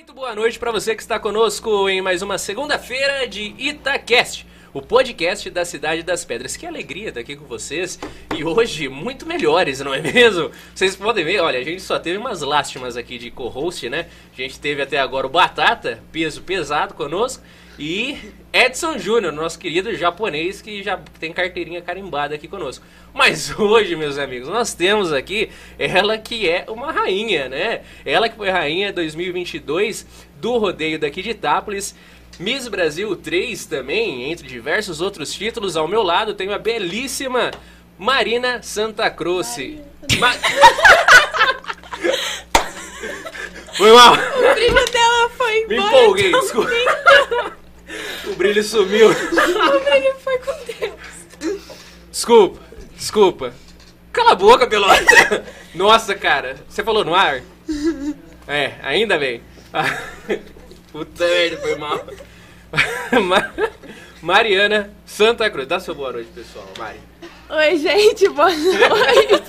Muito boa noite para você que está conosco em mais uma segunda-feira de Itacast, o podcast da Cidade das Pedras. Que alegria estar aqui com vocês e hoje muito melhores, não é mesmo? Vocês podem ver, olha, a gente só teve umas lástimas aqui de co-host, né? A gente teve até agora o Batata, peso pesado conosco, e Edson Júnior, nosso querido japonês que já tem carteirinha carimbada aqui conosco. Mas hoje, meus amigos, nós temos aqui ela que é uma rainha, né? Ela que foi rainha 2022 do rodeio daqui de Itápolis. Miss Brasil 3 também, entre diversos outros títulos. Ao meu lado tenho a belíssima Marina Santa Cruz. Ma... foi mal. O brilho dela foi Me embora. empolguei, então desculpa. O brilho sumiu. O brilho foi com Deus. Desculpa, desculpa. Cala a boca, pelota. Nossa, cara. Você falou no ar? É, ainda bem. Puta merda, foi mal. Ma- Mariana Santa Cruz. Dá sua boa noite, pessoal. Mari. Oi, gente, boa noite.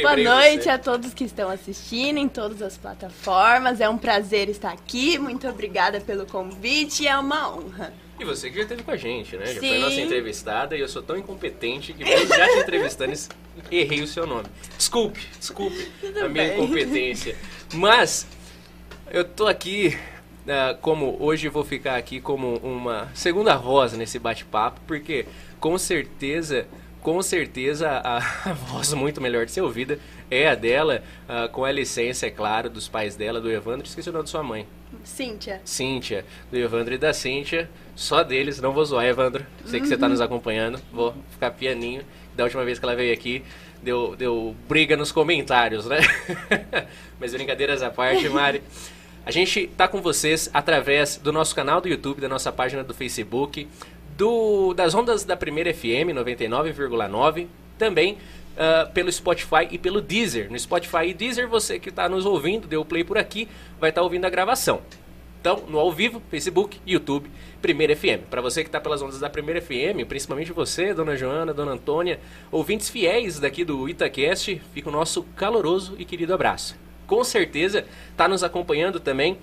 Boa noite você. a todos que estão assistindo em todas as plataformas. É um prazer estar aqui. Muito obrigada pelo convite. É uma honra. E você que já esteve com a gente, né? Já foi Sim. nossa entrevistada e eu sou tão incompetente que mesmo já te entrevistando, errei o seu nome. Desculpe, desculpe Tudo a minha bem. incompetência. Mas eu tô aqui, ah, como hoje vou ficar aqui como uma segunda voz nesse bate-papo, porque com certeza, com certeza a, a voz muito melhor de ser ouvida é a dela, ah, com a licença, é claro, dos pais dela, do Evandro, esqueci o nome de sua mãe. Cíntia. Cíntia, do Evandro e da Cíntia. Só deles, não vou zoar, Evandro. Sei que você tá nos acompanhando. Vou ficar pianinho. Da última vez que ela veio aqui, deu, deu briga nos comentários, né? Mas brincadeiras à parte, Mari. A gente tá com vocês através do nosso canal do YouTube, da nossa página do Facebook, do, das ondas da Primeira FM 99,9, também ah, pelo Spotify e pelo Deezer. No Spotify e Deezer, você que está nos ouvindo, deu play por aqui, vai estar ouvindo a gravação. Então, no ao vivo, Facebook, YouTube, Primeira FM. Para você que está pelas ondas da Primeira FM, principalmente você, Dona Joana, Dona Antônia, ouvintes fiéis daqui do Itacast, fica o nosso caloroso e querido abraço. Com certeza está nos acompanhando também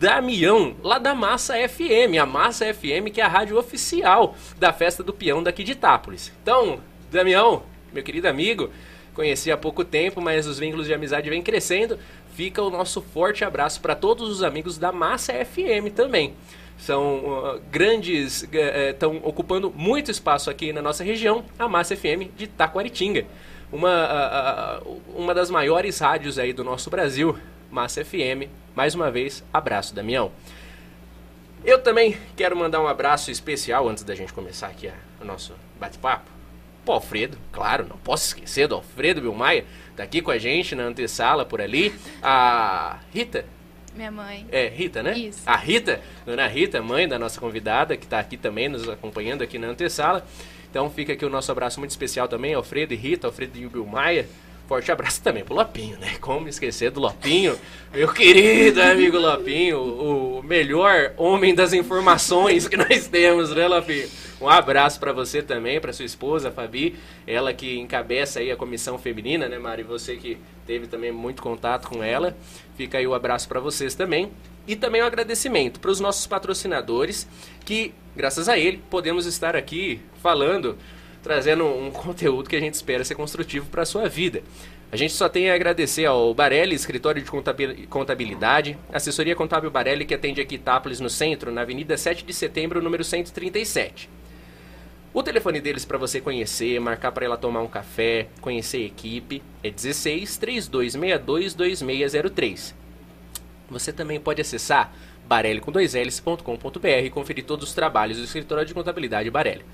Damião, lá da Massa FM, a Massa FM que é a rádio oficial da Festa do Peão daqui de Itápolis. Então, Damião, meu querido amigo, conheci há pouco tempo, mas os vínculos de amizade vêm crescendo. Fica o nosso forte abraço para todos os amigos da Massa FM também. São uh, grandes, estão ocupando muito espaço aqui na nossa região, a Massa FM de Taquaritinga. Uma, ah, uma das maiores rádios aí do nosso Brasil, Massa FM. Mais uma vez, abraço, Damião. Eu também quero mandar um abraço especial antes da gente começar aqui a- o nosso bate-papo. Pro Alfredo, claro, não posso esquecer do Alfredo Bilmaia, tá aqui com a gente na antessala por ali. A Rita, Minha mãe. é Rita, né? Isso. A Rita, dona Rita, mãe da nossa convidada, que tá aqui também nos acompanhando aqui na antessala. Então fica aqui o nosso abraço muito especial também, Alfredo e Rita, Alfredo e Bilmaia. Forte abraço também pro Lopinho, né? Como esquecer do Lopinho, meu querido amigo Lopinho, o melhor homem das informações que nós temos, né, Lopinho? Um abraço pra você também, pra sua esposa, Fabi, ela que encabeça aí a comissão feminina, né, Mari? Você que teve também muito contato com ela. Fica aí o abraço pra vocês também. E também um agradecimento para os nossos patrocinadores, que, graças a ele, podemos estar aqui falando trazendo um conteúdo que a gente espera ser construtivo para a sua vida. A gente só tem a agradecer ao Barelli, escritório de contabil- contabilidade, assessoria contábil Barelli, que atende aqui Itápolis no centro, na Avenida 7 de Setembro, número 137. O telefone deles para você conhecer, marcar para ela tomar um café, conhecer a equipe, é 16 3262 2603. Você também pode acessar barelli com dois L's.com.br e conferir todos os trabalhos do escritório de contabilidade Barelli.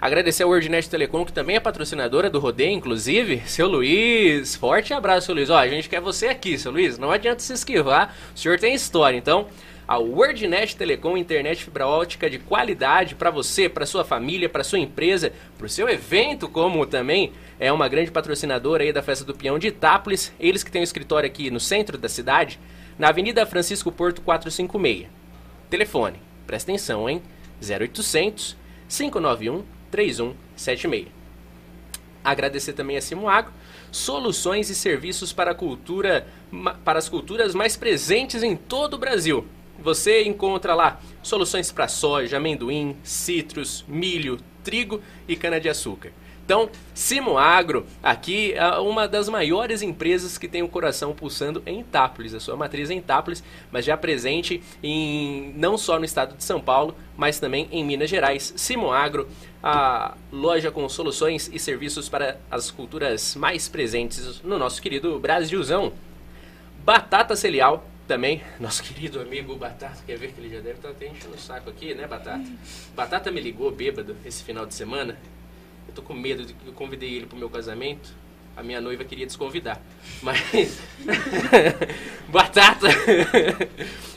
Agradecer ao WordNet Telecom, que também é patrocinadora do rodeio, inclusive. Seu Luiz, forte abraço, seu Luiz. Ó, a gente quer você aqui, seu Luiz. Não adianta se esquivar, o senhor tem história. Então, a WordNet Telecom, internet fibra ótica de qualidade para você, para sua família, para sua empresa, para o seu evento, como também é uma grande patrocinadora aí da Festa do Peão de Itápolis. Eles que têm um escritório aqui no centro da cidade, na Avenida Francisco Porto 456. Telefone, presta atenção, hein? 0800 591 3176. Agradecer também a Simoagro, soluções e serviços para, a cultura, para as culturas mais presentes em todo o Brasil. Você encontra lá soluções para soja, amendoim, citros, milho, trigo e cana-de-açúcar. Então, Simo Agro, aqui é uma das maiores empresas que tem o coração pulsando em Itápolis, a sua matriz é em Itápolis, mas já presente em não só no estado de São Paulo, mas também em Minas Gerais. Simo Agro, a loja com soluções e serviços para as culturas mais presentes no nosso querido Brasilzão. Batata Celial, também, nosso querido amigo Batata, quer ver que ele já deve estar até enchendo o saco aqui, né, Batata? Batata me ligou bêbado esse final de semana tô com medo de que eu convidei ele pro meu casamento. A minha noiva queria desconvidar. Mas. Batata!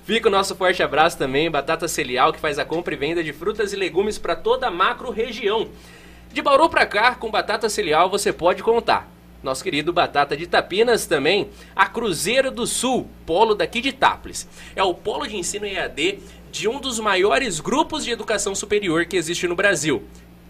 Fica o nosso forte abraço também. Batata Celial, que faz a compra e venda de frutas e legumes para toda a macro região. De Bauru para cá, com Batata Celial você pode contar. Nosso querido Batata de Tapinas também, a Cruzeiro do Sul, polo daqui de Itápolis. É o polo de ensino EAD de um dos maiores grupos de educação superior que existe no Brasil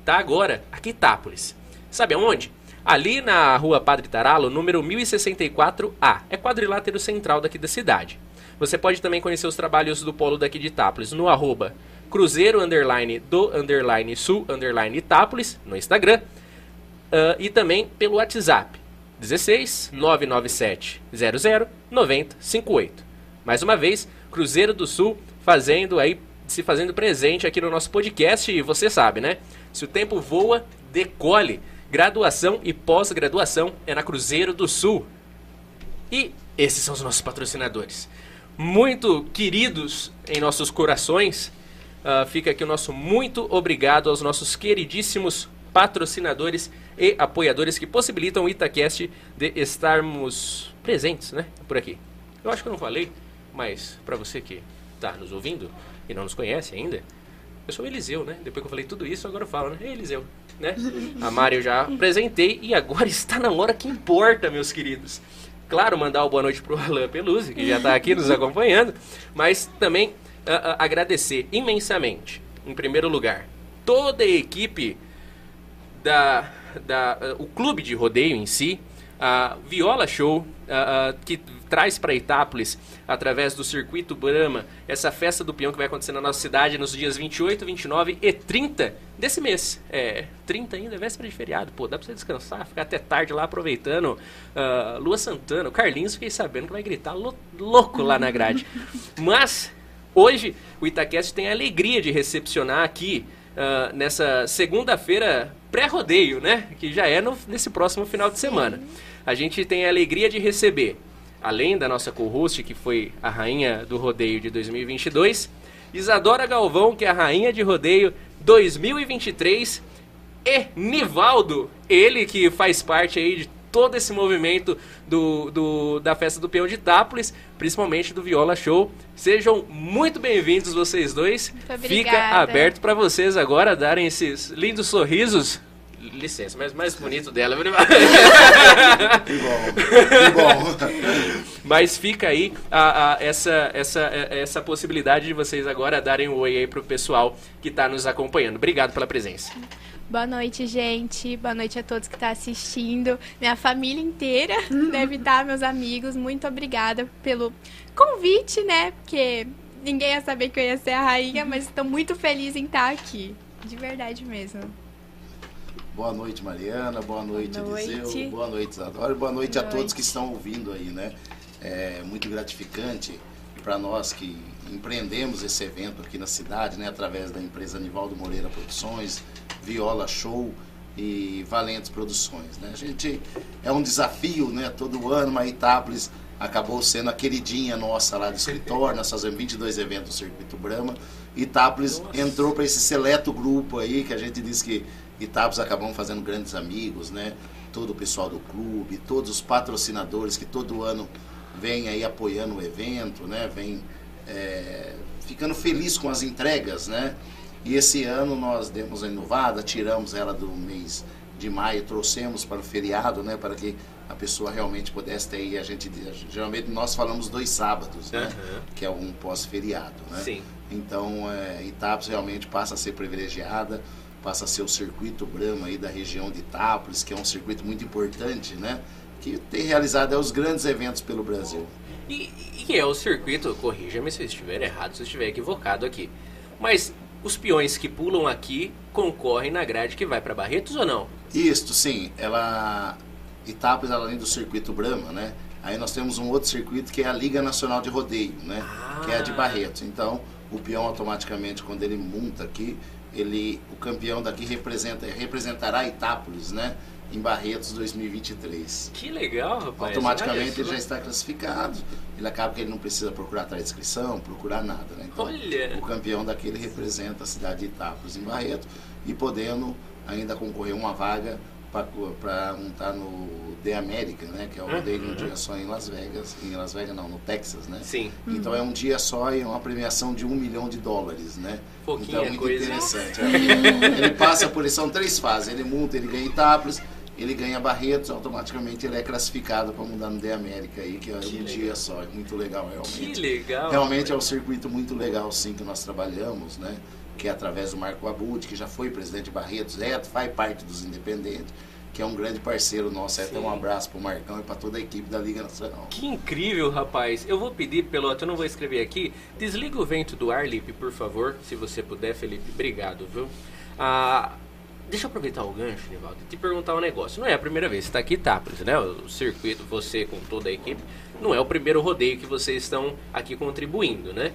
está agora aqui em Itápolis. Sabe aonde? Ali na rua Padre Taralo, número 1064A. É quadrilátero central daqui da cidade. Você pode também conhecer os trabalhos do polo daqui de Itápolis no arroba cruzeiro underline do underline sul underline Itápolis no Instagram uh, e também pelo WhatsApp 16 997 00 9058. Mais uma vez, Cruzeiro do Sul fazendo aí se fazendo presente aqui no nosso podcast e você sabe, né? Se o tempo voa, decole. Graduação e pós-graduação é na Cruzeiro do Sul. E esses são os nossos patrocinadores. Muito queridos em nossos corações. Uh, fica aqui o nosso muito obrigado aos nossos queridíssimos patrocinadores e apoiadores que possibilitam o Itacast de estarmos presentes, né? Por aqui. Eu acho que eu não falei, mas para você que está nos ouvindo e não nos conhece ainda, eu sou Eliseu, né? Depois que eu falei tudo isso, agora eu falo, né? Ei, Eliseu, né? A eu já apresentei e agora está na hora que importa, meus queridos. Claro, mandar uma boa noite pro Alain Peluzzi, que já está aqui nos acompanhando, mas também uh, uh, agradecer imensamente, em primeiro lugar, toda a equipe da, da uh, o clube de rodeio em si, a Viola Show, que traz para Itápolis, através do Circuito Brahma, essa festa do peão que vai acontecer na nossa cidade nos dias 28, 29 e 30 desse mês. É, 30 ainda é véspera de feriado. Pô, dá pra você descansar, ficar até tarde lá aproveitando. Uh, Lua Santana, o Carlinhos, fiquei sabendo que vai gritar louco lá na grade. Mas, hoje, o Itaquest tem a alegria de recepcionar aqui, uh, nessa segunda-feira pré-rodeio, né? Que já é no, nesse próximo final de semana. A gente tem a alegria de receber além da nossa co-host, que foi a rainha do rodeio de 2022, Isadora Galvão, que é a rainha de rodeio 2023, e Nivaldo, ele que faz parte aí de todo esse movimento do, do, da festa do Peão de Itápolis, principalmente do Viola Show. Sejam muito bem-vindos vocês dois. Fica aberto para vocês agora darem esses lindos sorrisos licença, mas mais bonito dela. que bom, que bom. Mas fica aí a, a, essa, essa, essa possibilidade de vocês agora darem um oi aí pro pessoal que está nos acompanhando. Obrigado pela presença. Boa noite, gente. Boa noite a todos que estão tá assistindo. Minha família inteira deve estar, meus amigos. Muito obrigada pelo convite, né? Porque ninguém ia saber que eu ia ser a rainha, mas estou muito feliz em estar aqui. De verdade mesmo. Boa noite, Mariana. Boa noite, boa noite. Eliseu. Boa noite, Isadora. Boa noite boa a noite. todos que estão ouvindo aí, né? É muito gratificante para nós que empreendemos esse evento aqui na cidade, né? Através da empresa Nivaldo Moreira Produções, Viola Show e Valentes Produções, né? A gente é um desafio, né? Todo ano, mas Itápolis acabou sendo a queridinha nossa lá do escritório. Nós fazemos 22 eventos no Circuito Brahma. Itápolis Nossa. entrou para esse seleto grupo aí que a gente diz que Itapos acabam fazendo grandes amigos, né? Todo o pessoal do clube, todos os patrocinadores que todo ano vem aí apoiando o evento, né? Vem é, ficando feliz com as entregas, né? E esse ano nós demos a inovada, tiramos ela do mês de maio, trouxemos para o feriado, né? Para que a pessoa realmente pudesse ter aí, a gente geralmente nós falamos dois sábados, né? Uhum. Que é um pós-feriado, né? Sim. Então, é, Itapos realmente passa a ser privilegiada passa a ser o circuito Brahma aí da região de Itápolis, que é um circuito muito importante, né? que tem realizado é, os grandes eventos pelo Brasil. E, e é o circuito, corrija-me se eu estiver errado, se eu estiver equivocado aqui. Mas os peões que pulam aqui concorrem na grade que vai para Barretos ou não? Isto, sim. Ela Itápolis, além do circuito Brahma, né? Aí nós temos um outro circuito que é a Liga Nacional de Rodeio, né? Ah. Que é a de Barretos. Então, o peão automaticamente, quando ele monta aqui, ele, o campeão daqui representa, representará Itápolis, né? Em Barretos 2023. Que legal, rapaz. Automaticamente ele já está classificado. Ele acaba que ele não precisa procurar atrás de inscrição, procurar nada, né? Então, Olha. o campeão daqui ele representa a cidade de Itápolis em Barretos e podendo ainda concorrer uma vaga para montar no The America, né? Que é o rodeio uhum. um dia só em Las Vegas. Em Las Vegas não, no Texas, né? Sim. Então é um dia só e é uma premiação de um milhão de dólares, né? Pouquinha então é muito coisa. interessante. ele passa por isso, são três fases. Ele monta, ele ganha etapas, ele ganha Barretos, automaticamente ele é classificado para mudar no The América aí, que é que um legal. dia só. É muito legal, realmente. Que legal. Realmente é um circuito muito legal, sim, que nós trabalhamos, né? Que é através do Marco Abud, que já foi presidente de Barretos, é, faz parte dos independentes que é um grande parceiro nosso. Até um abraço pro Marcão e para toda a equipe da Liga Nacional. Que incrível, rapaz. Eu vou pedir, Pelota, eu não vou escrever aqui. Desliga o vento do ar, Lipe, por favor, se você puder, Felipe. Obrigado, viu? Ah, deixa eu aproveitar o gancho, Nivaldo, e te perguntar um negócio. Não é a primeira vez, você está aqui em Itápolis, né? O circuito, você com toda a equipe, não é o primeiro rodeio que vocês estão aqui contribuindo, né?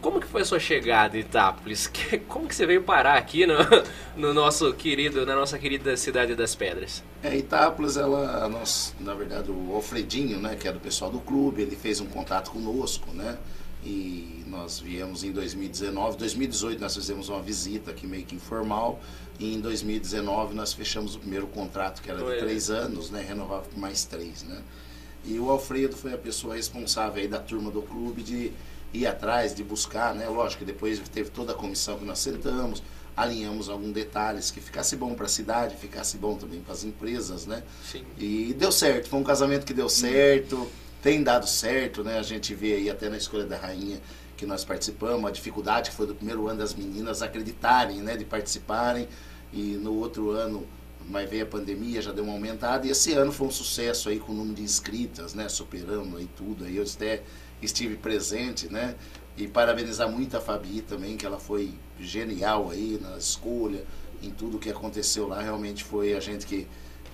Como que foi a sua chegada em Itápolis? Como que você veio parar aqui no, no nosso querido, na nossa querida cidade das Pedras? É, Itápolis, ela, nós, na verdade, o Alfredinho, né, que é do pessoal do clube, ele fez um contato conosco, né? E nós viemos em 2019, 2018 nós fizemos uma visita aqui meio que informal e em 2019 nós fechamos o primeiro contrato que era de três anos, né, renovava por mais três, né? E o Alfredo foi a pessoa responsável aí da turma do clube de ir atrás, de buscar, né? Lógico que depois teve toda a comissão que nós sentamos, alinhamos alguns detalhes que ficasse bom para a cidade, ficasse bom também para as empresas, né? Sim. E deu certo, foi um casamento que deu certo, tem dado certo, né? A gente vê aí até na escolha da rainha que nós participamos, a dificuldade que foi do primeiro ano das meninas acreditarem, né, de participarem, e no outro ano mas veio a pandemia, já deu uma aumentada, e esse ano foi um sucesso aí com o número de inscritas, né, superando aí tudo, aí eu até estive presente, né? E parabenizar muito a Fabi também, que ela foi genial aí na escolha, em tudo que aconteceu lá. Realmente foi a gente que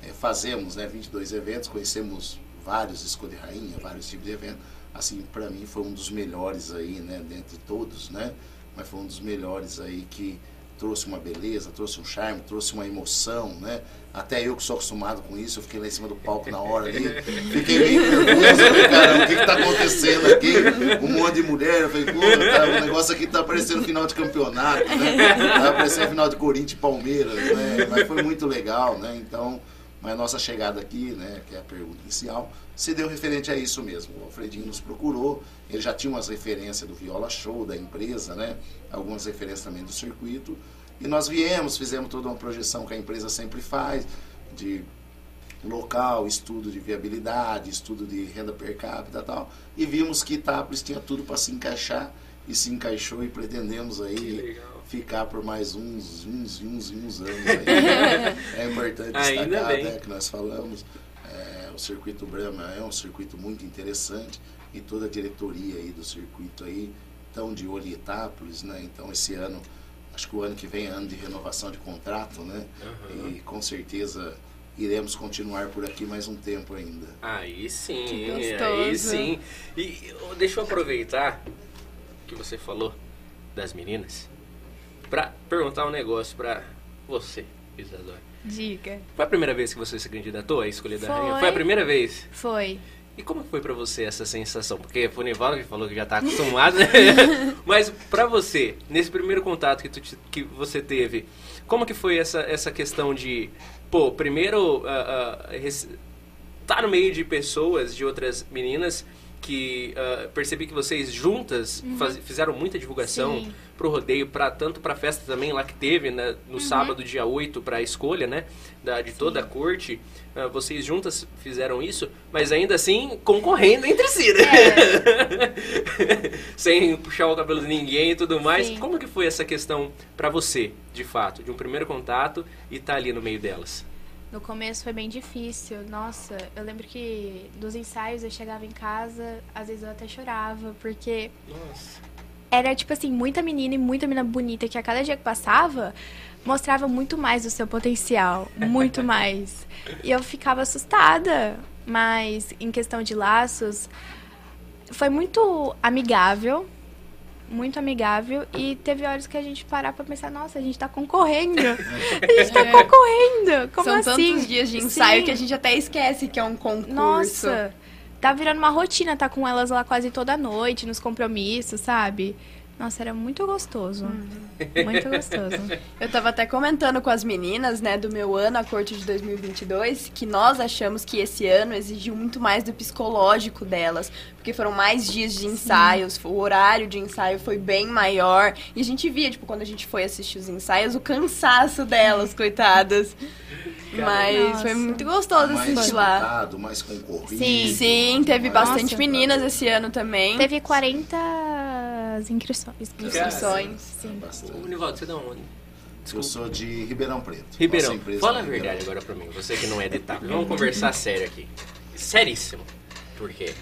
é, fazemos, né? 22 eventos, conhecemos vários escolha rainha, vários tipos de eventos. Assim, para mim foi um dos melhores aí, né? Dentre todos, né? Mas foi um dos melhores aí que trouxe uma beleza, trouxe um charme, trouxe uma emoção, né? Até eu que sou acostumado com isso, eu fiquei lá em cima do palco na hora ali, fiquei meio nervoso, falei, caramba, o que que tá acontecendo aqui? Um monte de mulher, eu falei, cara, o negócio aqui tá parecendo final de campeonato, né? Tá parecendo final de Corinthians e Palmeiras, né? Mas foi muito legal, né? Então, mas a nossa chegada aqui, né, que é a pergunta inicial, se deu referente a isso mesmo. O Alfredinho nos procurou, ele já tinha umas referências do Viola Show, da empresa, né, algumas referências também do circuito, e nós viemos, fizemos toda uma projeção que a empresa sempre faz, de local, estudo de viabilidade, estudo de renda per capita e tal, e vimos que Itápolis tinha tudo para se encaixar, e se encaixou e pretendemos aí ficar por mais uns, uns, uns, uns anos. Aí. é importante destacar, né, que nós falamos, é, o circuito Brahma é um circuito muito interessante e toda a diretoria aí do circuito aí estão de olho em Itápolis, né? Então esse ano, acho que o ano que vem é ano de renovação de contrato, né? Uhum. E com certeza iremos continuar por aqui mais um tempo ainda. Aí sim, aí sim. E deixa eu aproveitar que você falou das meninas para perguntar um negócio para você, Isadora. Diga. Foi a primeira vez que você se candidatou a escolher da rainha? Foi a primeira vez? Foi. E como foi para você essa sensação? Porque foi o Nivaldo que falou que já tá acostumado, né? Mas para você, nesse primeiro contato que, tu, que você teve, como que foi essa, essa questão de, pô, primeiro, uh, uh, tá no meio de pessoas, de outras meninas, que uh, percebi que vocês juntas uhum. faz, fizeram muita divulgação Sim. Pro rodeio, pra, tanto pra festa também lá que teve, né, no uhum. sábado, dia 8, pra escolha, né, da, de Sim. toda a corte. Uh, vocês juntas fizeram isso, mas ainda assim concorrendo entre si, né? É. Sem puxar o cabelo de ninguém e tudo mais. Sim. Como que foi essa questão para você, de fato, de um primeiro contato e tá ali no meio delas? No começo foi bem difícil. Nossa, eu lembro que dos ensaios eu chegava em casa, às vezes eu até chorava, porque Nossa. Era tipo assim, muita menina e muita menina bonita que a cada dia que passava mostrava muito mais do seu potencial, muito mais. E eu ficava assustada, mas em questão de laços, foi muito amigável, muito amigável e teve horas que a gente parar pra pensar, nossa, a gente tá concorrendo. A gente tá é. concorrendo. Como São assim? tantos dias de ensaio Sim. que a gente até esquece que é um concurso. Nossa, tá virando uma rotina, tá com elas lá quase toda noite, nos compromissos, sabe? Nossa, era muito gostoso. Uhum. Muito gostoso. Eu tava até comentando com as meninas, né, do meu ano, a corte de 2022, que nós achamos que esse ano exigiu muito mais do psicológico delas, porque foram mais dias de ensaios, Sim. o horário de ensaio foi bem maior, e a gente via, tipo, quando a gente foi assistir os ensaios, o cansaço delas, coitadas. Mas Nossa. foi muito gostoso mais assistir lá. Mais concorrido. Sim, Sim teve Nossa. bastante meninas esse ano também. Teve 40 inscrições. Inscrições. Sim. O Nivaldo, você dá onde? Eu sou de Ribeirão Preto. Ribeirão, fala a verdade agora pra mim, você que não é de Itápolis. Vamos conversar sério aqui. Seríssimo. Por quê?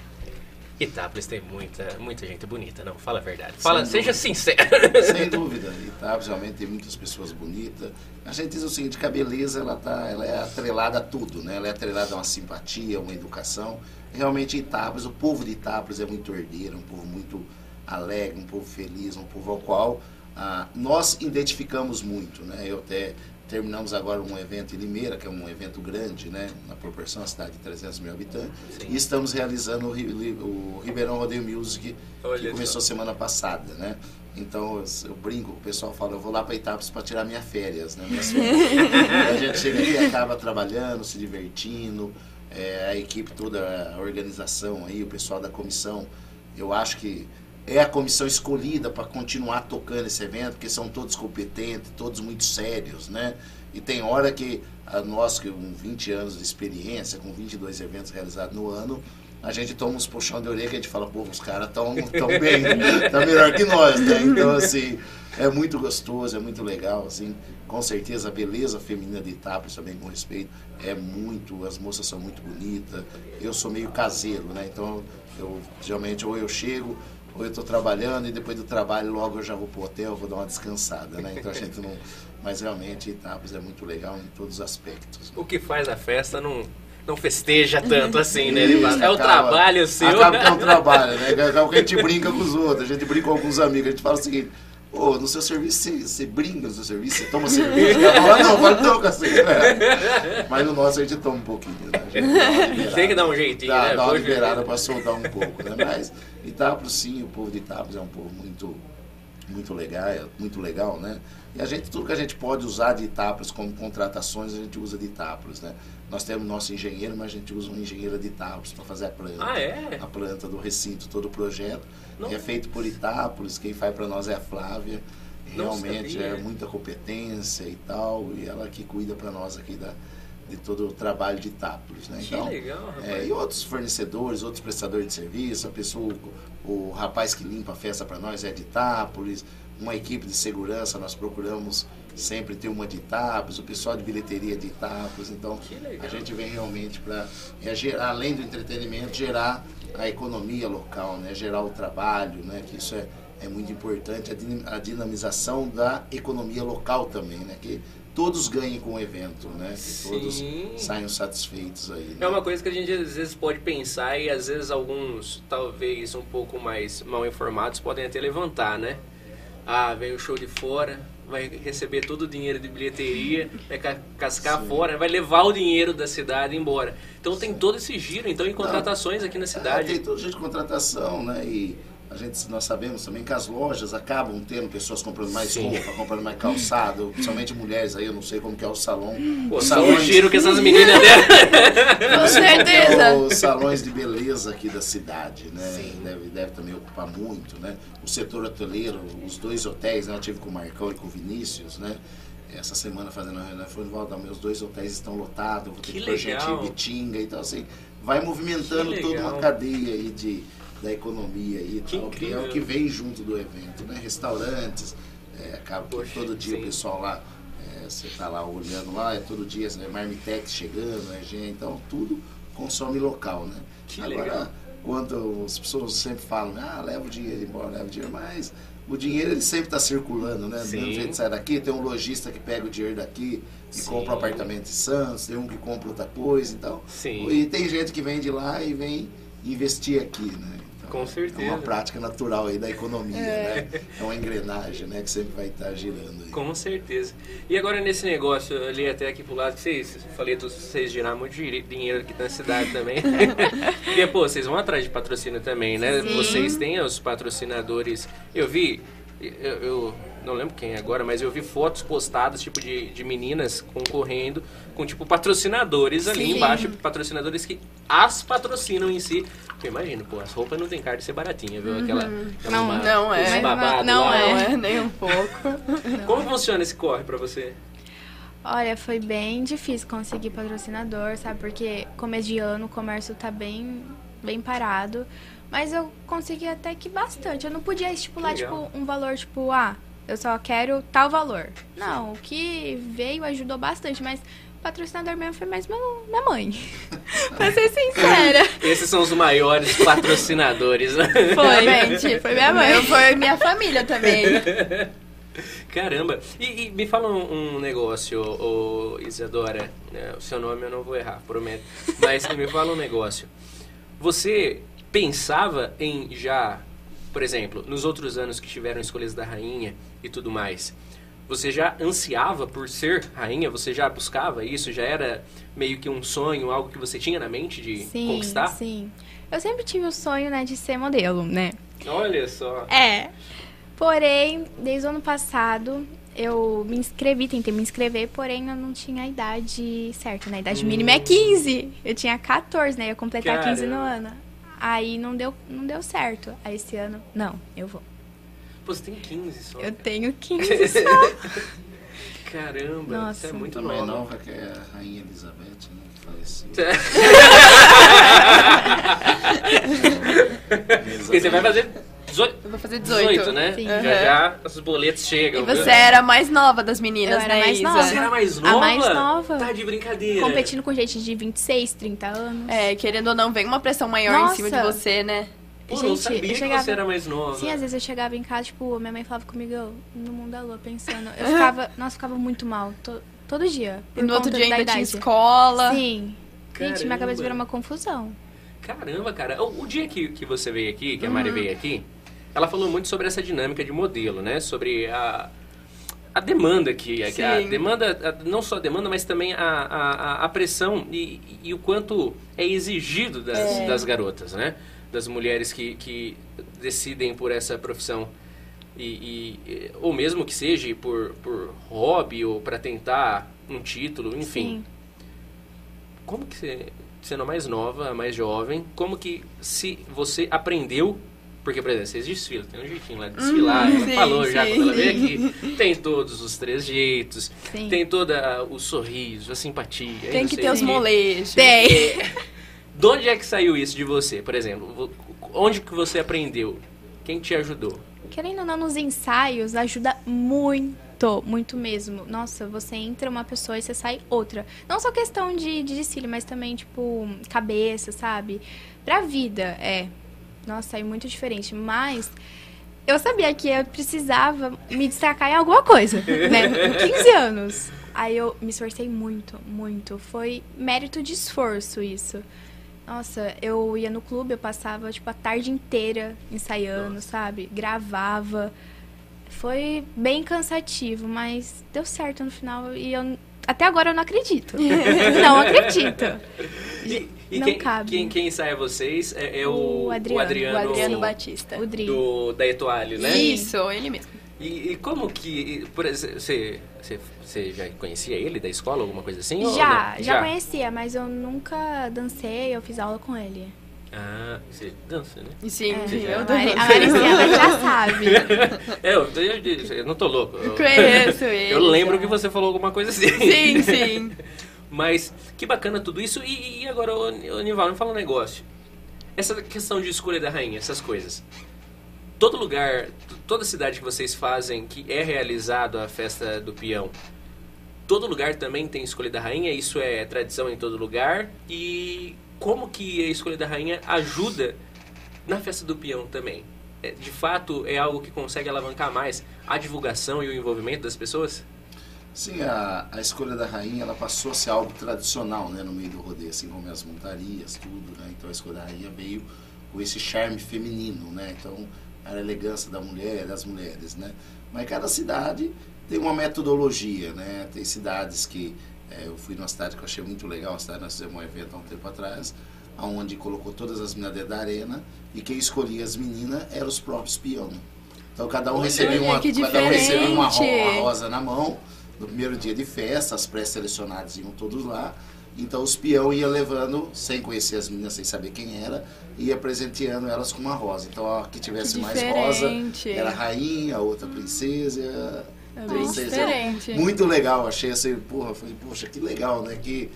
Itápolis tem muita, muita gente bonita, não? Fala a verdade. Fala, Sem seja sincero. Sem dúvida. Itápolis realmente tem muitas pessoas bonitas. A gente diz o seguinte, que a beleza ela, tá, ela é atrelada a tudo, né? Ela é atrelada a uma simpatia, a uma educação. Realmente Itápolis, o povo de Itápolis é muito herdeiro, um povo muito alegre, um povo feliz, um povo ao qual ah, nós identificamos muito, né? Eu até terminamos agora um evento em Limeira, que é um evento grande, né? Na proporção, a cidade de 300 mil habitantes. Sim. E estamos realizando o, o Ribeirão Rodeio Music, Olha que começou só. semana passada, né? Então eu, eu, brinco, o pessoal fala, eu vou lá para Itapes para tirar minhas férias, né? Minhas férias. a gente chega aqui e acaba trabalhando, se divertindo, é, a equipe toda, a organização aí, o pessoal da comissão, eu acho que é a comissão escolhida para continuar tocando esse evento, porque são todos competentes, todos muito sérios, né? E tem hora que a nós, com 20 anos de experiência, com 22 eventos realizados no ano, a gente toma uns puxão de orelha que a gente fala, pô, os caras estão tão bem, tá melhor que nós, né? Então, assim, é muito gostoso, é muito legal, assim, com certeza a beleza feminina de Itápolis também com respeito é muito, as moças são muito bonitas, eu sou meio caseiro, né? Então, eu geralmente ou eu chego, ou eu estou trabalhando e depois do trabalho logo eu já vou pro hotel, vou dar uma descansada, né? Então a gente não. Mas realmente Itápolis é muito legal em todos os aspectos. Né? O que faz a festa não, não festeja tanto assim, né? Isso, é o acaba, trabalho seu. Acaba que é um trabalho, né? Acaba que a gente brinca com os outros, a gente brinca com alguns amigos, a gente fala o seguinte. Ô, oh, no seu serviço, você, você brinca no seu serviço? Você toma cerveja? Fala, não, fala não, cacete. É. Mas no nosso a gente toma um pouquinho, né? Tem que dar um jeitinho, dá, né? Dá uma liberada para soltar um pouco, né? Mas Itápolis, sim, o povo de Itápolis é um povo muito, muito legal, muito legal, né? E a gente, tudo que a gente pode usar de Itápolis como contratações, a gente usa de Itápolis, né? Nós temos nosso engenheiro, mas a gente usa um engenheiro de Itápolis para fazer a planta. Ah, é? A planta do recinto, todo o projeto. É feito por Itápolis, quem faz para nós é a Flávia. Realmente é muita competência e tal, e ela que cuida para nós aqui da, de todo o trabalho de Itápolis. Né? Então, que legal, rapaz. É, e outros fornecedores, outros prestadores de serviço, a pessoa, o, o rapaz que limpa a festa para nós é de Itápolis, uma equipe de segurança, nós procuramos sempre ter uma de Itápolis, o pessoal de bilheteria de Itápolis, então a gente vem realmente para, é, além do entretenimento, gerar a economia local, né? gerar o trabalho, né? que isso é, é muito importante, a dinamização da economia local também, né? que todos ganhem com o evento, né? Que todos saiam satisfeitos aí. Né? É uma coisa que a gente às vezes pode pensar e às vezes alguns, talvez um pouco mais mal informados, podem até levantar, né? Ah, vem o show de fora, vai receber todo o dinheiro de bilheteria, vai cascar Sim. fora, vai levar o dinheiro da cidade embora. Então tem todo esse giro, então, em contratações aqui na cidade. É, tem todo jeito de contratação, né? E a gente, nós sabemos também que as lojas acabam tendo pessoas comprando mais Sim. roupa, comprando mais calçado, principalmente mulheres aí, eu não sei como que é o salão. Pô, os salões... giro que essas meninas deram. Com certeza. É os salões de beleza aqui da cidade, né? Deve, deve também ocupar muito, né? O setor hoteleiro, os dois hotéis, né? Eu tive com o Marcão e com o Vinícius, né? Essa semana fazendo a reunião, falei, Valda, meus dois hotéis estão lotados, vou ter que, que projetar Bitinga, então assim, vai movimentando toda uma cadeia aí de da economia e que tal, que é o que vem junto do evento, né? Restaurantes, é, acaba Poxa, todo dia sim. o pessoal lá É, você tá lá olhando lá, é todo dia, é marmitex chegando, é gente, então tudo consome local, né? Que Agora, legal. quando as pessoas sempre falam, ah, leva o dinheiro embora, leva o dinheiro, mas o dinheiro ele sempre está circulando, né? Do Sim. mesmo jeito que sai daqui, tem um lojista que pega o dinheiro daqui e Sim. compra um apartamento em Santos, tem um que compra outra coisa, então. Sim. E tem gente que vem de lá e vem investir aqui, né? Com certeza. É uma prática natural aí da economia, né? É uma engrenagem, né? Que sempre vai estar girando aí. Com certeza. E agora nesse negócio, eu li até aqui pro lado, que vocês, falei pra vocês girar muito di- dinheiro aqui na cidade também. e, pô, vocês vão atrás de patrocínio também, né? Sim. Vocês têm os patrocinadores. Eu vi, eu, eu não lembro quem agora, mas eu vi fotos postadas, tipo, de, de meninas concorrendo com, tipo, patrocinadores ali Sim. embaixo, patrocinadores que as patrocinam em si. Eu imagino, pô, as roupas não tem cara de ser baratinha, viu? Aquela, aquela Não, uma- não é. os Mas babados não é. é, nem um pouco. Como funciona esse corre pra você? Olha, foi bem difícil conseguir patrocinador, sabe? Porque começo de ano o comércio tá bem, bem parado. Mas eu consegui até que bastante. Eu não podia estipular, tipo, um valor, tipo, ah, eu só quero tal valor. Não, o que veio ajudou bastante, mas o patrocinador mesmo foi mais meu, minha mãe. pra ser sincera. Esses são os maiores patrocinadores, né? Foi, Realmente. foi minha mãe. foi minha família também. Caramba! E, e me fala um, um negócio, ô, Isadora. né, O seu nome eu não vou errar, prometo. Mas me fala um negócio. Você pensava em já, por exemplo, nos outros anos que tiveram escolhas da rainha e tudo mais, você já ansiava por ser rainha? Você já buscava isso? Já era meio que um sonho, algo que você tinha na mente de Sim, conquistar? sim. Eu sempre tive o sonho, né, de ser modelo, né? Olha só. É. Porém, desde o ano passado, eu me inscrevi, tentei me inscrever, porém eu não tinha a idade certa, né? A idade mínima é 15. Eu tinha 14, né? Eu ia completar 15 no Caramba. ano. Aí não deu, não deu certo. Aí esse ano, não, eu vou. Pô, você tem 15 só. Eu tenho 15 só. Caramba, Nossa. você é muito Também nova. nova que é a Rainha Elizabeth, né? Que faleceu. Porque você vai fazer 18, Eu vou fazer 18. 18 né? Sim. Já Aham. já os boletos chegam. E viu? você era a mais nova das meninas, Eu era né, mais Isa? nova. Você era mais A nova? mais nova. Tá de brincadeira. Competindo com gente de 26, 30 anos. É, querendo ou não, vem uma pressão maior em Nossa. cima de você, né? Pô, não Gente, sabia eu que chegava- você era mais nova. Sim, às vezes eu chegava em casa, tipo, minha mãe falava comigo, eu, no mundo da lua, pensando. Eu ficava, nossa, ficava muito mal, to- todo dia. E no outro dia da ainda tinha idade. escola. Sim. Gente, minha Caramba. cabeça virou uma confusão. Caramba, cara. O, o dia que, que você veio aqui, que a Mari veio aqui, ela falou muito sobre essa dinâmica de modelo, né? Sobre a, a demanda que... A, demanda, a- não só a demanda, mas também a, a, a- a pressão e, e o quanto é exigido das, É. das garotas, né? Das mulheres que, que decidem por essa profissão. E, e- ou mesmo que seja por, por hobby ou para tentar um título, enfim. Sim. Como que você, sendo a mais nova, a mais jovem, como que se você aprendeu, porque, por exemplo, vocês desfilam, tem um jeitinho lá de desfilar, Uhum, ela sim, falou já sim. quando ela veio aqui, tem todos os três jeitos, Sim. tem todo o sorriso, a simpatia. Tem que ter os molejos. Tem. De onde é que saiu isso de você, por exemplo? Onde que você aprendeu? Quem te ajudou? Querendo ou não, nos ensaios ajuda muito, muito mesmo. Nossa, você entra uma pessoa e você sai outra. Não só questão de, de desfile, mas também, tipo, cabeça, sabe? Pra vida, é. Nossa, é muito diferente. Mas eu sabia que eu precisava me destacar em alguma coisa, né? Com 15 anos. Aí eu me esforcei muito, muito. Foi mérito de esforço isso. Nossa, eu ia no clube, eu passava, tipo, a tarde inteira ensaiando, sabe? Gravava. Foi bem cansativo, mas deu certo no final e eu... Até agora eu não acredito. não acredito. E, e Não quem, cabe. Quem, quem ensaia vocês é, é o, O Adriano. O Adriano, Adriano Sim. Batista. O Dri. do, da Etoile, né? Isso, ele mesmo. E, e como que, por exemplo, você, você, você já conhecia ele da escola, alguma coisa assim? Já, não? já conhecia, mas eu nunca dancei, eu fiz aula com ele. Ah, você dança, né? Sim, É, já. eu a dou. Mari- a Mariciana já sabe. É, eu, eu, eu não tô louco. Eu, Conheço ele. eu lembro já. que você falou alguma coisa assim. Sim, sim. Mas que bacana tudo isso. E, e agora, ô, ô, Nival, me fala um negócio. Essa questão de escolha da rainha, essas coisas. Todo lugar, toda cidade que vocês fazem que é realizado a festa do peão, todo lugar também tem escolha da rainha, isso é tradição em todo lugar. E como que a escolha da rainha ajuda na festa do peão também? É, de fato, é algo que consegue alavancar mais a divulgação e o envolvimento das pessoas? Sim, a, a escolha da rainha ela passou a ser algo tradicional né, no meio do rodeio, assim como as montarias, tudo. Né? Então a escolha da rainha veio com esse charme feminino, né? Então a elegância da mulher, das mulheres, né? Mas cada cidade tem uma metodologia, né? Tem cidades que é, eu fui numa cidade que eu achei muito legal, uma cidade nós fizemos um evento há um tempo atrás, onde colocou todas as meninas dentro da arena e quem escolhia as meninas eram os próprios peões. Então cada um recebia uma, cada um recebia uma, uma rosa na mão no primeiro dia de festa, as pré-selecionadas iam todos lá. Então os peão ia levando, sem conhecer as meninas, sem saber quem era, ia presenteando elas com uma rosa. Então a que tivesse que mais rosa era a rainha, a outra princesa. É bem diferente. Muito legal, achei assim, porra, falei, poxa, que legal, né? Que,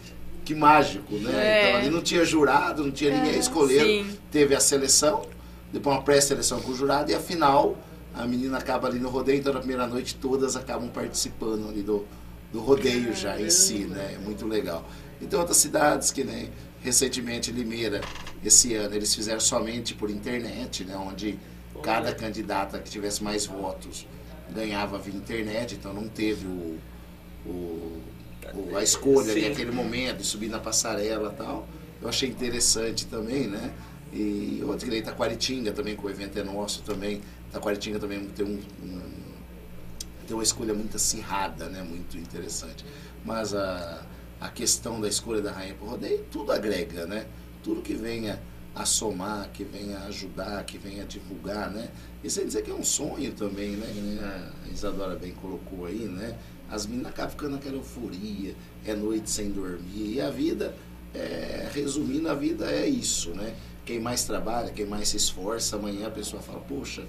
que mágico, né? É. Então ali não tinha jurado, não tinha ninguém é, escolher. Teve a seleção, depois uma pré-seleção com o jurado e a final a menina acaba ali no rodeio, então na primeira noite todas acabam participando ali do, do rodeio já em si, né? É muito legal. Então outras cidades que nem recentemente Limeira, esse ano, eles fizeram somente por internet, né? Onde cada candidata que tivesse mais votos ganhava via internet, então não teve o, o, o a escolha ali, aquele momento de subir na passarela e tal. Eu achei interessante também, né? E outro que nem Itaquaritinga também, que o evento é nosso também, Taquaritinga também tem, um, um, tem uma escolha muito acirrada, né? muito interessante. Mas a, a questão da escolha da rainha por rodeio, tudo agrega, né? Tudo que venha a somar, que venha ajudar, que venha divulgar, né? E sem dizer que é um sonho também, né? A Isadora bem colocou aí, né? As meninas acabam ficando naquela euforia, é noite sem dormir. E a vida, é, resumindo, a vida é isso, né? Quem mais trabalha, quem mais se esforça, amanhã a pessoa fala, poxa,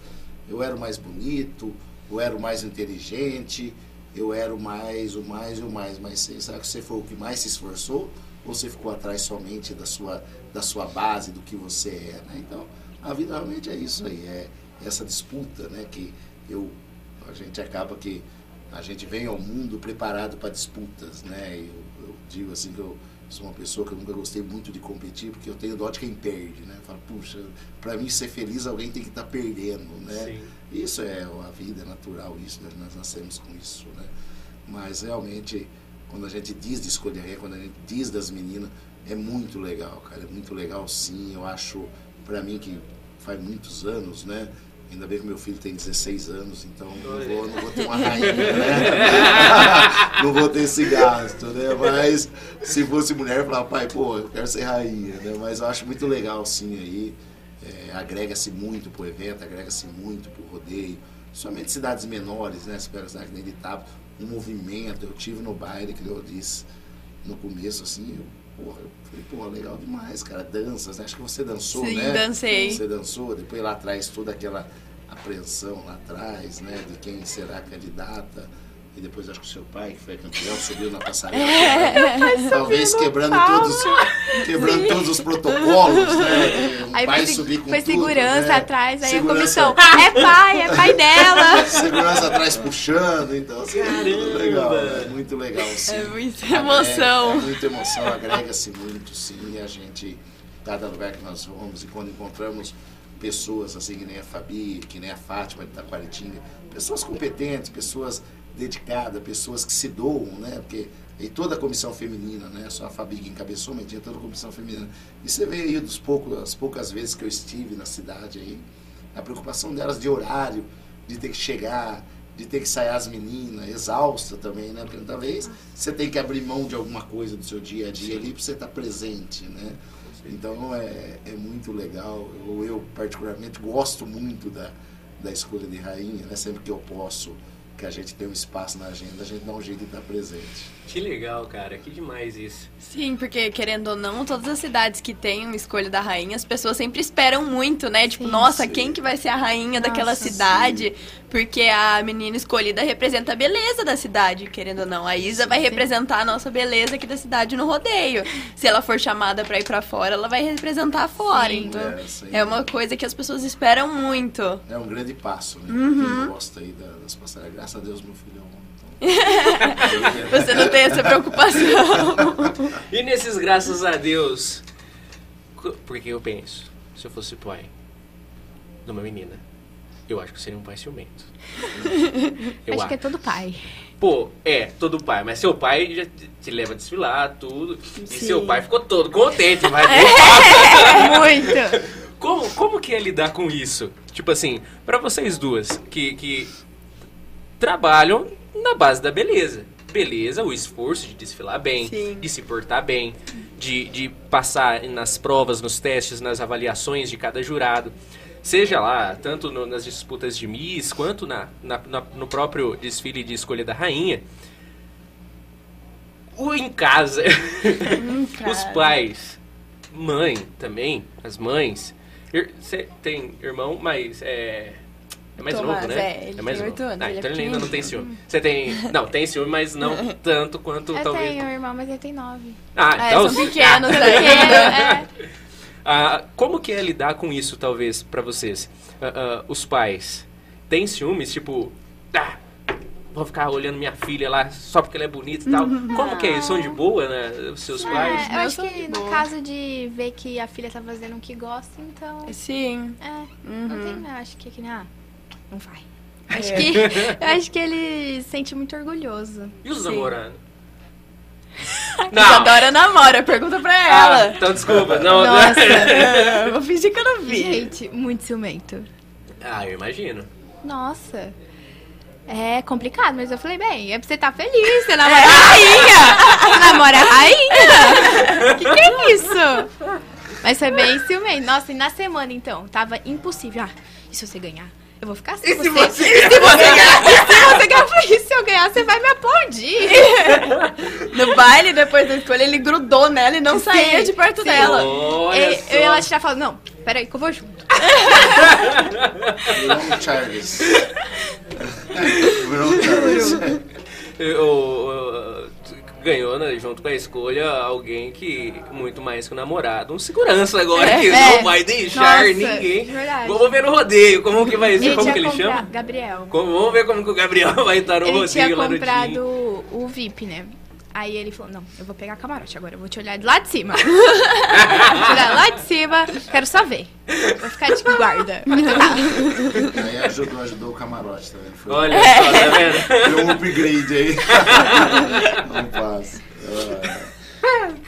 eu era o mais bonito, eu era o mais inteligente, eu era o mais, o mais e o mais. Mas será que você foi o que mais se esforçou? Ou você ficou atrás somente da sua, da sua base, do que você é? Né? Então, a vida realmente é isso aí, é essa disputa, né? Que eu, a gente acaba que a gente vem ao mundo preparado para disputas, né? Eu, eu digo assim que eu sou uma pessoa que eu nunca gostei muito de competir, porque eu tenho dó de quem perde, né? Eu falo, puxa, para mim ser feliz alguém tem que estar tá perdendo, né? Sim. Isso é a vida, é natural isso, né? nós nascemos com isso, né? Mas realmente, quando a gente diz de escolher, quando a gente diz das meninas, é muito legal, cara, é muito legal sim, eu acho, para mim que faz muitos anos, né? Ainda bem que meu filho tem 16 anos, então não vou, não vou ter uma rainha, né? não vou ter esse gasto, né? Mas se fosse mulher, eu falava, pai, pô, eu quero ser rainha, né? Mas eu acho muito legal, sim, aí. É, agrega-se muito pro evento, agrega-se muito pro rodeio. Somente cidades menores, né? Se pega cidade que nem de Itabo, um movimento. Eu tive no baile, que eu disse no começo, assim, eu, porra, eu falei, porra, legal demais, cara. Danças, né? Acho que você dançou, Sim, né? Sim, dancei. Você dançou, depois lá atrás toda aquela apreensão lá atrás, né? De quem será candidata e depois acho que o seu pai, que foi campeão, subiu na passarela. É, talvez quebrando todos, quebrando todos os protocolos, né? Um aí pai foi, subir com foi tudo, segurança né? atrás, aí segurança... a comissão, é pai, é pai dela. segurança atrás puxando, então assim, é muito legal, é muito legal, sim. É muita emoção. É, é muita emoção, agrega-se muito, sim, a gente, cada lugar que nós vamos e quando encontramos pessoas assim que nem a Fabi, que nem a Fátima de Taquaritinga, pessoas competentes, pessoas dedicada, pessoas que se doam, né? Porque e toda a comissão feminina, né? Só a Fabi que encabeçou, mas tinha toda a comissão feminina. E você vê aí dos poucos, as poucas vezes que eu estive na cidade aí, a preocupação delas de horário, de ter que chegar, de ter que sair as meninas, exausta também, né? Porque talvez você tem que abrir mão de alguma coisa do seu dia a dia Sim. ali para você estar tá presente, né? Então é, é muito legal. Eu, eu particularmente gosto muito da, da escolha de rainha, né? Sempre que eu posso que a gente tem um espaço na agenda, a gente dá um jeito de estar presente. Que legal, cara, que demais isso. Sim, porque querendo ou não, todas as cidades que têm uma escolha da rainha, as pessoas sempre esperam muito, né? Tipo, sim, nossa, sim. quem que vai ser a rainha nossa, daquela cidade? Sim. Porque a menina escolhida representa a beleza da cidade, querendo ou não. A Isa vai representar a nossa beleza aqui da cidade no rodeio. Se ela for chamada pra ir pra fora, ela vai representar fora. Sim. Então, É, é, uma coisa que as pessoas esperam muito. É um grande passo, né? Uhum. Quem gosta aí da- das passarelas, graças a Deus, meu filho é um. Então, Você não tem essa preocupação. E nesses graças a Deus, porque eu penso, se eu fosse pai de uma menina, eu acho que seria um pai ciumento. Eu Acho acho. que é todo pai. Pô, é, todo pai, mas seu pai já te- leva a desfilar, tudo. E Sim. seu pai ficou todo contente, vai Muito. Como, como que é lidar com isso? Tipo assim, pra vocês duas que, que trabalham na base da beleza. Beleza, o esforço de desfilar bem, Sim. de se portar bem, de, de passar nas provas, nos testes, nas avaliações de cada jurado. Seja lá, tanto no- nas disputas de Miss, quanto na, na- na- no próprio desfile de escolha da rainha. O em casa, os pais, mãe também, as mães. Você tem irmão, mas é. É mais Tomás, novo, né? é, ele mais tem novo. oito anos, Ah, ele é então ele ainda não tem ciúme. Você tem. Não, tem ciúme, mas não tanto quanto Eu talvez. tenho um irmão, mas ele tem nove. Ah, É, então. são pequenos É, ainda. é. Ah, como que é lidar com isso, talvez, pra vocês? Ah, ah, os pais têm ciúmes, tipo, ah, vou ficar olhando minha filha lá só porque ela é bonita e tal. Como que é isso? São de boa, né? Os seus pais? É, eu meus acho que no caso de ver que a filha tá fazendo o que gosta, então. Sim. É, Uhum. não tem, né? Acho que, que nem, ah, não vai. É. Acho que, eu acho que ele se sente muito orgulhoso. E os Sim. namorados? Isadora namora, pergunta pra Ah, ela. então desculpa. Não, Nossa. É, vou fingir que eu não vi. Gente, muito ciumento. ah, eu imagino. Nossa. É complicado, mas eu falei, bem, é pra você estar feliz, você namora a rainha! Você namora a rainha! que que é isso? Mas foi bem ciumento. Nossa, e na semana, então, tava impossível. Ah, e se você ganhar? Eu vou ficar assim. E se você, você e se você ganhar? E se você ganhar? E se eu ganhar, você vai me aplaudir. No baile, depois da escolha, ele grudou nela e não Sim, saía de perto sim. dela. Olha eu, só. eu e ela já falando, não, peraí que eu vou junto. Charles. Charles. Eu- eu- ganhou, né, junto com a escolha, alguém que, muito mais que o namorado, um segurança agora, É, que é. não vai deixar Nossa, ninguém. verdade. Vamos ver no rodeio, como que vai ser, como que ele comprado, chama? Gabriel. Como- vamos ver como que o Gabriel vai estar no ele rodeio lá no comprado time. o VIP, né? Aí ele falou, não, eu vou pegar camarote agora, eu vou te olhar de lá de cima. vou te olhar lá de cima, quero só ver. Vou ficar de guarda. Aí ajudou, ajudou o camarote também. Foi, Olha só, tá vendo? Deu um upgrade aí. Não passa.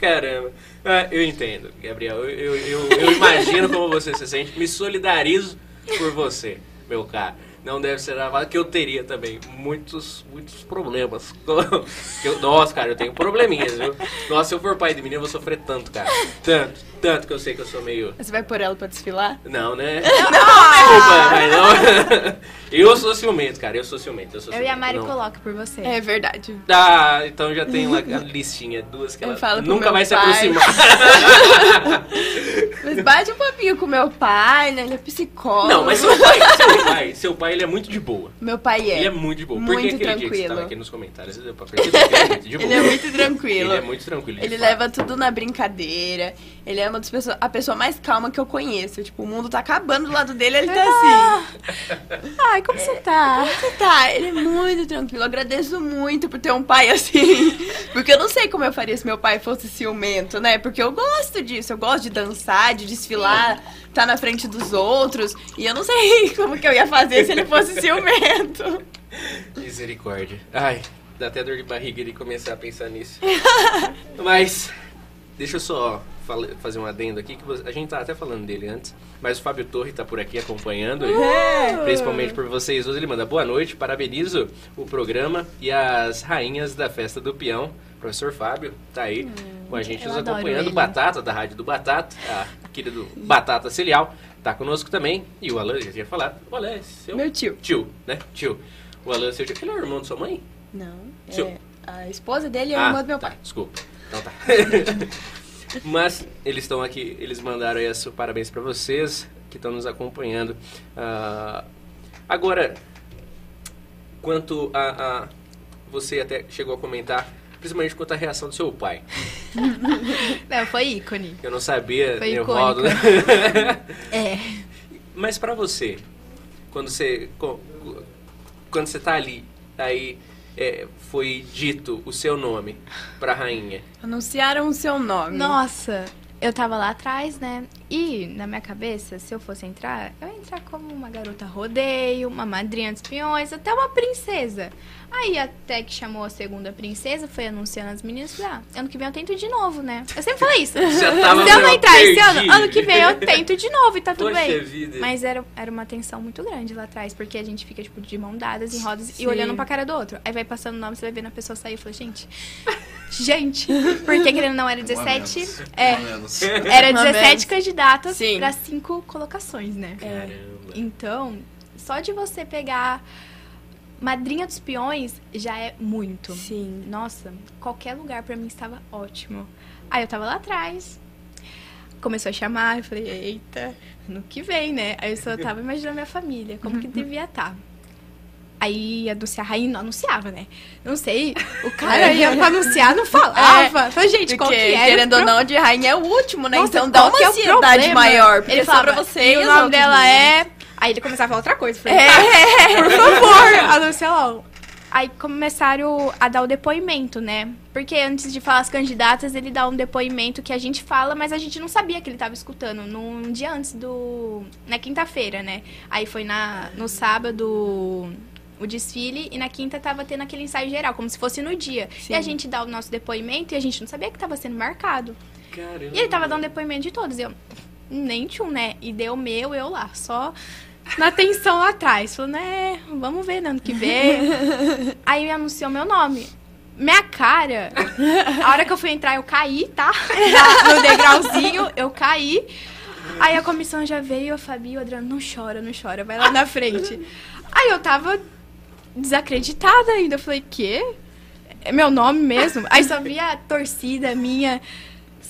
Caramba. Ah, eu entendo, Gabriel. Eu, eu, eu, eu imagino como você se sente. Me solidarizo por você, meu caro. Não deve ser nada que eu teria também muitos, muitos problemas. Nossa, cara, eu tenho probleminhas, viu? Nossa, se eu for pai de menino, eu vou sofrer tanto, cara. Tanto, tanto que eu sei que eu sou meio. Você vai pôr ela pra desfilar? Não, né? Desculpa, mas não. Eu sou ciumento, cara. Eu sou ciumento. Eu, sou Eu e a ciumento, Mari não. coloco por você. É verdade. Ah, então já tem lá a listinha, duas que Eu ela nunca vai se pai. aproximar. Mas bate um papinho com meu pai, né? Ele é psicólogo. Não, mas seu pai, seu pai, seu pai, ele é muito de boa. Meu pai é. Ele é muito de boa. Muito Porque aquele dia que você tranquilo. tava aqui nos comentários, ele é muito de boa. Ele é muito tranquilo. Ele é muito tranquilo. Ele fato. leva tudo na brincadeira. Ele é uma das pessoas, a pessoa mais calma que eu conheço. Tipo, o mundo tá acabando do lado dele, ele tá assim. Ai, como você tá? Você tá, ele é muito tranquilo. Eu agradeço muito por ter um pai assim. Porque eu não sei como eu faria se meu pai fosse ciumento, né? Porque eu gosto disso. Eu gosto de dançar, de desfilar, tá na frente dos outros. E eu não sei como que eu ia fazer se ele fosse ciumento. Misericórdia. Ai, dá até dor de barriga de começar a pensar nisso. Mas, deixa eu só fazer um adendo aqui, que a gente tá até falando dele antes, mas o Fábio Torre tá por aqui acompanhando, É. principalmente por vocês hoje. Ele manda boa noite, parabenizo o programa e as rainhas da festa do peão. Professor Fábio tá aí com a gente nos acompanhando. ele. Batata, da Rádio do Batata, a querido Batata Cilial, tá conosco também. E o Alan, já tinha falado. O Alan é seu Meu tio. tio, né? Tio. O Alan é seu tio. Ele é o irmão de sua mãe? Não. Seu- É, a esposa dele é a irmã do meu tá, pai. Desculpa. Então tá. Mas eles estão aqui, eles mandaram aí as parabéns pra vocês que estão nos acompanhando. Ah, agora, quanto a, a, Você até chegou a comentar, principalmente quanto à reação do seu pai. não, foi ícone. Eu não sabia, foi Nevaldo. Né? é. Mas para você, quando você quando você tá ali, aí é, foi dito o seu nome pra rainha? Anunciaram o seu nome. Nossa, eu tava lá atrás, né? E na minha cabeça, se eu fosse entrar, eu entrar como uma garota rodeio, uma madrinha dos peões, até uma princesa. Aí até que chamou a segunda princesa, foi anunciando as meninas, falei, ah, ano que vem eu tento de novo, né? Eu sempre falei isso. Se eu não entrar perdi. esse ano, ano que vem eu tento de novo e tá tudo Poxa bem. Vida. Mas era, era uma tensão muito grande lá atrás, porque a gente fica, tipo, de mão dadas em rodas Sim. e olhando pra cara do outro. Aí vai passando o nome, você vai vendo a pessoa sair e fala, gente. Gente, porque querendo não era 17. É, era 17 candidatas para cinco colocações, né? Caramba. Então, só de você pegar Madrinha dos Peões já é muito. Sim. Nossa, qualquer lugar para mim estava ótimo. Aí eu tava lá atrás. Começou a chamar, eu falei, eita, no que vem, né? Aí eu só tava imaginando minha família, como que devia estar. Aí anunciar, a rainha não anunciava, né? Não sei, o cara ia pra anunciar, não falava. É, falei, gente, qual que é? Querendo ou não, de rainha é o último, né? Nossa, então dá uma é ansiedade maior. Ele falava, pra você o nome dela é Aí ele começava a falar outra coisa. Falei, é, por favor, anuncia logo. Aí começaram a dar o depoimento, né? Porque antes de falar as candidatas, ele dá um depoimento que a gente fala, mas a gente não sabia que ele estava escutando. Num dia antes do. Na quinta-feira, né? Aí foi na, no sábado o desfile e na quinta tava tendo aquele ensaio geral, como se fosse no dia. Sim. E a gente dá o nosso depoimento e a gente não sabia que estava sendo marcado. Caramba. E ele tava dando depoimento de todos. Eu, nem tchum, né? E deu meu, eu lá, só na tensão lá atrás. Falando, né, vamos ver no ano que vem. Aí me anunciou meu nome. Minha cara, a hora que eu fui entrar, eu caí, tá? No degrauzinho, eu caí. Aí a comissão já veio, a Fabi, o Adriano, não chora, não chora, vai lá na frente. Aí eu tava desacreditada ainda. Eu falei, quê? É meu nome mesmo? Aí só vi a torcida minha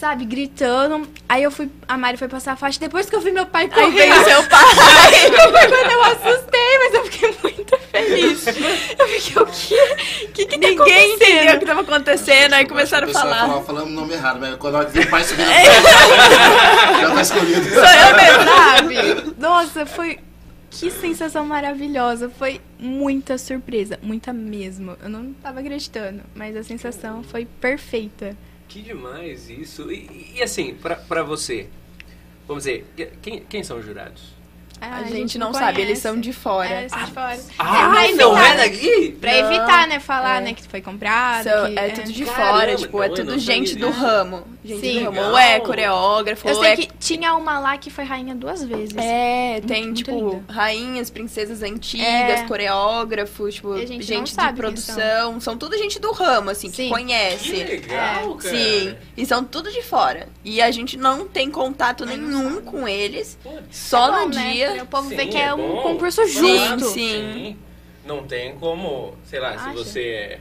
sabe, gritando. Aí eu fui, a Mari foi passar a faixa. Depois que eu vi meu pai correr. Aí veio seu pai. foi quando eu assustei, mas eu fiquei muito feliz. Eu fiquei, o quê? O que que tá Ninguém entendeu o que tava acontecendo. Aí começaram a falar. Falava, falando o nome errado, mas quando eu vi o pai subindo, já tá escolhido. Sou eu mesmo, sabe? Nossa, foi... Que sensação maravilhosa. Foi muita surpresa. Muita mesmo. Eu não tava acreditando, mas a sensação foi perfeita. Que demais isso. E, e assim, pra você, vamos dizer, quem, quem são os jurados? Ah, a, a, gente, não, não sabe, eles são de fora. É, eles são de fora. Ah, é, não é daqui? Pra não. evitar, né, falar, é. né, que foi comprado. So, que, é, tudo de Caramba, fora, tipo, é tudo gente do ramo. Gente Sim. do ramo. Ou é coreógrafo, Eu sei é... que tinha uma lá que foi rainha duas vezes. É, tem, muito, tipo, muito rainhas, princesas antigas, é. coreógrafos, tipo, gente, gente de produção. São. tudo gente do ramo, assim, Sim. que conhece. Que legal, cara. Sim, e são tudo de fora. E a gente não tem contato nenhum com eles, só é no né? dia. O povo vê que é é um concurso justo. Sim, sim. Não tem como, sei lá, Acha? se você é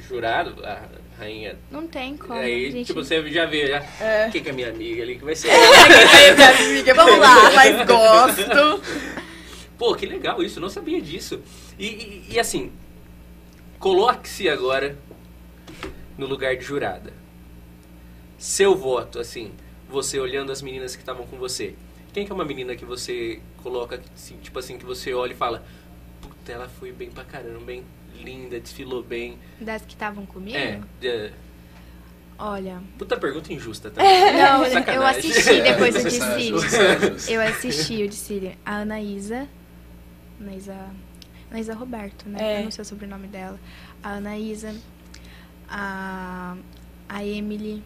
jurado, a rainha. Não tem como. Aí, gente... tipo, você já vê, já. É. Quem que é minha amiga ali que vai ser? Quem é minha amiga? Vamos lá, mas gosto. Pô, que legal isso, não sabia disso. E, e, e assim, coloque-se agora no lugar de jurada. Seu voto, assim, você olhando as meninas que estavam com você. Quem que é uma menina que você coloca, assim, tipo assim, que você olha e fala, puta, ela foi bem pra caramba, bem linda, desfilou bem. Das que estavam comigo? É, é. Olha. Puta pergunta injusta, tá? Não, eu assisti depois o desfile. Eu assisti o desfile. A Anaísa. Anaísa. Anaísa Roberto, né? É. Eu não sei o sobrenome dela. A Anaísa. A. A Emily.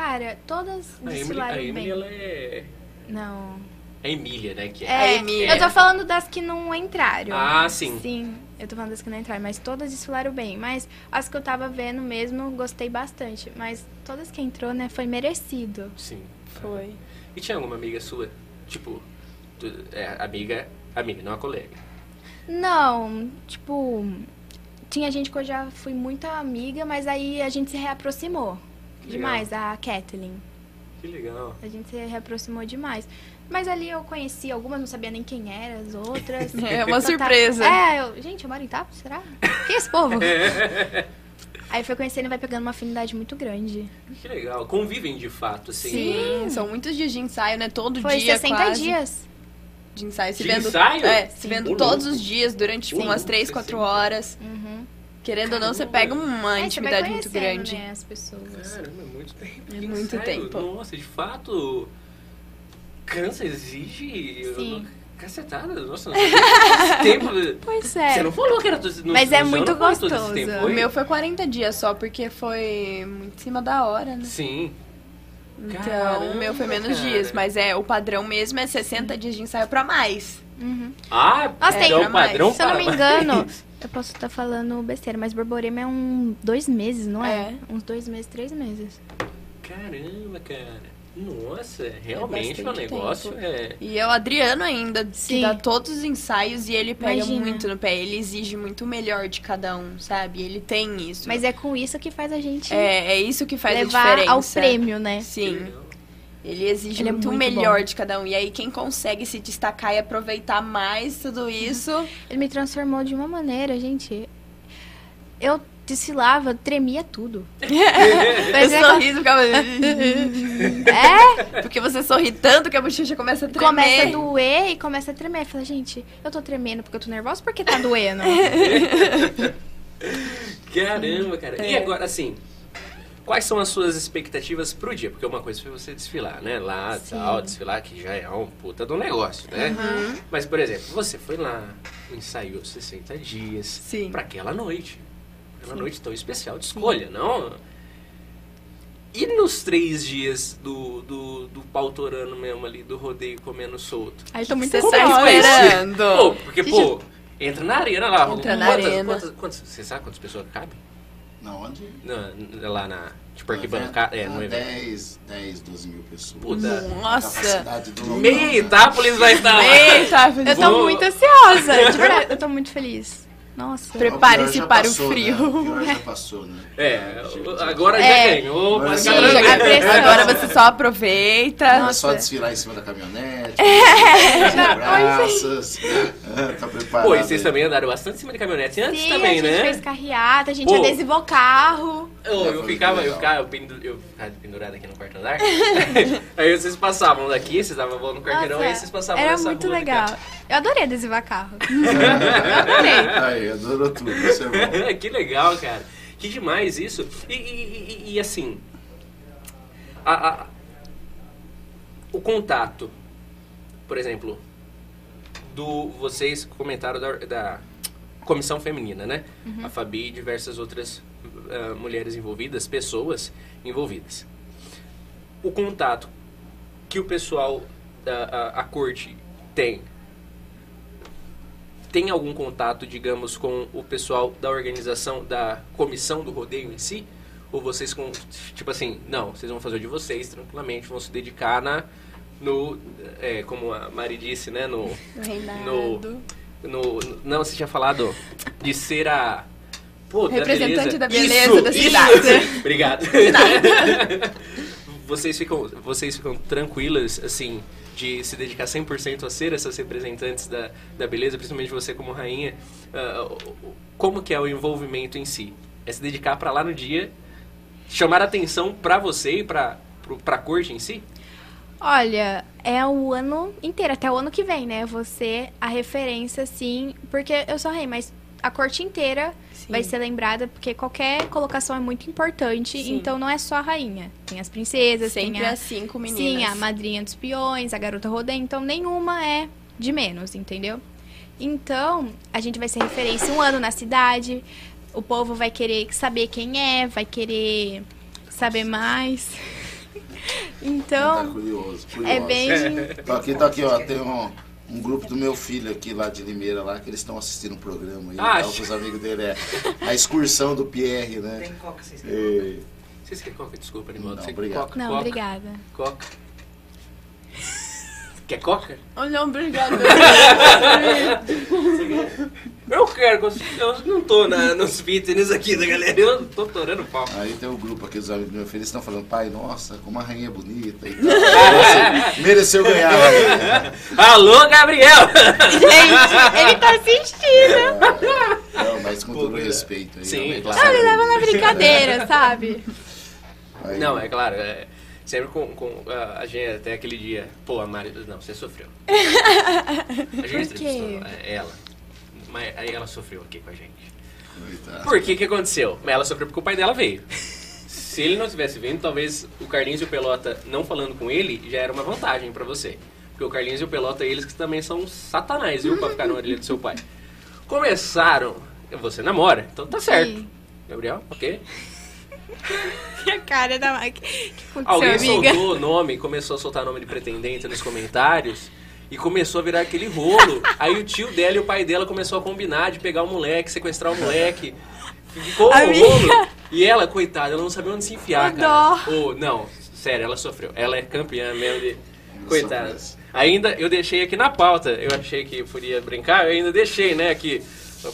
Cara, todas desfilaram a Emily, bem. A Emily, ela é... Não. A Emília, né? Que é. é. A Emília. Eu tô falando das que não entraram. Ah, sim. Sim, eu tô falando das que não entraram, mas todas desfilaram bem. Mas as que eu tava vendo mesmo, gostei bastante. Mas todas que entrou, né, foi merecido. Sim. Foi. E tinha alguma amiga sua? Tipo, tu, é, amiga, amiga, não a colega. Não, tipo, tinha gente que eu já fui muito amiga, mas aí a gente se reaproximou. Demais, a Kathleen. Que legal. A gente se reaproximou demais. Mas ali eu conheci algumas, não sabia nem quem eram, as outras. É uma surpresa. É, eu, gente, eu moro em Tapo, será? Quem é esse povo? Aí foi conhecendo e vai pegando uma afinidade muito grande. Que legal. Convivem de fato, assim. Sim, são muitos dias de ensaio, né? Todo foi dia. 60 quase. dias. De ensaio. Se De vendo, ensaio? É, se vendo todos louco. os dias, durante tipo, umas louco, 3, 4 60. horas. Uhum. Querendo ou não, você Caramba. pega uma É, intimidade muito grande. Né, as pessoas. Caramba, é muito tempo. É muito ensaio. tempo. Nossa, de fato. Cansa, exige. Sim. Cacetada, nossa, não sei esse tempo. Pois é. Você não falou que era no, Mas é muito gostoso. tempo, O meu foi 40 dias só, porque foi muito em cima da hora, né? Sim. Então, Caramba, o meu foi menos cara. dias. Mas é, o padrão mesmo é 60 dias de ensaio pra mais. Uhum. Ah, Nossa, é, tem- o padrão Se eu não para me engano, mais. eu posso estar falando besteira, mas borborema é um dois meses, não é? É. Uns dois meses, três meses. Caramba, cara. Nossa, realmente o bastante negócio tempo. é. E é o Adriano ainda, que Sim. dá todos os ensaios e ele pega Imagina. muito no pé. Ele exige muito o melhor de cada um, sabe? Ele tem isso. Mas é com isso que faz a gente é, é isso que faz a levar diferença. ao prêmio, né? Sim. Ele exige Ele é muito o muito melhor bom. de cada um. E aí, quem consegue se destacar e aproveitar mais tudo isso. Ele me transformou de uma maneira, gente. Eu desfilava, tremia tudo. Mas é- sorriso ficava. É, Porque você sorri tanto que a bochecha começa a tremer. começa a doer e começa a tremer. Fala, gente, eu tô tremendo porque eu tô nervosa porque tá doendo. Caramba, cara. E É. agora, assim, quais são as suas expectativas pro dia? Porque uma coisa foi você desfilar, né? Lá, Sim. tal, desfilar, que já é um puta do negócio, né? Mas, por exemplo, você foi lá, ensaiou 60 dias Sim. pra aquela noite. Aquela noite tão especial de escolha, não? E nos três dias do, do, do pautorano mesmo ali, do rodeio comendo solto? Aí tô muito esse? esperando. Pô, porque, pô, entra na arena lá. Entra na quantas, arena. Quantas, quantas- você sabe quantas pessoas cabem? Na onde? Na- lá na. Tipo, No arquibancada. É, no Ah, evento. 10, 10, 12 mil pessoas. Puta. Nossa. Meia? Itápolis vai estar lá. Eita, Eu tô muito ansiosa. De verdade, eu tô muito feliz. Nossa. O Prepare-se para o passou, frio. Né? O já passou, né? É, agora já É. ganhou. Agora pode sim, já. Agora você só aproveita. É Nossa. só desfilar em cima da caminhonete. É. Braças. tá preparado. Pô, e vocês aí. também andaram bastante em cima de caminhonete antes Sim, também, a gente né? fez carreata, a gente Pô. adesivou o carro. Eu, eu ficava, eu ficava, eu, pendu, eu ficava pendurado aqui no quarto andar. aí vocês passavam daqui, vocês estavam voando no quarteirão, Nossa, aí vocês passavam Era nessa muito legal. Eu adorei adesivar carro. Aí, adorou tudo. Isso é bom. que legal, cara. Que demais isso. E, e- e- e, assim, a- a- o contato, por exemplo, do vocês comentaram da, da comissão feminina, né? A Fabi e diversas outras ah, mulheres envolvidas, pessoas envolvidas. O contato que o pessoal da a, a corte tem tem algum contato, digamos, com o pessoal da organização, da comissão do rodeio em si? Ou vocês, com, tipo assim, não, vocês vão fazer o de vocês tranquilamente, vão se dedicar na, no, é, como a Mari disse, né, no, Reinado. no, não, você tinha falado de ser a... Pô, Representante da Isso, beleza da isso. cidade. Obrigado. vocês, ficam, vocês ficam tranquilas, assim, de se dedicar 100% a ser essas representantes da, da beleza, principalmente você como rainha. ah, como que é o envolvimento em si? É se dedicar pra lá no dia, chamar atenção pra você e pro- pra corte em si? Olha, é o ano inteiro, até o ano que vem, né? Você a referência, sim, porque eu sou rei, mas a corte inteira Sim. vai ser lembrada, porque qualquer colocação é muito importante, Sim. então não é só a rainha. Tem as princesas, Sempre tem a, as cinco meninas. sim, a madrinha dos peões, a garota rodê, então nenhuma é de menos, entendeu? Então, a gente vai ser referência um ano na cidade, o povo vai querer saber quem é, vai querer saber mais. Tá Então, curioso, curioso. é bem. Tô aqui, tô aqui, ó. Tem um, um grupo do meu filho aqui lá de Limeira, lá, que eles estão assistindo o programa aí. Ah, com os amigos dele. É a excursão do Pierre, né? Tem coca, vocês E- Vocês querem coca? Desculpa, Animaldo. Não, obrigado. Coca, Não, coca, obrigada. Coca. Quer coca? Não, obrigada. Eu, quero, eu não tô na, nos fitness aqui da galera, eu tô torando pau. Aí tem o um grupo aqui, os amigos do meu filho, eles estão falando, pai, nossa, como a rainha é bonita e tal. Mereceu, mereceu ganhar. Né? Alô, Gabriel! Gente, ele tá assistindo. É, não, mas com Pô, todo respeito. Aí, sim, claro. Não, ele leva na brincadeira, sabe? Aí, não, é claro, é, sempre com, com a, a gente, até aquele dia, pô, a Mari, não, você sofreu. A gente Por quê? Ela. Mas aí ela sofreu aqui com a gente. Coitado. Por que que aconteceu? Ela sofreu porque o pai dela veio. Se ele não estivesse vindo, talvez o Carlinhos e o Pelota não falando com ele já era uma vantagem para você. Porque o Carlinhos e o Pelota, eles que também são satanás, viu? Pra ficar na orelha do seu pai. Começaram. Você namora, então tá certo. Sim. Gabriel, ok? E a cara da Mike. Alguém amiga? soltou o nome, começou a soltar nome de pretendente nos comentários. E começou a virar aquele rolo. Aí o tio dela e o pai dela começou a combinar de pegar o moleque, sequestrar o moleque. Ficou um rolo. E ela, coitada, ela não sabia onde se enfiar, cara. Oh, não, sério, ela sofreu. Ela é campeã mesmo de. Coitada. Ainda eu deixei aqui na pauta. Eu achei que podia brincar, eu ainda deixei, né, aqui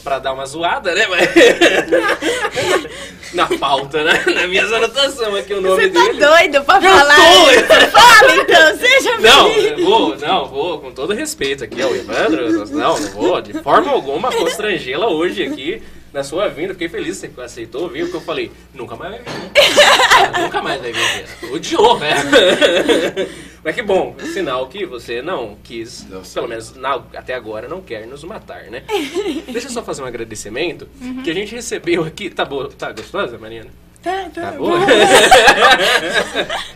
pra dar uma zoada, né? Mas... Na pauta, né? Na minha anotações aqui o nome Você tá dele. doido pra eu falar? Tô. Fala então, seja Não, eu vou, não, vou, com todo respeito aqui ao Evandro. Não, não vou de forma alguma constrangê-la hoje aqui na sua vinda. Fiquei feliz que você aceitou vir, porque eu falei, nunca mais vai vir. Né? Nunca mais vai vir. Odiou, né? Mas que bom, sinal que você não quis, pelo menos na, até agora, não quer nos matar, né? Deixa eu só fazer um agradecimento uhum. que a gente recebeu aqui. Tá boa, tá gostosa, Mariana? Tá, tá, tá boa.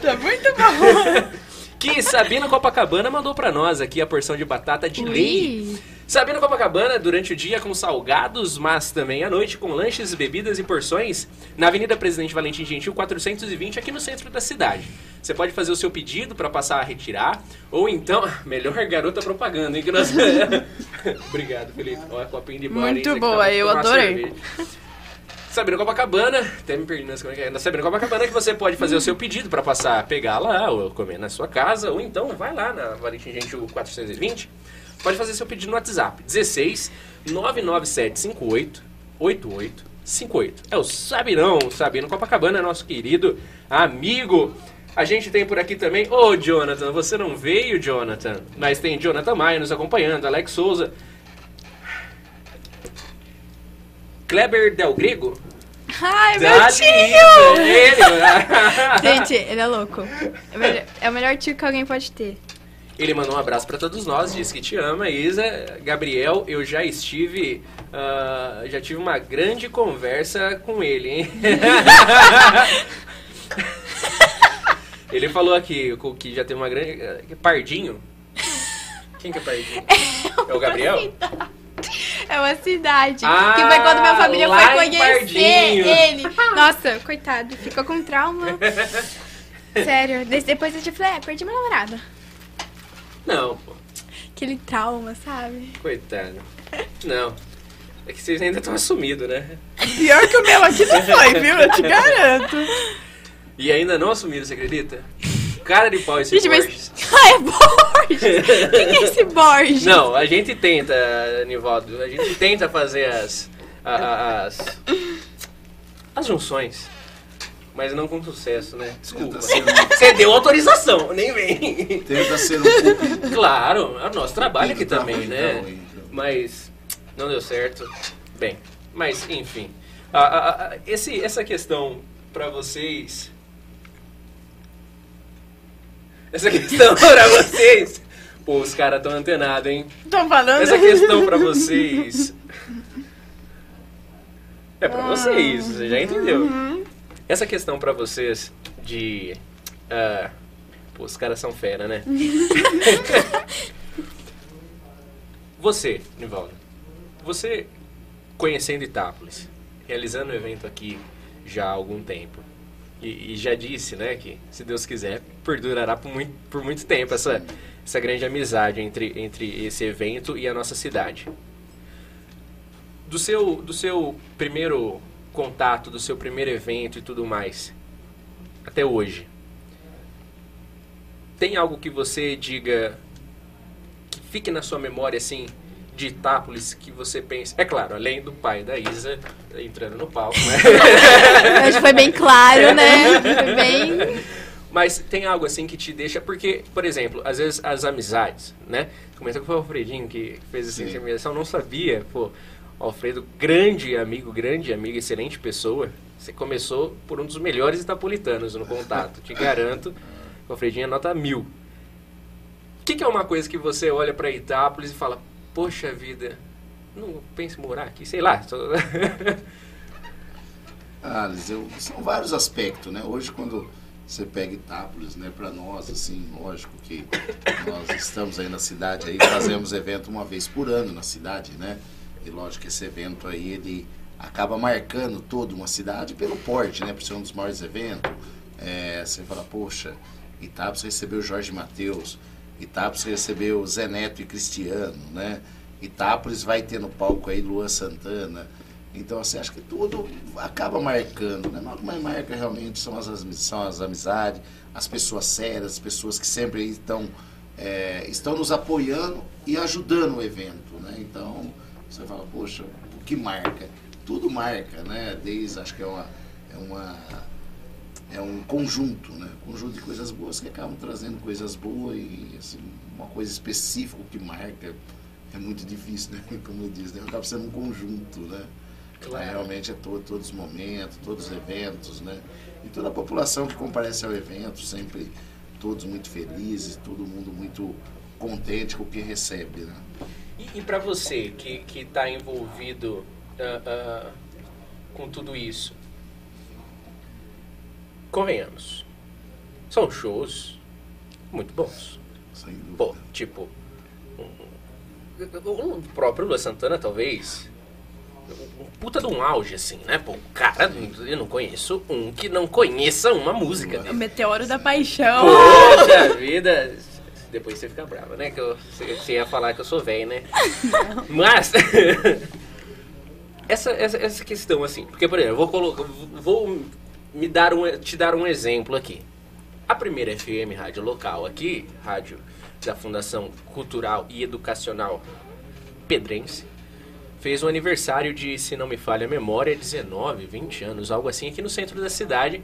tá muito bom. Que Sabina Copacabana mandou para nós aqui a porção de batata de Ui. lei. Sabina Copacabana, durante o dia com salgados, mas também à noite com lanches, bebidas e porções, na Avenida Presidente Valentim Gentil 420, aqui no centro da cidade. Você pode fazer o seu pedido para passar a retirar, ou então, melhor garota propaganda, hein? Que nós... Obrigado, Felipe. Olha a copinha de Muito boa, eu adorei. Sabina Copacabana, até me perdi como é que é. Copacabana que você pode fazer o seu pedido para passar, pegar lá, ou comer na sua casa, ou então vai lá na Valentim Gentil 420. Pode fazer seu pedido no WhatsApp. 16 99758 8858. É o Sabinão, Sabino Copacabana, nosso querido amigo. A gente tem por aqui também, ô oh, Jonathan, você não veio, Jonathan, mas tem Jonathan Maia nos acompanhando, Alex Souza, Kleber Del Grego? Ai, meu tio! Ele. Gente, ele é louco. É o, melhor, é o melhor tio que alguém pode ter. Ele mandou um abraço para todos nós, diz que te ama, Isa. Gabriel, eu já estive, uh, já tive uma grande conversa com ele, hein? ele falou aqui que já teve uma grande... Pardinho? Quem que é Pardinho? É o Gabriel? É uma cidade. Ah, que foi quando minha família foi conhecer ele. Nossa, coitado, ficou com trauma. Sério. Depois eu te falei, é, perdi meu namorado. Não, pô. Aquele trauma, sabe? Coitado. Não. É que vocês ainda estão assumidos, né? Pior que o meu aqui não foi, viu? Eu te garanto. E ainda não assumiram, você acredita? Cara de pau esse Gente, Borges. Mas... Ah, é Borges! Quem é esse Borges? Não, a gente tenta, Nivaldo, a gente tenta fazer as... as... as junções. Mas não com sucesso, né? Desculpa. Você deu autorização, nem vem. Tenta ser um pouco. Claro, é o nosso trabalho aqui também, né? Então, mas não deu certo. Bem, mas enfim. esse, essa questão para vocês essa questão pra vocês. Pô, os caras tão antenados, hein? Estão falando? Essa questão pra vocês. É pra vocês, você já entendeu. Uhum. Essa questão pra vocês de. Uh, pô, os caras são fera, né? você, Nivaldo. Você conhecendo Itápolis, realizando o evento aqui já há algum tempo e, e, já disse, né, que se Deus quiser, perdurará por muito, por muito tempo essa, essa grande amizade entre, entre esse evento e a nossa cidade. Do seu, do seu primeiro contato, do seu primeiro evento e tudo mais, até hoje, tem algo que você diga que fique na sua memória assim de Itápolis que você pensa? É claro, além do pai da Isa entrando no palco, né? Que foi bem claro, né? Foi bem... Mas tem algo assim que te deixa. Porque, por exemplo, às vezes as amizades, né? Começou que foi o Alfredinho que fez essa intermediação, não sabia, pô. Alfredo, grande amigo, grande amigo, excelente pessoa. Você começou por um dos melhores itapolitanos no contato. Te garanto, o Alfredinho é nota mil. O que, que, é uma coisa que você olha para Itápolis e fala, poxa vida, não pense em morar aqui, sei lá. ah, Liseu, são vários aspectos, né? Hoje, quando você pega Itápolis, né, para nós, assim, lógico que nós estamos aí na cidade, aí fazemos evento uma vez por ano na cidade, né? E lógico que esse evento aí, ele acaba marcando toda uma cidade pelo porte, né? Por ser um dos maiores eventos. É, você fala, poxa, Itápolis recebeu Jorge Mateus, Itápolis recebeu Zé Neto e Cristiano, né? Itápolis vai ter no palco aí Luan Santana, então, assim, acho que tudo acaba marcando, né? Mas mais marca realmente são as, são as amizades, as pessoas sérias, as pessoas que sempre estão, é, estão nos apoiando e ajudando o evento, né? Então, você fala, poxa, o que marca? Tudo marca, né? Desde, acho que é uma... É uma é um conjunto, né? Um conjunto de coisas boas que acabam trazendo coisas boas e assim, uma coisa específica que marca é muito difícil, né? Como eu disse, né? acaba sendo um conjunto, né? Claro. realmente é todo, todos os momentos, todos os eventos, né? E toda a população que comparece ao evento, sempre todos muito felizes, todo mundo muito contente com o que recebe, né? E, para você que está envolvido uh, uh, com tudo isso, convenhamos, são shows muito bons. Sem dúvida. Pô, tipo, o próprio Lua Santana, talvez, um puta de um auge, assim, né? Pô, cara, eu não conheço um que não conheça uma música dele. O Meteoro da Paixão. Poxa vida. Depois você fica brava, né? Que eu, você ia falar que eu sou velho, né? Não. Mas. essa, essa, essa questão, assim. Porque, por exemplo, eu vou, colocar, vou me dar um, te dar um exemplo aqui. A primeira FM rádio local aqui, rádio da Fundação Cultural e Educacional Pedrense, fez um aniversário de, se não me falha a memória, 19, 20 anos, algo assim, aqui no centro da cidade.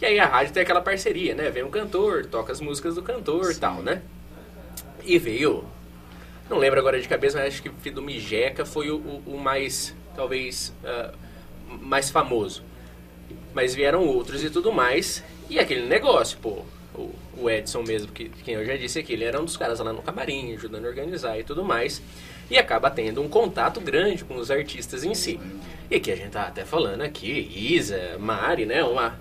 E aí a rádio tem aquela parceria, né? Vem um cantor, toca as músicas do cantor e tal, né? E veio, não lembro agora de cabeça, mas acho que do Mijeca foi o, o, o mais, talvez, uh, mais famoso. Mas vieram outros e tudo mais. E aquele negócio, pô, o, o Edson mesmo, que quem eu já disse aqui, ele era um dos caras lá no camarim, ajudando a organizar e tudo mais e acaba tendo um contato grande com os artistas em si. E aqui a gente tá até falando aqui, Isa, Mari, né? Uma,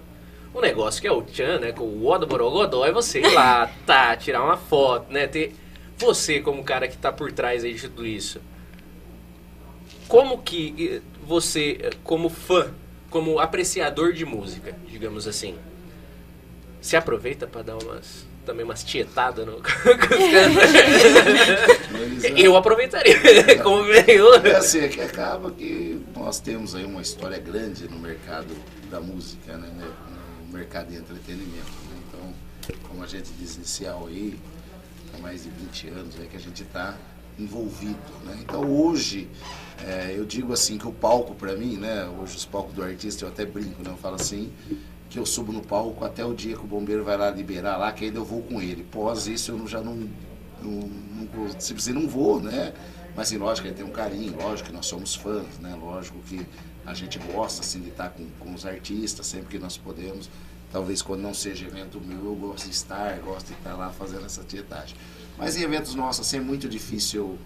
um negócio que é o Tchan, né? Com o Oda Borogodó é você ir lá, tá, tirar uma foto, né? Ter você como cara que tá por trás aí de tudo isso. Como que você, como fã, como apreciador de música, digamos assim, se aproveita para dar umas também umas tietadas no. eu aproveitaria. Como veio. É assim, é que acaba que nós temos aí uma história grande no mercado da música, né? Mercado de entretenimento. Né? Então, como a gente diz inicial aí, há mais de 20 anos é que a gente está envolvido, né? Então hoje é, eu digo assim que o palco para mim, né? Hoje os palcos do artista eu até brinco, né? Eu falo assim, que eu subo no palco até o dia que o bombeiro vai lá liberar lá, que ainda eu vou com ele. Pós isso eu já não, não, não simplesmente não vou, né? Mas assim, lógico que tem um carinho, lógico que nós somos fãs, né? Lógico que a gente gosta assim, de estar com, com os artistas sempre que nós podemos. Talvez quando não seja evento meu, eu gosto de estar, gosto de estar lá fazendo essa tietagem. Mas em eventos nossos, assim, é muito difícil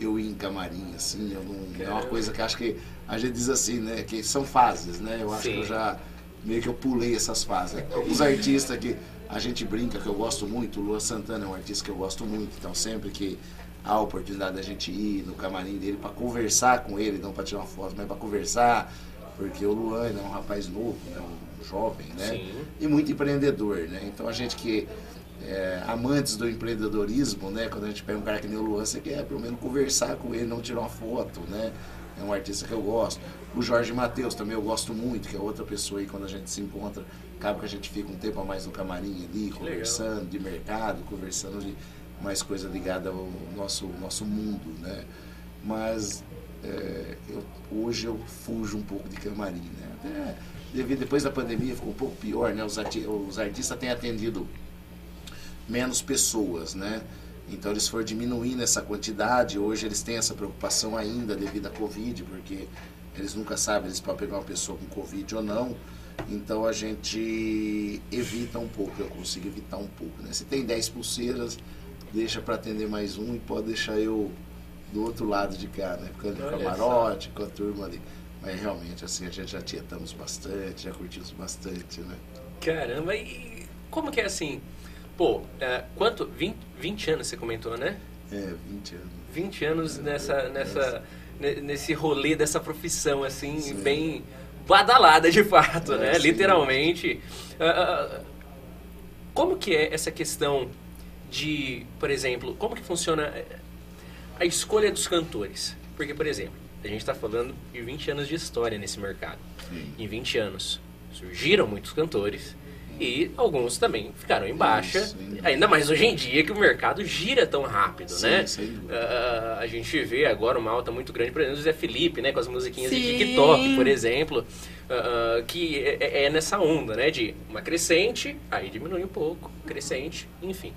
eu, eu ir em camarim, assim, eu não, é uma coisa que acho que a gente diz assim, né? Que são fases, né? Eu acho Sim. que eu já meio que eu pulei essas fases. Alguns artistas que a gente brinca, que eu gosto muito, o Lua Santana é um artista que eu gosto muito, então sempre que a oportunidade da gente ir no camarim dele para conversar com ele, não para tirar uma foto, mas para conversar, porque o Luan é um rapaz novo, né, um jovem, né? Sim. E muito empreendedor, né? Então a gente que é, amantes do empreendedorismo, né? Quando a gente pega um cara que nem o Luan, você quer pelo menos conversar com ele, não tirar uma foto, né? É um artista que eu gosto. O Jorge Matheus também eu gosto muito, que é outra pessoa aí quando a gente se encontra, acaba que a gente fica um tempo a mais no camarim ali, conversando Legal. de mercado, conversando de mais coisa ligada ao nosso, nosso mundo, né? mas é, eu, hoje eu fujo um pouco de camarim, né? Até depois da pandemia ficou um pouco pior, né? Os, os artistas têm atendido menos pessoas, né? Então eles foram diminuindo essa quantidade. Hoje eles têm essa preocupação ainda devido à Covid, porque eles nunca sabem eles podem pegar uma pessoa com Covid ou não. Então a gente evita um pouco, eu consigo evitar um pouco. Né? Se tem 10 pulseiras, deixa para atender mais um e pode deixar eu do outro lado de cá, né? Ficando no camarote, com a turma ali. Mas realmente, assim, a gente já tietamos bastante, já curtimos bastante, né? Caramba, e como que é assim? Pô, é, quanto? 20, 20 anos você comentou, né? É, 20 anos. 20 anos é, nessa, nessa, nesse rolê dessa profissão, assim, Sim. bem badalada de fato, é, né? Sim. Literalmente. Uh, como que é essa questão de, por exemplo, como que funciona a escolha dos cantores? Porque, por exemplo, a gente está falando de 20 anos de história nesse mercado. Sim. Em 20 anos surgiram muitos cantores e alguns também ficaram em baixa. Sim, ainda mais hoje em dia que o mercado gira tão rápido, sim, né? Uh, a gente vê agora uma alta muito grande, por exemplo, o Zé Felipe, né? Com as musiquinhas de TikTok, por exemplo. Uh, que é, é, é, nessa onda, né? De uma crescente, aí diminui um pouco, crescente, enfim.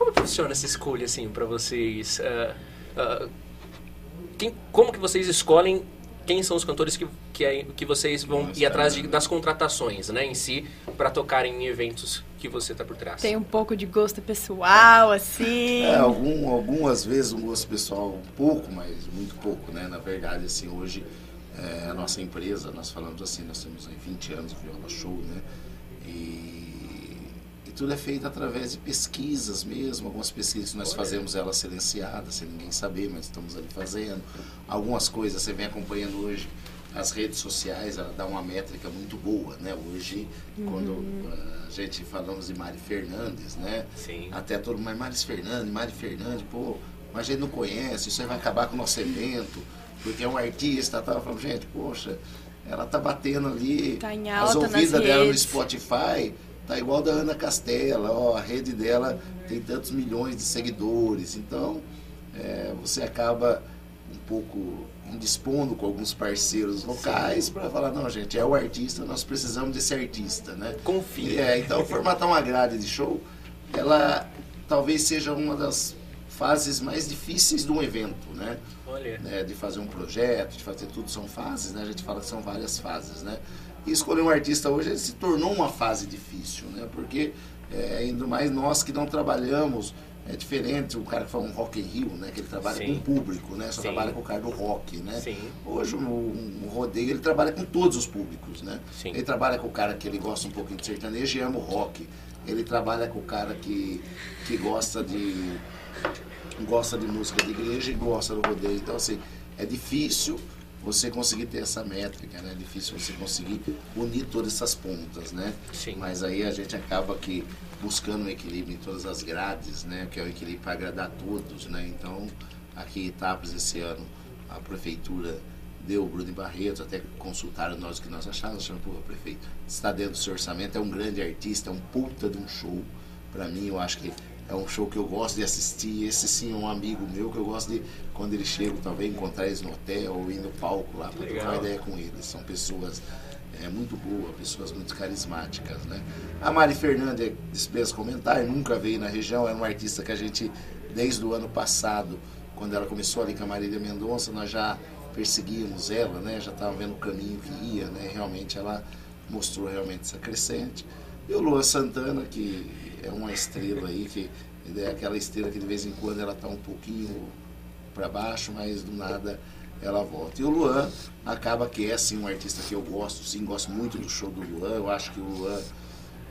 Como funciona essa escolha, assim, para vocês? Uh, quem, como que vocês escolhem quem são os cantores que, que, é, que vocês vão Nossa, ir atrás de, das contratações, né, em si, para tocarem em eventos que você tá por trás? Tem um pouco de gosto pessoal, assim? É, algum, algumas vezes um gosto pessoal um pouco, mas muito pouco, né? Na verdade, assim, hoje é, a nossa empresa, nós falamos assim, nós temos aí 20 anos de Viola Show, né? E tudo é feito através de pesquisas mesmo, algumas pesquisas nós fazemos elas silenciadas, sem ninguém saber, mas estamos ali fazendo. Algumas coisas você vem acompanhando hoje as redes sociais, ela dá uma métrica muito boa, né? Hoje, uhum. quando uh, a gente falamos de Mari Fernandes, né? Sim. Até todo mundo, mas Mari Fernandes, Mari Fernandes, pô, mas a gente não conhece, isso aí vai acabar com o nosso evento, porque é um artista, tava falando, gente, poxa, ela tá batendo ali tá as ouvidas dela no Spotify, Tá igual da Ana Castela, ó, a rede dela tem tantos milhões de seguidores. Então, é, você acaba um pouco indispondo com alguns parceiros locais para falar, não, gente, é o artista, nós precisamos desse artista, né? Confia. É, então, formatar uma grade de show, ela talvez seja uma das fases mais difíceis de um evento, né? Olha. É, de fazer um projeto, de fazer tudo, são fases, né? A gente fala que são várias fases, né? E escolher um artista hoje se tornou uma fase difícil, né? Porque, é, ainda mais nós que não trabalhamos, é diferente o cara que faz um Rock in Rio, né? Que ele trabalha Sim. com o público, né? Só Sim. trabalha com o cara do rock, né? Sim. Hoje o, o, rodeio ele trabalha com todos os públicos, né? Ele trabalha com o cara que ele gosta um pouquinho de sertanejo e ama o rock. Ele trabalha com o cara que, que gosta de gosta de música de igreja e gosta do rodeio. Então assim, é difícil você conseguir ter essa métrica, né? É difícil você conseguir unir todas essas pontas, né? Sim. Mas aí a gente acaba que buscando um equilíbrio em todas as grades, né? Que é o equilíbrio para agradar todos, né? Então, aqui em Itápolis esse ano, a prefeitura deu o Bruno Barreto, até consultaram nós o que nós achávamos, achando, pô, prefeito, está dentro do seu orçamento, é um grande artista, é um puta de um show. Para mim, eu acho que é um show que eu gosto de assistir. Esse sim é um amigo meu que eu gosto de, quando eles chegam, talvez encontrar eles no hotel ou ir no palco lá para trocar ideia com eles. São pessoas é, muito boas, pessoas muito carismáticas, né? A Mari Fernandes, dispensa comentário, nunca veio na região, era uma artista que a gente, desde o ano passado, quando ela começou ali com a Marília Mendonça, nós já perseguíamos ela, né? Já estava vendo o caminho que ia, né? Realmente ela mostrou realmente essa crescente. E o Lua Santana, que é uma estrela aí, que é aquela estrela que de vez em quando ela está um pouquinho para baixo, mas do nada ela volta. E o Luan acaba que é assim um artista que eu gosto, sim, gosto muito do show do Luan. Eu acho que o Luan,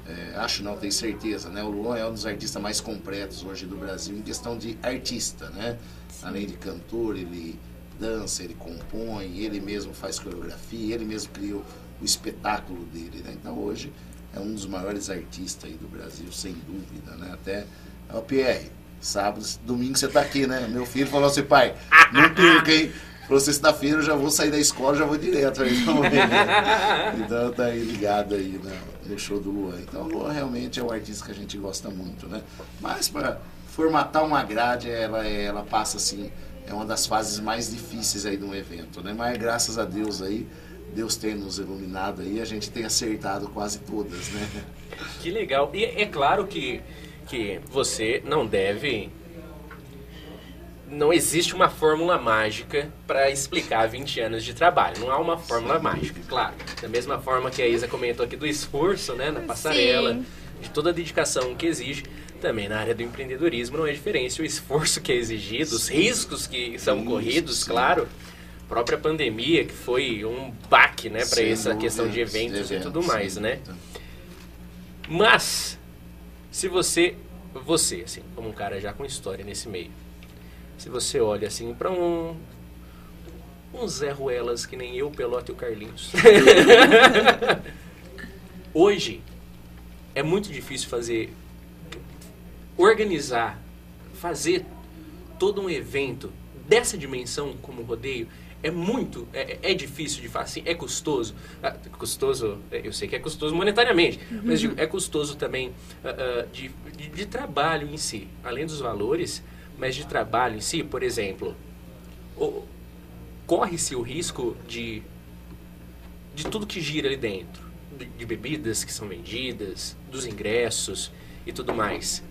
é, acho não, tenho certeza, né? O Luan é um dos artistas mais completos hoje do Brasil em questão de artista, né? Sim. Além de cantor, ele dança, ele compõe, ele mesmo faz coreografia, ele mesmo criou o espetáculo dele, né? Então hoje é um dos maiores artistas aí do Brasil, sem dúvida, né? Até é o Pierre, sábado, domingo você tá aqui, né? Meu filho falou assim, pai, não perca, hein? Falou, sexta-feira eu já vou sair da escola, já vou direto aí. Então tá aí ligado aí né, no show do Luan. Então o Luan realmente é um artista que a gente gosta muito, né? Mas para formatar uma grade, ela, ela passa assim, é uma das fases mais difíceis aí de um evento, né? Mas graças a Deus aí, Deus tem nos iluminado aí, a gente tem acertado quase todas, né? Que legal. E é claro que, que você não deve não existe uma fórmula mágica para explicar 20 anos de trabalho. Não há uma fórmula Sim. mágica, claro. Da mesma forma que a Isa comentou aqui do esforço, né, na passarela, Sim. de toda a dedicação que exige, também na área do empreendedorismo não é diferente. O esforço que é exigido, os riscos que são corridos, claro. Própria pandemia, que foi um baque, né, para essa questão de eventos, eventos e tudo mais, né? Mas, se você, você, assim, como um cara já com história nesse meio, se você olha assim para um um Zé Ruelas que nem eu, Pelota e o Carlinhos. Hoje é muito difícil fazer organizar, fazer todo um evento dessa dimensão como rodeio é muito, é, é difícil de fazer, é custoso. Ah, custoso, é, eu sei que é custoso monetariamente, uhum. mas digo, é custoso também uh, uh, de, de, de, trabalho em si. Além dos valores, mas de trabalho em si, por exemplo, corre-se o risco de, de tudo que gira ali dentro, de, de bebidas que são vendidas, dos ingressos e tudo mais.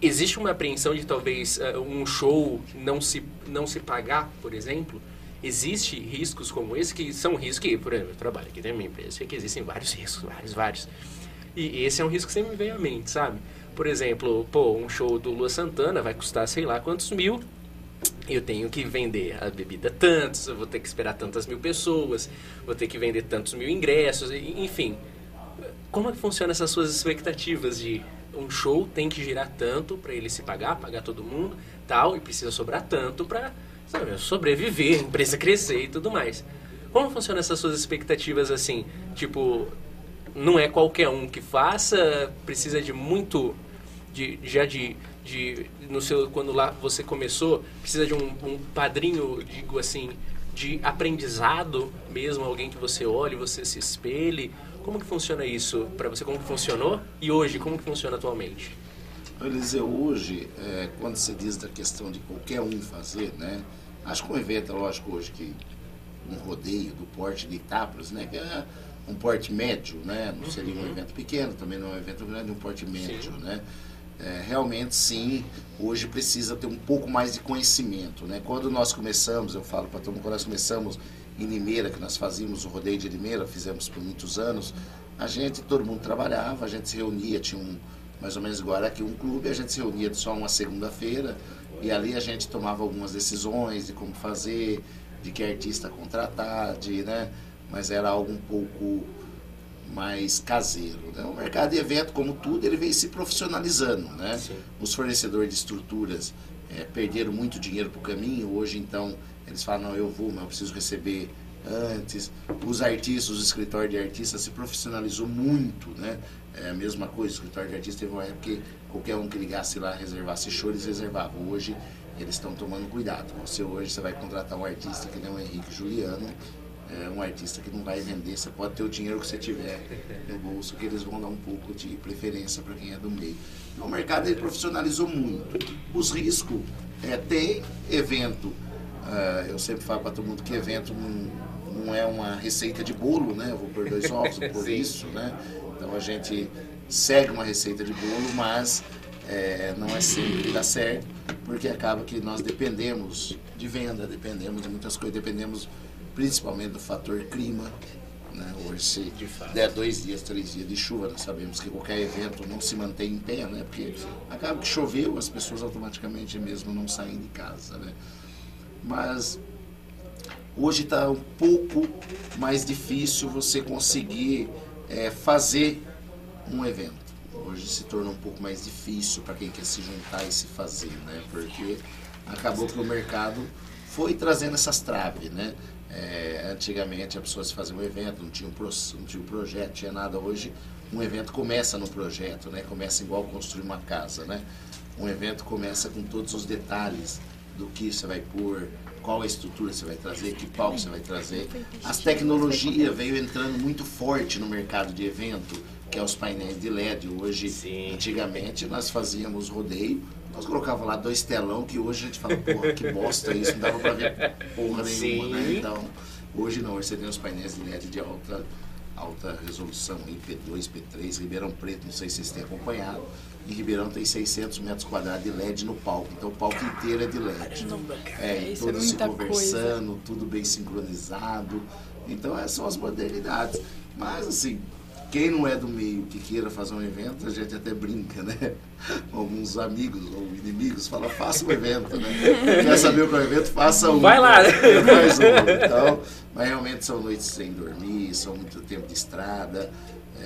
Existe uma apreensão de talvez uh, um show não se, não se pagar, por exemplo? Existe riscos como esse que são riscos que, por exemplo, eu trabalho aqui na minha empresa, sei que existem vários riscos, vários, vários. E esse é um risco que sempre me vem à mente, sabe? Por exemplo, pô, um show do Lua Santana vai custar sei lá quantos mil. Eu tenho que vender a bebida tantos, eu vou ter que esperar tantas mil pessoas, vou ter que vender tantos mil ingressos, enfim. Como é que funciona essas suas expectativas de um show tem que girar tanto para ele se pagar, pagar todo mundo, tal, e precisa sobrar tanto para sobreviver, a empresa crescer e tudo mais. Como funcionam essas suas expectativas assim? Tipo, não é qualquer um que faça, precisa de muito de, já de, de no seu quando lá você começou precisa de um, um padrinho digo assim de aprendizado mesmo alguém que você olhe você se espelhe como que funciona isso para você como que funcionou e hoje como que funciona atualmente Eliseu, hoje, é, quando se diz da questão de qualquer um fazer, né? Acho que um evento, é lógico, hoje que um rodeio do porte de Itápolis, né? Que é um porte médio, né? Não seria um uhum. evento pequeno, também não é um evento grande, um porte médio, Sim. né? é, realmente sim, hoje precisa ter um pouco mais de conhecimento. Né? Quando nós começamos, eu falo para todo mundo, quando nós começamos em Limeira, que nós fazíamos o rodeio de Limeira, fizemos por muitos anos, a gente, todo mundo trabalhava, a gente se reunia, tinha um, mais ou menos igual aqui um clube, a gente se reunia só uma segunda-feira e ali a gente tomava algumas decisões de como fazer, de que artista contratar, de, né? mas era algo um pouco mais caseiro. Né? O mercado de evento, como tudo, ele vem se profissionalizando. Né? Os fornecedores de estruturas é, perderam muito dinheiro para o caminho, hoje então eles falam, não, eu vou, mas eu preciso receber antes. Os artistas, os escritórios de artistas se profissionalizou muito, né? É a mesma coisa, o escritório de artistas teve uma época que qualquer um que ligasse lá, reservasse show, eles reservavam. Hoje eles estão tomando cuidado. Você hoje você vai contratar um artista que nem o Henrique Juliano, é, um artista que não vai vender, você pode ter o dinheiro que você tiver no bolso, que eles vão dar um pouco de preferência para quem é do meio. Então, o mercado ele profissionalizou muito. Os riscos é, tem evento, uh, eu sempre falo para todo mundo que evento não, não é uma receita de bolo, né? Eu vou pôr dois ovos por isso, né? Então a gente segue uma receita de bolo, mas é, não é sempre que dá certo, porque acaba que nós dependemos de venda, dependemos de muitas coisas, dependemos principalmente do fator clima. Né? Hoje, se de der dois dias, três dias de chuva, nós sabemos que qualquer evento não se mantém em pé, né? porque acaba que choveu, as pessoas automaticamente mesmo não saem de casa. Né? Mas hoje está um pouco mais difícil você conseguir é, fazer um evento. Hoje se torna um pouco mais difícil para quem quer se juntar e se fazer, né? Porque acabou que o mercado foi trazendo essas traves, né? É, antigamente a pessoa se fazia um evento, não tinha um, pro, não tinha um projeto, tinha nada. Hoje um evento começa no projeto, né? Começa igual construir uma casa, né? Um evento começa com todos os detalhes do que você vai pôr, qual a estrutura você vai trazer, que palco você vai trazer. As tecnologias veio entrando muito forte no mercado de evento, que é os painéis de LED. Hoje, Sim. antigamente, nós fazíamos rodeio, Nós colocava lá dois telão que hoje a gente fala, porra, que bosta isso, não dava pra ver porra nenhuma, né? Então, hoje não, hoje você tem os painéis de LED de alta, alta resolução, P2, P3, Ribeirão Preto, não sei se vocês têm acompanhado. Em Ribeirão tem 600 metros quadrados de LED no palco, então o palco inteiro é de LED. É, todos é se muita conversando, coisa. tudo bem sincronizado. Então essas são as modernidades. Mas assim, quem não é do meio que queira fazer um evento, a gente até brinca, né? Alguns amigos ou inimigos falam, faça um evento, né? Quer saber o que é um evento? Faça um. Vai lá. Faz um. Então, mas realmente são noites sem dormir, são muito tempo de estrada.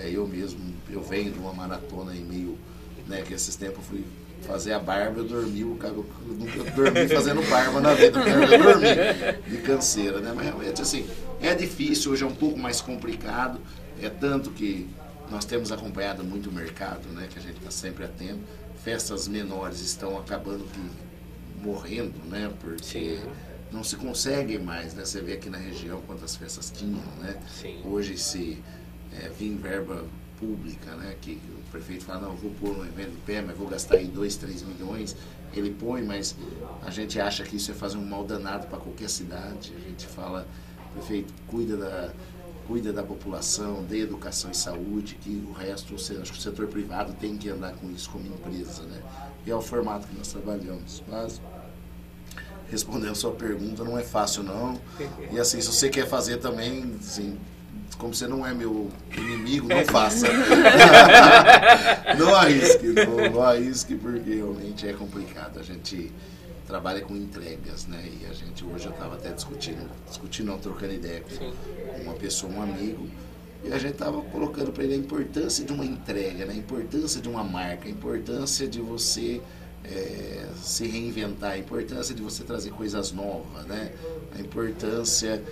É, eu mesmo, eu venho de uma maratona aí meio, né? Que esses tempos eu fui fazer a barba, eu dormi, o cara, eu nunca dormi fazendo barba na vida, eu dormi de canseira, né? Mas realmente, assim, é difícil, hoje é um pouco mais complicado, é tanto que nós temos acompanhado muito o mercado, né? Que a gente está sempre atento. Festas menores estão acabando que morrendo, né? Porque Sim. não se consegue mais, né? Você vê aqui na região quantas festas tinham, né? Sim. Hoje se é, vir verba pública, né? Que prefeito fala, não, vou pôr um evento de pé, mas vou gastar aí 2, 3 milhões. Ele põe, mas a gente acha que isso é fazer um mal danado para qualquer cidade. A gente fala, prefeito, cuida da, cuida da população, dê educação e saúde, que o resto, acho que o setor privado tem que andar com isso como empresa, né? E é o formato que nós trabalhamos. Mas respondendo a sua pergunta, não é fácil não. E assim, se você quer fazer também, assim, como você não é meu inimigo, não faça. não arrisque, não, não arrisque, porque realmente é complicado. A gente trabalha com entregas, né? E a gente hoje eu estava até discutindo, discutindo, não, trocando ideia com uma pessoa, um amigo, e a gente estava colocando para ele a importância de uma entrega, né? a importância de uma marca, a importância de você é, se reinventar, a importância de você trazer coisas novas, né? a importância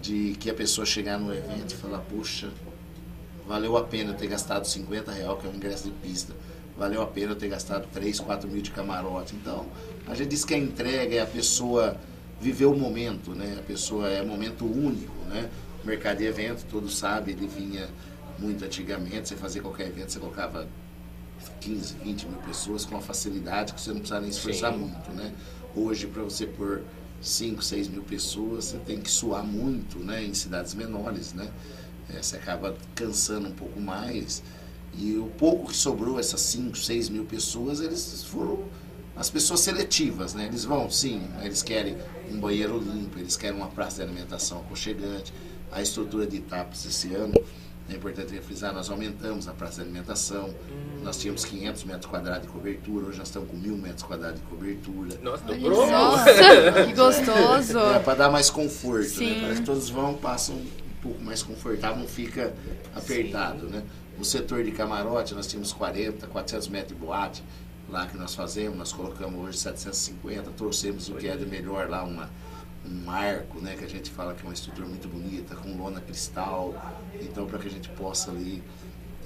de que a pessoa chegar no evento e falar, puxa, valeu a pena eu ter gastado 50 reais, que é o ingresso de pista, valeu a pena eu ter gastado 3, 4 mil de camarote. Então, a gente diz que a entrega é a pessoa viver o momento, né? A pessoa é momento único, né? O mercado de evento, todos sabem, ele vinha muito antigamente, você fazia qualquer evento, você colocava 15, 20 mil pessoas com uma facilidade que você não precisava nem esforçar Sim. muito, né? Hoje, para você pôr 5, 6 mil pessoas, você tem que suar muito, né? Em cidades menores, né? É, você acaba cansando um pouco mais. E o pouco que sobrou, essas 5, 6 mil pessoas, eles foram as pessoas seletivas, né? Eles vão, sim, eles querem um banheiro limpo, eles querem uma praça de alimentação aconchegante. A estrutura de etapas esse ano, é importante frisar, nós aumentamos a praça de alimentação. Nós tínhamos 500 metros quadrados de cobertura, hoje nós estamos com 1.000 metros quadrados de cobertura. Nossa, dobrou. Nossa, que gostoso. É, para dar mais conforto, Sim. né? Parece que todos vão, passam um pouco mais confortável, não fica apertado, né? No setor de camarote, nós tínhamos 40, 400 metros de boate lá que nós fazemos, nós colocamos hoje 750, trouxemos o que é de melhor lá, uma, um arco, né? Que a gente fala que é uma estrutura muito bonita, com lona cristal, então para que a gente possa ali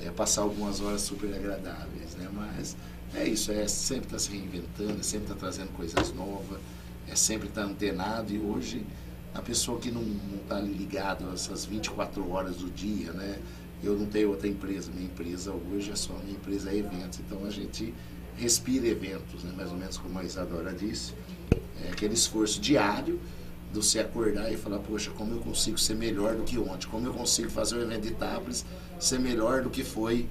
é, passar algumas horas super agradáveis, né? Mas é isso, é sempre estar se reinventando, é sempre estar trazendo coisas novas, é sempre estar antenado e hoje a pessoa que não está ligado a essas 24 horas do dia, né? Eu não tenho outra empresa, minha empresa hoje é só minha empresa é eventos, então a gente respira eventos, né? Mais ou menos como a Isadora disse, é aquele esforço diário de você acordar e falar, poxa, como eu consigo ser melhor do que ontem, como eu consigo fazer o evento de Itápolis ser melhor do que foi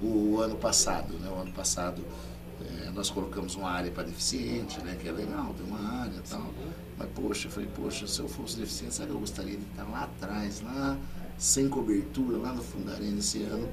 o ano passado, né? O ano passado é, nós colocamos uma área para deficiente, né? Que é legal, tem uma área e tal. Mas, poxa, eu falei, poxa, se eu fosse deficiente, sabe eu gostaria de estar lá atrás, lá, sem cobertura, lá no Fundarém esse ano,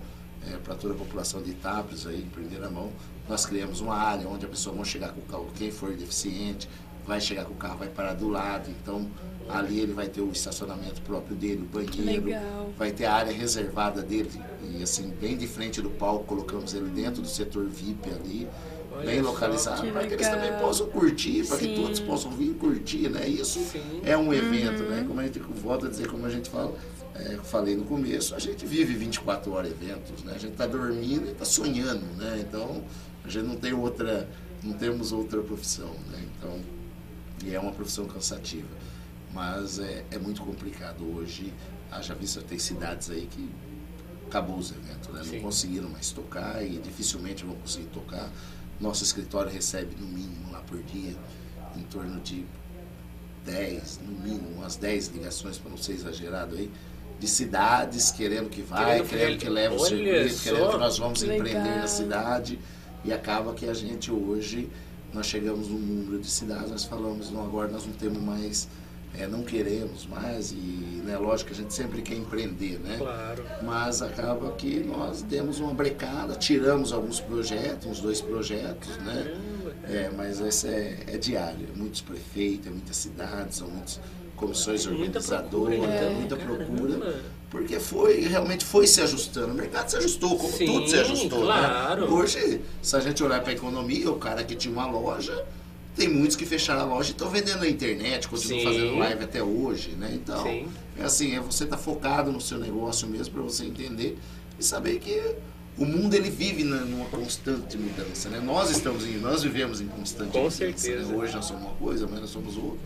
é, para toda a população de Itápolis aí, em primeira mão. Nós criamos uma área onde a pessoa vai chegar com quem for deficiente, vai chegar com o carro, vai parar do lado, então ali ele vai ter o estacionamento próprio dele, o banheiro, legal. vai ter a área reservada dele, e assim, bem de frente do palco, colocamos ele dentro do setor VIP ali, Olha bem localizado, para que eles também possam curtir, para que todos possam vir curtir, né? Isso Sim. é um evento, né? Como a gente volta a dizer, como a gente fala, é, falei no começo, a gente vive 24 horas eventos, né? A gente está dormindo e está sonhando, né? Então, a gente não tem outra, não temos outra profissão, né? Então, e é uma profissão cansativa. Mas é, é muito complicado hoje. Haja vista, tem cidades aí que acabou os eventos, né? Não conseguiram mais tocar e dificilmente vão conseguir tocar. Nosso escritório recebe no mínimo lá por dia em torno de 10, no mínimo, umas 10 ligações, para não ser exagerado aí, de cidades querendo que vai, querendo, querendo que leve o circuito, querendo que nós vamos Legal. empreender na cidade. E acaba que a gente hoje, nós chegamos num número de cidades, nós falamos, não, agora nós não temos mais é, não queremos mais e, né, lógico que a gente sempre quer empreender, né? Claro. Mas acaba que nós demos uma brecada, tiramos alguns projetos, uns dois projetos, né? É, mas esse é, é diário, é muitos prefeitos, é muitas cidades, são muitas comissões organizadoras, muita procura, é, muita procura porque foi realmente foi se ajustando. O mercado se ajustou, como Sim, tudo se ajustou. Né? Claro. Né? Hoje, se a gente olhar para a economia, o cara que tinha uma loja tem muitos que fecharam a loja e estão vendendo na internet, continuam Sim. fazendo live até hoje, né? Então, Sim. é assim, é você estar tá focado no seu negócio mesmo para você entender e saber que o mundo ele vive na, numa constante mudança, né? Nós estamos em, nós vivemos em constante Com mudança. certeza. Né? Hoje nós somos uma coisa, amanhã nós somos outra.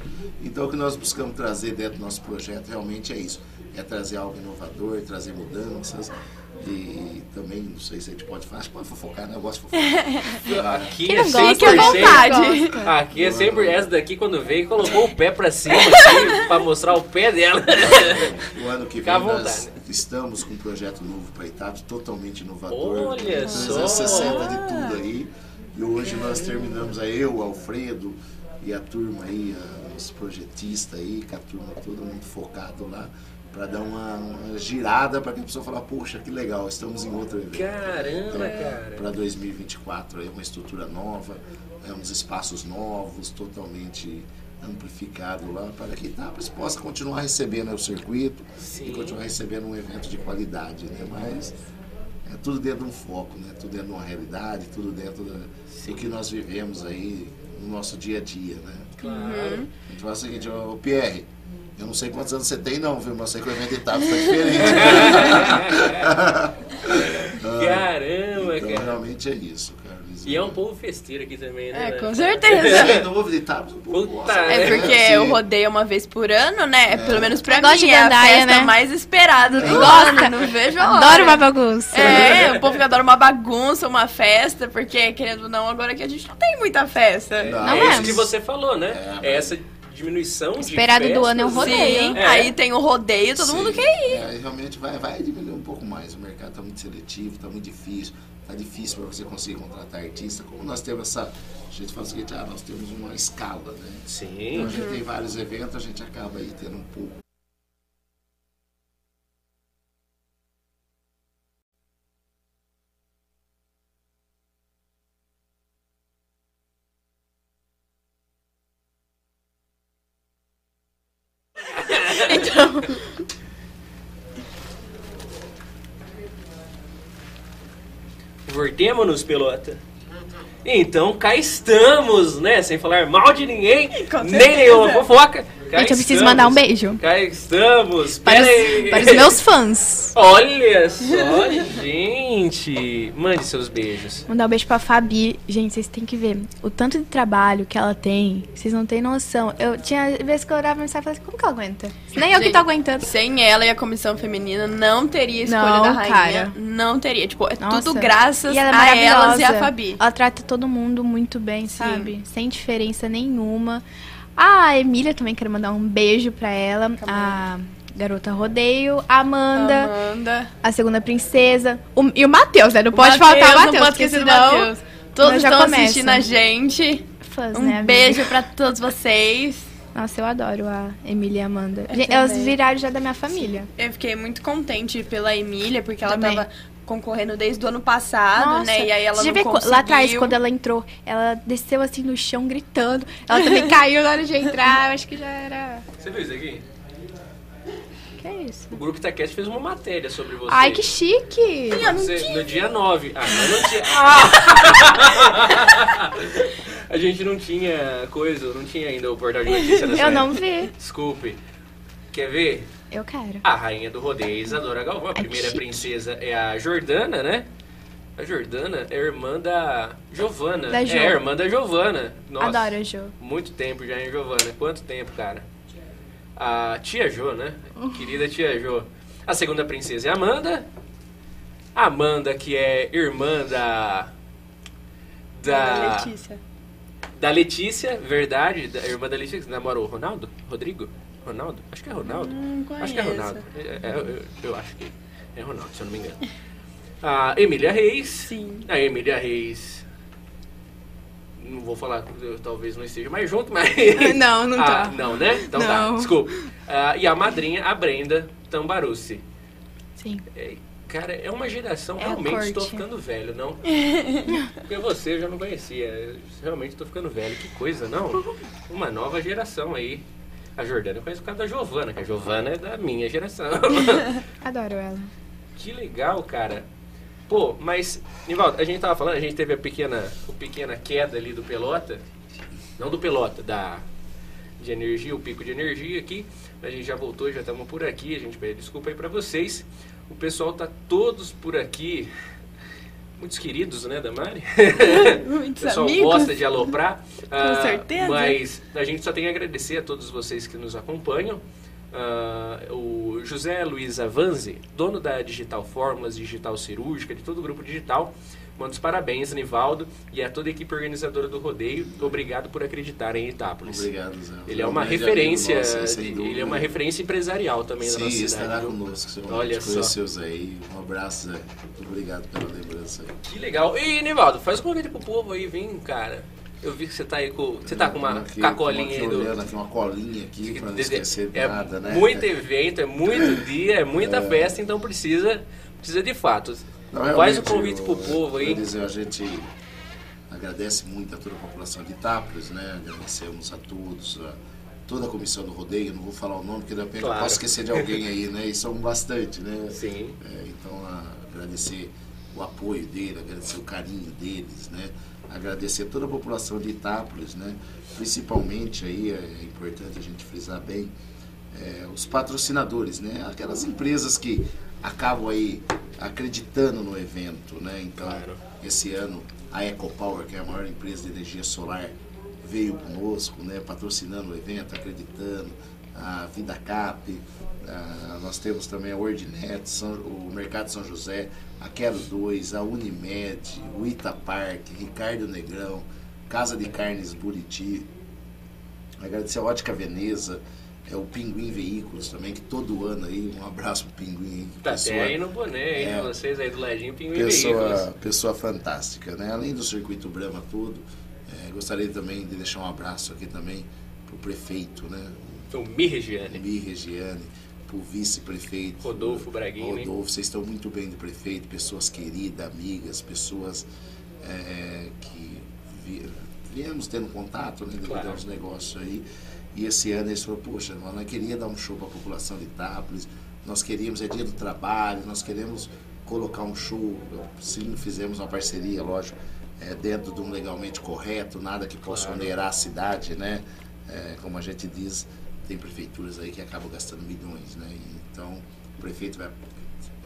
Então o que nós buscamos trazer dentro do nosso projeto realmente é isso, é trazer algo inovador, trazer mudanças e também, não sei se a gente pode falar, acho que pode fofocar, né? Eu gosto de fofocar. Aqui é 100%. vontade. Aqui é sempre essa daqui, quando veio, colocou o pé pra cima assim, pra mostrar o pé dela. O ano que vem nós estamos com um projeto novo para Itados, totalmente inovador. Olha só! 360 de tudo aí. E hoje nós terminamos aí, eu, Alfredo e a turma aí, os projetistas aí, com a turma todo mundo focado lá para dar uma, uma girada para que a pessoa falar, poxa, que legal, estamos em outro evento. Caramba, então, cara. Para 2024 é uma estrutura nova, é uns espaços novos, totalmente amplificado lá para que Itápolis possa continuar recebendo o circuito Sim. e continuar recebendo um evento de qualidade, né? Mas é tudo dentro de um foco, né? Tudo dentro de uma realidade, tudo dentro da, do que nós vivemos aí no nosso dia a dia, né? Claro. A gente fala o seguinte, o Pierre, eu não sei quantos anos você tem, não, viu? Mas sei que o evento Itápolis está diferente. Caramba, então, cara. Realmente é isso, cara. E é um povo festeiro aqui também, né? É, com certeza. Itápolis um Puta, É porque assim, eu rodeio uma vez por ano, né? É. Pelo menos pra mim, de é a festa né? mais esperada do Gosta. ano. Não vejo a hora. Adoro uma bagunça. É, o povo que adora uma bagunça, uma festa, porque, querendo ou não, agora que a gente não tem muita festa. Não, não é, é isso que você falou, né? É, é essa diminuição Esperado de do ano é um rodeio. Sim, é. aí tem o rodeio, todo Sim. mundo quer ir. É, realmente vai, vai diminuir um pouco mais. O mercado está muito seletivo, está muito difícil. Está difícil para você conseguir contratar artista. Como nós temos essa. A gente fala o seguinte, ah, nós temos uma escala, né? Sim. Então a gente tem vários eventos, a gente acaba aí tendo um pouco Então. Voltemos-nos, pelota. Então cá estamos, né? Sem falar mal de ninguém, nem nenhuma fofoca. Cá Gente, eu preciso mandar um beijo. Cá estamos. Para os, para os, meus fãs. Olha só, gente. Mande seus beijos. Mandar um beijo pra Fabi. Gente, vocês têm que ver o tanto de trabalho que ela tem. Vocês não têm noção. Eu tinha vezes que eu olhava e falava assim, como que ela aguenta? Nem gente, eu que tô aguentando. Sem ela e a comissão feminina, não teria escolha não, da rainha. Cara. Não teria. Tipo, é Nossa. tudo graças ela é a elas e a Fabi. Ela trata todo mundo muito bem, Sim. sabe? Sem diferença nenhuma. A Emília também quero mandar um beijo pra ela. Também. A Garota Rodeio, a Amanda, Amanda. a Segunda Princesa o, e o Matheus, né? Não pode Mateus, faltar o Matheus, não porque senão todos estão assistindo a gente. Fãs, um né, beijo pra todos vocês. Nossa, eu adoro a Emília e a Amanda. Elas viraram já da minha família. Eu fiquei muito contente pela Emília, porque ela também. tava concorrendo desde o ano passado, Nossa, né? E aí ela não conseguiu. Lá atrás, quando ela entrou, ela desceu assim no chão gritando. Ela também caiu na hora de entrar. Eu acho que já era. Você viu isso aqui? Que é isso? O Grupo Itaquete fez uma matéria sobre você. Ai, que chique! Você, no dia 9. Ah, mas não tinha. Ah! A gente não tinha coisa, não tinha ainda o portal de notícias. Eu não vi. Desculpe. Quer ver? Eu quero. A rainha do rodeio, Isadora Galvão. A primeira princesa é a Jordana, né? A Jordana é irmã da Giovana. Da jo. É, irmã da Giovana. Nossa, Adoro a Jo. Muito tempo já em Giovana. Quanto tempo, cara? A tia Jo, né? Querida tia Jo. A segunda princesa é Amanda. Amanda, que é irmã da Da Letícia. Da Letícia, verdade. Da irmã da Letícia, que namora o Ronaldo? Rodrigo? Ronaldo? Acho que é Ronaldo. Hum, acho que é Ronaldo. É, é, eu, eu, acho que é Ronaldo, se eu não me engano. A Emília Reis. Sim. A Emília Reis. Não vou falar, eu, talvez não esteja mais junto, mas. Não, não tá. Ah, não, né? Então tá, não. tá, desculpa. Ah, e a madrinha, a Brenda Tambarucci. Sim. É, cara, é uma geração, é realmente estou ficando velho, não? Porque você eu já não conhecia. Realmente estou ficando velho. Que coisa, não? Uma nova geração aí. A Jordana eu conheço por causa da Giovana, que a Giovana é da minha geração. Adoro ela. Que legal, cara. Pô, mas, Nivaldo, a gente tava falando, a gente teve a pequena, a pequena queda ali do pelota. Não do pelota, da de energia, o pico de energia aqui. A gente já voltou, já estamos por aqui. A gente pede desculpa aí para vocês. O pessoal tá todos por aqui muitos queridos, né, Damari? Muitos o pessoal amigos. gosta de aloprar. Com uh, certeza. Mas a gente só tem a agradecer a todos vocês que nos acompanham. Uh, o José Luiz Avanzi, dono da Digital Fórmulas, Digital Cirúrgica, de todo o grupo digital, Manda os parabéns, Nivaldo, e a toda a equipe organizadora do rodeio. Obrigado por acreditar em Itápolis. Obrigado, Zé. Ele é uma referência, nossa, ele é uma referência empresarial também Sim, da nossa cidade. Sim, estará conosco. Seu Olha só. Conheceu, Zé. Um abraço, Zé. Muito obrigado pela lembrança aí. Que legal. E, Nivaldo, faz um convite pro povo aí, vem, cara. Eu vi que você tá aí com. Você tá com uma aqui, cacolinha aí do. Olhando aqui, uma colinha aqui pra não esquecer é nada, né? Muito evento, é muito dia, é muita é. festa, então precisa, precisa de fato. Não, Faz o convite para o povo aí. Dizer, a gente agradece muito a toda a população de Itápolis, né? Agradecemos a todos, a toda a comissão do rodeio. Não vou falar o nome, porque de repente claro. eu posso esquecer de alguém aí, né? E são bastante, né? Sim. É, então, agradecer o apoio dele, agradecer o carinho deles, né? Agradecer toda a população de Itápolis, né? Principalmente aí, é importante a gente frisar bem, é, os patrocinadores, né? Aquelas empresas que acabam aí acreditando no evento, né? Então, claro. esse ano a EcoPower, que é a maior empresa de energia solar, veio conosco, né? Patrocinando o evento, acreditando. A VidaCap, a, nós temos também a WordNet, São, o Mercado São José, a Quero 2, a Unimed, o Itapark, Ricardo Negrão, Casa de Carnes Buriti, agradecer a Ótica Veneza, é o Pinguim Veículos também, que todo ano aí, um abraço pro Pinguim. Tá pessoa, até aí no boné, hein, é, vocês aí do ladinho, Pinguim pessoa, Veículos. Pessoa fantástica, né? Além do Circuito Brahma todo, é, gostaria também de deixar um abraço aqui também pro prefeito, né? O Mi Regiane. Mi Regiane, pro vice-prefeito. Rodolfo Braguini. Rodolfo, vocês estão muito bem de prefeito, pessoas queridas, amigas, pessoas é, que vi, viemos tendo contato, né? Devido claro. aos negócios aí. E esse ano eles falaram, poxa, nós queríamos dar um show para a população de Itápolis, nós queríamos, é dia do trabalho, nós queremos colocar um show, sim, fizemos uma parceria, lógico, é, dentro de um legalmente correto, nada que possa claro. onerar a cidade, né? É, como a gente diz, tem prefeituras aí que acabam gastando milhões, né? Então, o prefeito vai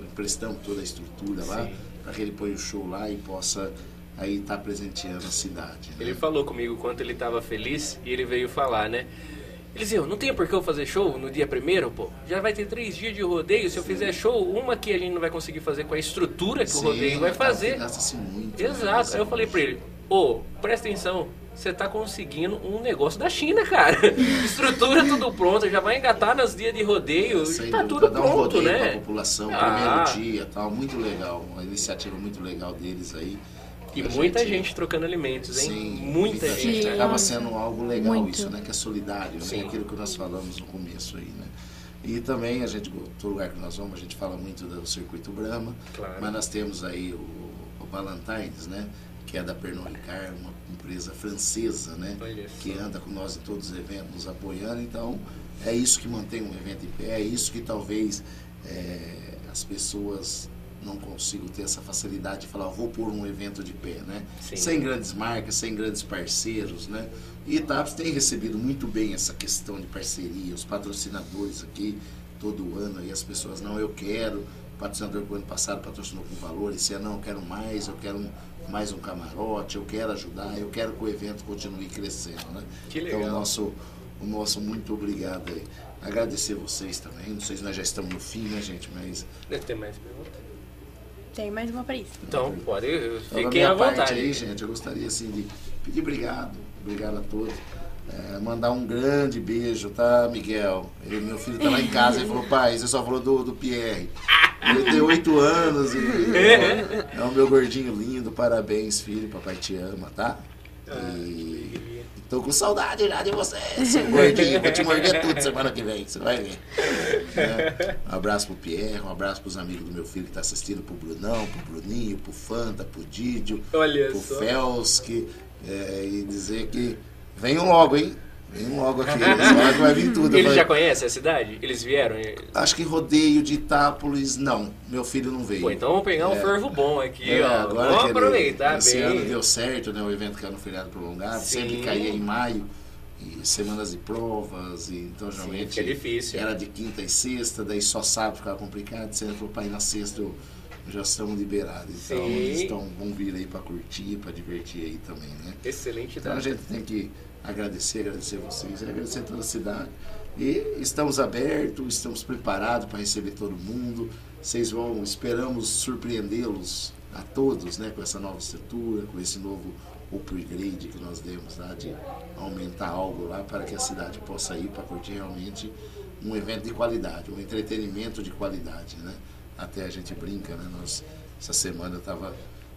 emprestando toda a estrutura lá para que ele ponha o show lá e possa aí estar tá presenteando a cidade. Né? Ele falou comigo quanto ele estava feliz e ele veio falar, né? Eles diziam, não tem por que eu fazer show no dia primeiro, pô. Já vai ter três dias de rodeio. Se Sim. eu fizer show, uma que a gente não vai conseguir fazer com a estrutura que Sim, o rodeio vai fazer. Gasta-se muito. Né? Exato. Né? Aí eu falei pra ele, ô, oh, presta atenção. Você tá conseguindo um negócio da China, cara. Estrutura tudo pronta, já vai engatar nas dias de rodeio. Sem tá tudo dar pronto, um rodeio né? Pra população, ah. primeiro dia tal. Muito legal. Uma iniciativa muito legal deles aí. E muita gente, gente, trocando alimentos, hein? Sim, muita gente. gente. Acaba sendo algo legal Muito. isso, né? Que é solidário, né? Aquilo que nós falamos no começo aí, né? E também a gente, todo lugar que nós vamos, a gente fala muito do circuito Brahma, claro. mas nós temos aí o, o Ballantines, né? Que é da Pernod Ricard, uma empresa francesa, né? Que anda com nós em todos os eventos, nos apoiando. Então, é isso que mantém um evento em pé, é isso que talvez é, as pessoas não consigo ter essa facilidade de falar, vou pôr um evento de pé, né? Sim. Sem grandes marcas, sem grandes parceiros, né? E Itaps tem recebido muito bem essa questão de parceria, os patrocinadores aqui, todo ano, e as pessoas, não, eu quero, o patrocinador do ano passado patrocinou com valor, esse ano não, eu quero mais, eu quero um, mais um camarote, eu quero ajudar, eu quero que o evento continue crescendo, né? Que legal. Então, o nosso, o nosso muito obrigado aí. Agradecer vocês também, não sei se nós já estamos no fim, né, gente, mas... Deve ter mais perguntas. Tem mais uma pra isso. Então, pode. Então, Fiquem à vontade. aí, gente, eu gostaria assim de pedir obrigado. Obrigado a todos. É, mandar um grande beijo, tá, Miguel? Ele, meu filho tá lá em casa e falou, pai, você só falou do, do Pierre. Ele tem oito anos e é o meu gordinho lindo. Parabéns, filho. Papai te ama, tá? E tô com saudade já de você, seu gordinho. Vou te morder tudo semana que vem, você vai ver. É, um abraço pro Pierre, um abraço pros amigos do meu filho que tá assistindo, pro Brunão, pro Bruninho, pro Fanta, pro Didio, Olha pro só. Felski. É, e dizer que venham logo, hein? Venham logo aqui. Esse que vai vir tudo. Eles já conhecem a cidade? Eles vieram? Acho que rodeio de Itápolis, não. Meu filho não veio. Pô, então vamos pegar um É. fervo bom aqui, É, ó. agora vamos que aproveitar esse bem. ano deu certo, né? O evento caiu no feriado prolongado, Sim. sempre caía em maio, e semanas de provas, e então geralmente fica difícil. era de quinta e sexta, daí só sábado ficava complicado, você falou para ir na sexta eu, já estamos liberados. Então Sim. eles estão, vão vir aí para curtir, para divertir aí também, né? Excelente Então a data. gente tem que agradecer, agradecer vocês, agradecer toda a cidade. E estamos abertos, estamos preparados para receber todo mundo. Vocês vão, esperamos surpreendê-los a todos, né, com essa nova estrutura, com esse novo upgrade que nós demos lá de aumentar algo lá para que a cidade possa ir para curtir realmente um evento de qualidade, um entretenimento de qualidade, né? Até a gente brinca, né? Nós essa semana eu estava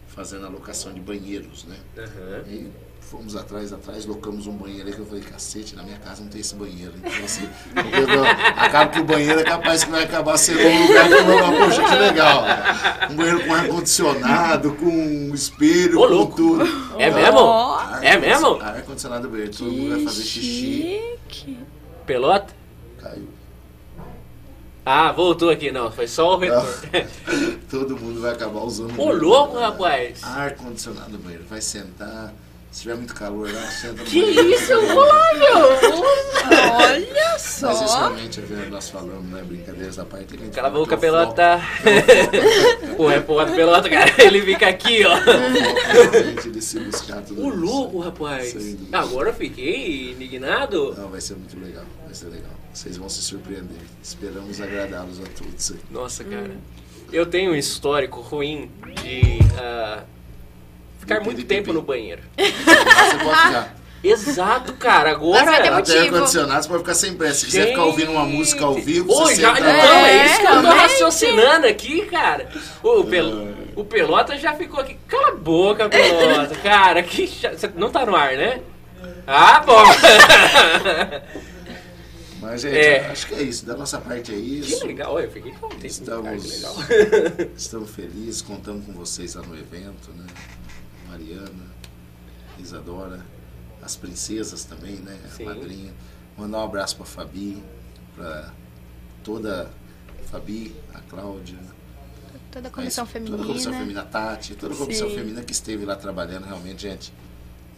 fazendo a locação de banheiros, né? Aham. E fomos atrás, atrás, locamos um banheiro aí que eu falei, cacete, na minha casa não tem esse banheiro. Então, assim, acaba que o banheiro é capaz que vai acabar sendo um lugar que eu vou poxa, que legal. Um banheiro com ar-condicionado, com um espelho, Ô, com louco. tudo. É mesmo? Ar- É mesmo? Ar-condicionado no banheiro, todo mundo vai fazer xixi. Chique. Pelota? Caiu. Ah, voltou aqui, não. Foi só o retorno. Todo mundo vai acabar usando. Ô, louco, rapaz. Ar-condicionado no banheiro. Vai sentar. Se tiver muito calor lá, senta Que isso, Flávio? Olha só. Mas isso realmente é verdade, nós falamos, né? Brincadeiras da parte. Cala a boca, é pelota. O repórter pelota, cara, ele fica aqui, ó. De se buscar tudo O isso. louco, rapaz. Agora eu fiquei indignado. Não, vai ser muito legal, vai ser legal. Vocês vão se surpreender. Esperamos agradá-los a todos aí. Nossa, cara. Eu tenho um histórico ruim de ah, ficar muito pipi. tempo no banheiro. Você pode ficar. Exato, cara. Mas vai ter Agora. motivo. Até ar-condicionado, você pode ficar sem pressa. Se quiser ficar ouvindo uma música ao vivo, Ô, você já, senta não, lá. é isso que eu tô raciocinando aqui, cara. O, pel, o Pelota já ficou aqui. Cala a boca, Pelota. Cara, que chato. Você não tá no ar, né? Ah, bom. Mas, gente, É. acho que é isso. Da nossa parte é Que isso. legal, olha, eu fiquei contente. Cara, que legal. Estamos, estamos felizes, contamos com vocês lá no evento, né? Mariana, Isadora, as princesas também, né? Sim. A madrinha. Mandar um abraço para Fabi, para toda a Fabi, a Cláudia, Toda a mas comissão feminina. Toda a comissão feminina, Tati, toda a comissão Sim. feminina que esteve lá trabalhando, realmente, gente,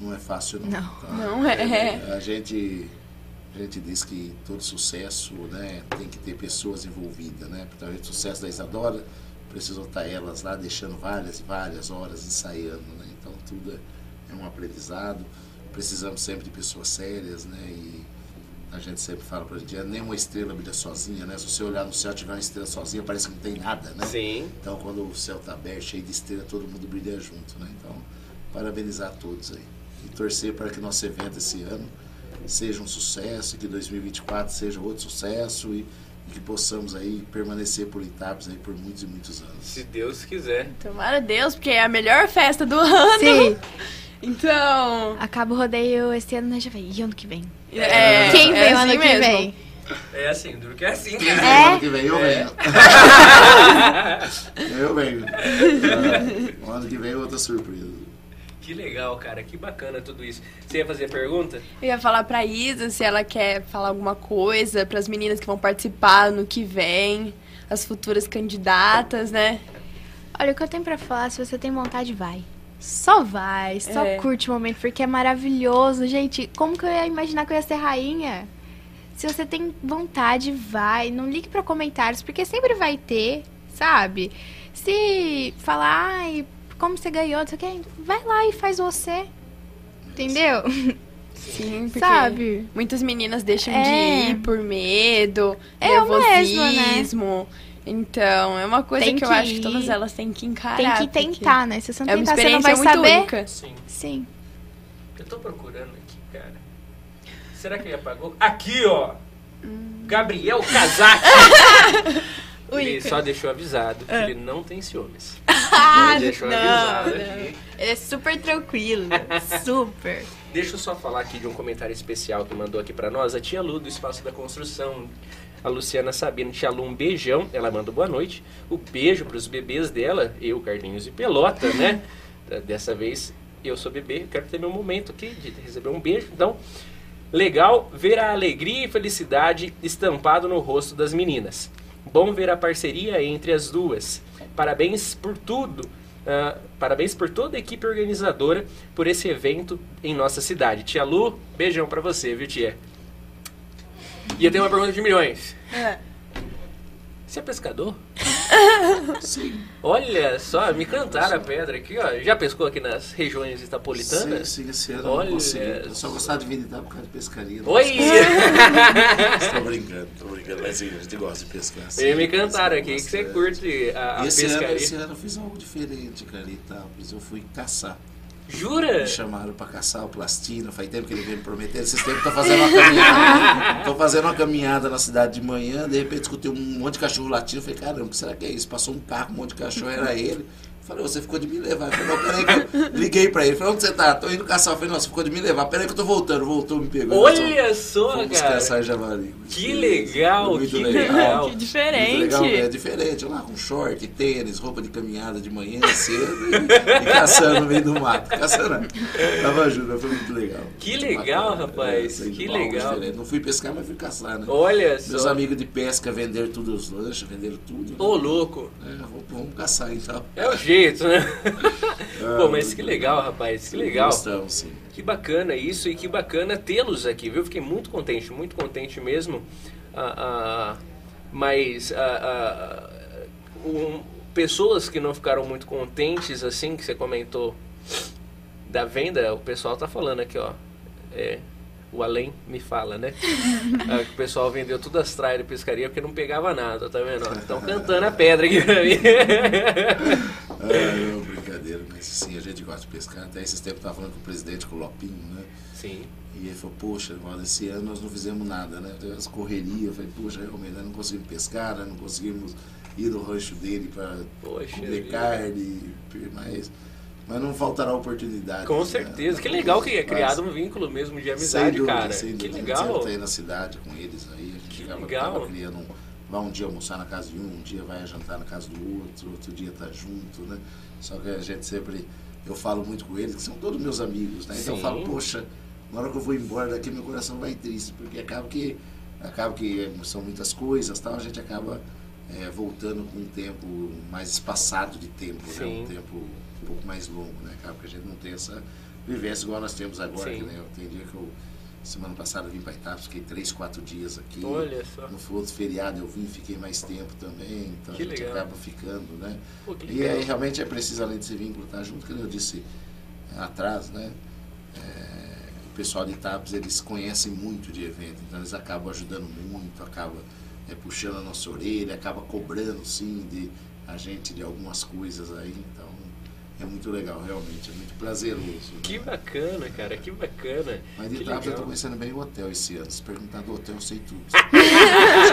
não é fácil não. Não. tá? Não é. A gente, a gente diz que todo sucesso, né, tem que ter pessoas envolvidas, né? Então, o sucesso da Isadora, precisou estar elas lá deixando várias e várias horas ensaiando, né? Então, tudo é, é um aprendizado. Precisamos sempre de pessoas sérias, né? E a gente sempre fala pra gente, nenhuma estrela brilha sozinha, né? Se você olhar no céu e tiver uma estrela sozinha, parece que não tem nada, né? Sim. Então, quando o céu está aberto, cheio de estrela, todo mundo brilha junto, né? Então, parabenizar a todos aí. E torcer para que nosso evento esse ano seja um sucesso, que 2024 seja outro sucesso e que possamos aí permanecer por Itapes aí por muitos e muitos anos. Se Deus quiser. Tomara Deus, porque é a melhor festa do ano. Sim. Então. Acaba o rodeio esse ano, né? Já vem. E ano que vem? É, Quem é vem o assim ano que mesmo. vem? É assim, duro que é assim, Quem vem É? ano que vem, eu venho. eu venho. É, o ano que vem é outra surpresa. Que legal, cara. Que bacana tudo isso. Você ia fazer a pergunta? Eu ia falar pra Isa se ela quer falar alguma coisa pras meninas que vão participar no que vem, as futuras candidatas, né? Olha, o que eu tenho pra falar, se você tem vontade, vai. Só vai, só É. curte o momento, porque é maravilhoso. Gente, como que eu ia imaginar que eu ia ser rainha? Se você tem vontade, vai. Não ligue pra comentários, porque sempre vai ter, sabe? Se falar, ai, como você ganhou, não sei o quê, vai lá e faz você. Entendeu? Sim, porque Sabe? muitas meninas deixam É. de ir por medo, Eu nervosismo. Então, é uma coisa Tem que eu que acho que todas elas têm que encarar. Tem que porque tentar, né? Se você não É uma tentar, você não experiência vai muito saber. única. Sim. Sim. Eu tô procurando aqui, cara. Será que ele apagou? Aqui, ó. Gabriel Casac. ele só deixou avisado que Ah. ele não tem ciúmes. Ah, ele deixou não, não. aqui. Ele é super tranquilo, super. Deixa eu só falar aqui de um comentário especial que mandou aqui pra nós a tia Lu do Espaço da Construção. A Luciana Sabino, tia Lu, um beijão. Ela manda boa noite. O beijo pros bebês dela, eu, Carlinhos e Pelota, né? Dessa vez eu sou bebê, quero ter meu momento aqui de receber um beijo. Então, legal ver a alegria e felicidade estampado no rosto das meninas. Bom ver a parceria entre as duas. Parabéns por tudo. ah, parabéns por toda a equipe organizadora por esse evento em nossa cidade. Tia Lu, beijão pra você, viu, tia? E eu tenho uma pergunta de milhões. É. Você é pescador? Sim. Olha só, me cantaram a pedra aqui, ó. Já pescou aqui nas regiões Sim, itapolitanas? sim, esse ano eu Olha não consegui. Eu só gostava de visitar por causa de pescaria. não Oi! Tô brincando, tô brincando, mas sim, a gente gosta de pescar. sim. E me cantaram aqui que você curte a, a esse ano, pescaria. esse ano eu fiz algo diferente, cara, e tal. Eu fui caçar. Jura? Me chamaram pra caçar o plastina, faz tempo que ele veio me prometer. Esses tempos tô fazendo uma caminhada. tô fazendo uma caminhada na cidade de manhã, de repente escutei um monte de cachorro latindo. Falei, caramba, o que será que é isso? Passou um carro, um monte de cachorro, era ele. Falei, você ficou de me levar. Eu falei, não, peraí que eu liguei pra ele. Falei, onde você tá? Tô indo caçar. Eu falei, não, você ficou de me levar. Peraí que eu tô voltando. Voltou, me pegou. Olha só, Fomos cara. caçar javali. Que legal, muito que legal. legal. Que diferente. Muito legal, é diferente. Lá com short, tênis, roupa de caminhada de manhã cedo e, e caçando no meio do mato. Caçando. Tava junto, foi muito legal. Que legal, Bacana. rapaz, saí de que legal. diferente. Não fui pescar, mas fui caçar, né? Olha Meus só. amigos de pesca venderam tudo os lanches, venderam tudo. Ô, louco. É, vamos, vamos caçar então. É o jeito, né? Ah, Pô, mas que legal, rapaz. Que legal. Gostamos, sim. Que bacana isso e que bacana tê-los aqui, viu? Fiquei muito contente, muito contente mesmo. Ah, ah, mas ah, ah, um, pessoas que não ficaram muito contentes, assim, que você comentou da venda, o pessoal tá falando aqui, ó. É, o além me fala, né? Ah, o pessoal vendeu tudo as traias de pescaria porque não pegava nada, tá vendo? Estão cantando a pedra aqui pra mim. Ah, não, brincadeira, mas sim, a gente gosta de pescar. Até esses tempos eu tava falando com o presidente, com o Lopinho, né? Sim. E ele falou, poxa, Valdo, esse ano nós não fizemos nada, né? Teve as correrias, eu falei, poxa, realmente nós não conseguimos pescar, nós não conseguimos ir no rancho dele para comer vida. carne, mas, mas não faltará oportunidade. Com né? certeza. Que legal que é criado um vínculo mesmo de amizade, dúvida, cara. sem Que dúvida. legal. Gente sempre tá aí na cidade com eles aí, a gente Que acaba, legal. acaba criando um, vai um dia almoçar na casa de um, um dia vai jantar na casa do outro, outro dia tá junto, né? Só que a gente sempre, eu falo muito com eles, que são todos meus amigos, né? Então eu Sim. falo, poxa, na hora que eu vou embora daqui meu coração vai triste, porque acaba que, acaba que são muitas coisas, tal, a gente acaba é, voltando com um tempo mais espaçado de tempo, né? Sim. Um tempo um pouco mais longo, né? Acaba que a gente não tem essa vivência igual nós temos agora, Sim. que, né? Tem dia que eu, semana passada eu vim para Itápolis, fiquei três, quatro dias aqui. Olha só. No outro feriado eu vim, fiquei mais tempo também, então Que a gente legal. acaba ficando, né? Pô, que E legal. aí realmente é preciso, além desse vínculo, estar junto, como eu disse é, atrás, né? É, o pessoal de Itápolis, eles conhecem muito de evento, então eles acabam ajudando muito, acabam é, puxando a nossa orelha, acabam cobrando, sim, de a gente de algumas coisas aí, então é muito legal, realmente, é muito prazeroso. né? Que bacana, cara, que bacana. Mas de Itápolis eu tô conhecendo bem o hotel esse ano. Se perguntar do hotel, eu sei tudo. Acho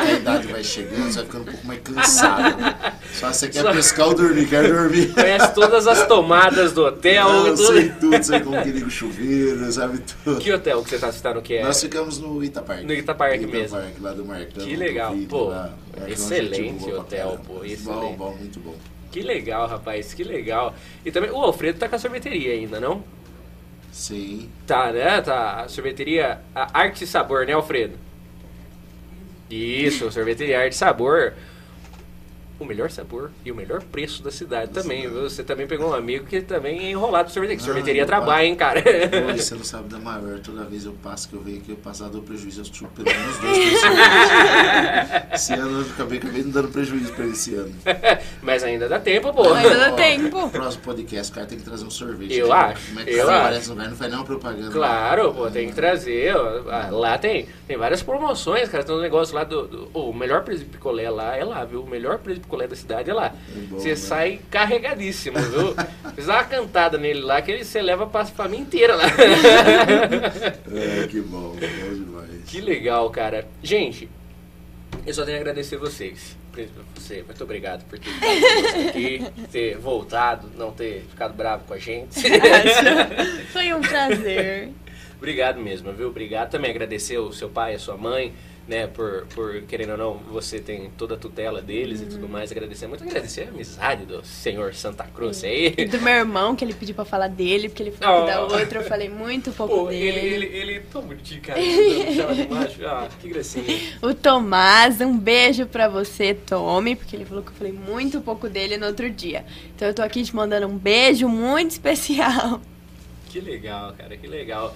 que a idade vai chegando, você vai ficando um pouco mais cansado. né? Só você quer Só- pescar ou dormir, quer dormir. Conhece todas as tomadas do hotel, Não, eu tudo. sei tudo, sei como que liga o chuveiro, sabe tudo. Que hotel que você tá citando que é? Nós ficamos no Itapark. No Itapark mesmo. Itapark, lá do Marcão. Que legal, Vitor, pô, lá. Gente excelente hotel, pô, Bom, excelente. bom, muito bom. Que legal, rapaz, que legal. E também, o Alfredo tá com a sorveteria ainda, não? Sim. Tá, né? Tá. A sorveteria a Arte e Sabor, né, Alfredo? Isso, sorveteria Arte e Sabor. O melhor sabor e o melhor preço da cidade também. Você também pegou um amigo que também é enrolado pro sorveteria. Que sorveteria trabalha, hein, cara? você não sabe da maior. Toda vez eu passo que eu venho aqui, eu passo a dou prejuízo. Eu chupo pelo menos dois Esse ano eu acabei, acabei não dando prejuízo pra esse ano. Mas ainda dá tempo, pô. Ainda dá tempo. Próximo podcast, o cara tem que trazer um sorvete. Eu né? acho. Como é que eu acho. Parece lugar, não faz nenhuma propaganda. Claro, pô, tem que trazer. ó. Ah, Lá tem, tem várias promoções, cara. Tem um negócio lá do. do- o melhor preço de picolé lá é lá, viu? O melhor preço de picolé da cidade é lá. É bom, Você né? sai carregadíssimo, viu? Fiz uma cantada nele lá que ele, você leva pra família inteira lá. É, que bom, bom demais. que legal, cara. Gente, eu só tenho a agradecer vocês. Você, muito obrigado por ter aqui, ter voltado, não ter ficado bravo com a gente. Foi um prazer. Obrigado mesmo, viu? Obrigado. Também agradecer o seu pai, a sua mãe, né? Por, por querendo ou não, você tem toda a tutela deles e tudo Uhum. mais. Agradecer muito. Agradecer a amizade do senhor Santa Cruz aí. E do meu irmão, que ele pediu pra falar dele, porque ele falou que da Oh. outra, eu falei muito pouco Pô, dele. ele, ele, ele tão bonitinho, cara. Ah, que gracinha. O Tomás, um beijo pra você, Tommy, porque ele falou que eu falei muito pouco dele no outro dia. Então eu tô aqui te mandando um beijo muito especial. Que legal, cara, que legal.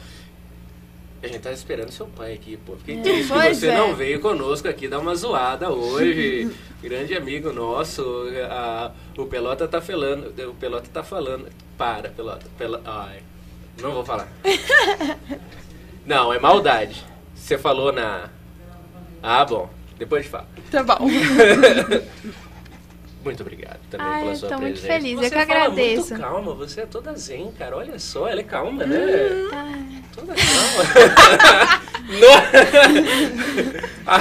A gente tava esperando seu pai aqui, pô. Fiquei triste que você é. não veio conosco aqui dar uma zoada hoje. Grande amigo nosso. a- o Pelota tá falando. O Pelota tá falando. Para, Pelota. Ai, não vou falar. Não, é maldade. Você falou na. Ah, bom. Depois de fala. Tá bom. Muito obrigado também Ai, pela eu sua tô muito presença. feliz, eu Você que fala agradeço. muito calma, você é toda zen, cara. Olha só, ela é calma, né? Ai, Toda calma. A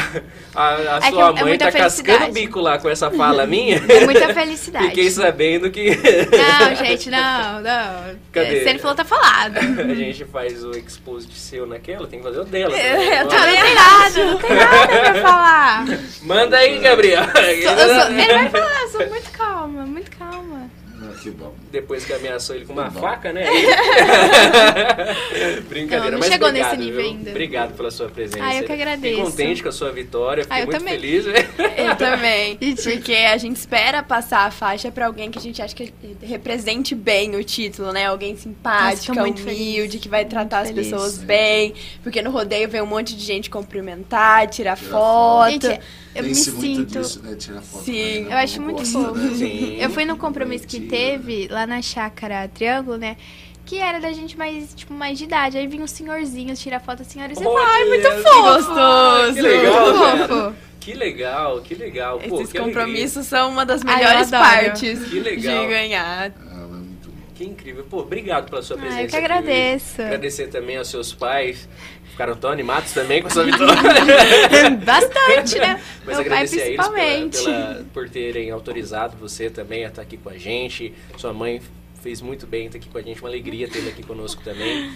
a, a É que sua é mãe muita tá cascando o bico lá com essa fala minha. é muita felicidade. Fiquei sabendo que Não, gente, não, não. Cadê? Se ele falou, tá falado. a gente faz o exposit seu naquela, tem que fazer o dela. É, também. eu Não, tem nada, não tem nada pra falar. Manda aí, Gabriel. Eu ele vai falar, muito calma, muito calma. Ah, que bom. Depois que ameaçou ele com uma faca, né? Brincadeira, Não, não mas chegou obrigado, nesse nível viu? ainda. Obrigado pela sua presença. Ah, eu que agradeço. Fiquei contente com a sua vitória, fiquei Ah, eu muito também. feliz. Eu também. Porque a gente espera passar a faixa pra alguém que a gente acha que represente bem o título, né? Alguém simpática, Nossa, muito humilde, feliz. que vai Muito tratar as feliz. pessoas bem. Porque no rodeio vem um monte de gente cumprimentar, tirar foto. Gente, eu me sinto. disso, né? Tirar foto. Sim. né? Eu acho muito gosta, fofo. né? Sim. Eu fui no compromisso que teve lá na chácara Triângulo, né? Que era da gente mais, tipo, mais de idade. Aí vinha um senhorzinho tirar foto da senhora e você fala, ai, muito Olha, que fofo. gostoso. Que legal, Muito cara. fofo. Que legal, que legal. Pô, Esses que alegria. compromissos são uma das Ai, melhores adoro. partes Que legal. de ganhar. Ah. Que incrível. Pô, obrigado pela sua Ah, presença. eu que aqui agradeço. hoje. Agradecer também aos seus pais. Ficaram tão animados também com a sua vitória. Bastante, né? Mas Meu pai agradecer a eles pela- principalmente. pela- por terem autorizado você também a estar aqui com a gente. Sua mãe fez muito bem estar aqui com a gente. Uma alegria tê-la aqui conosco também.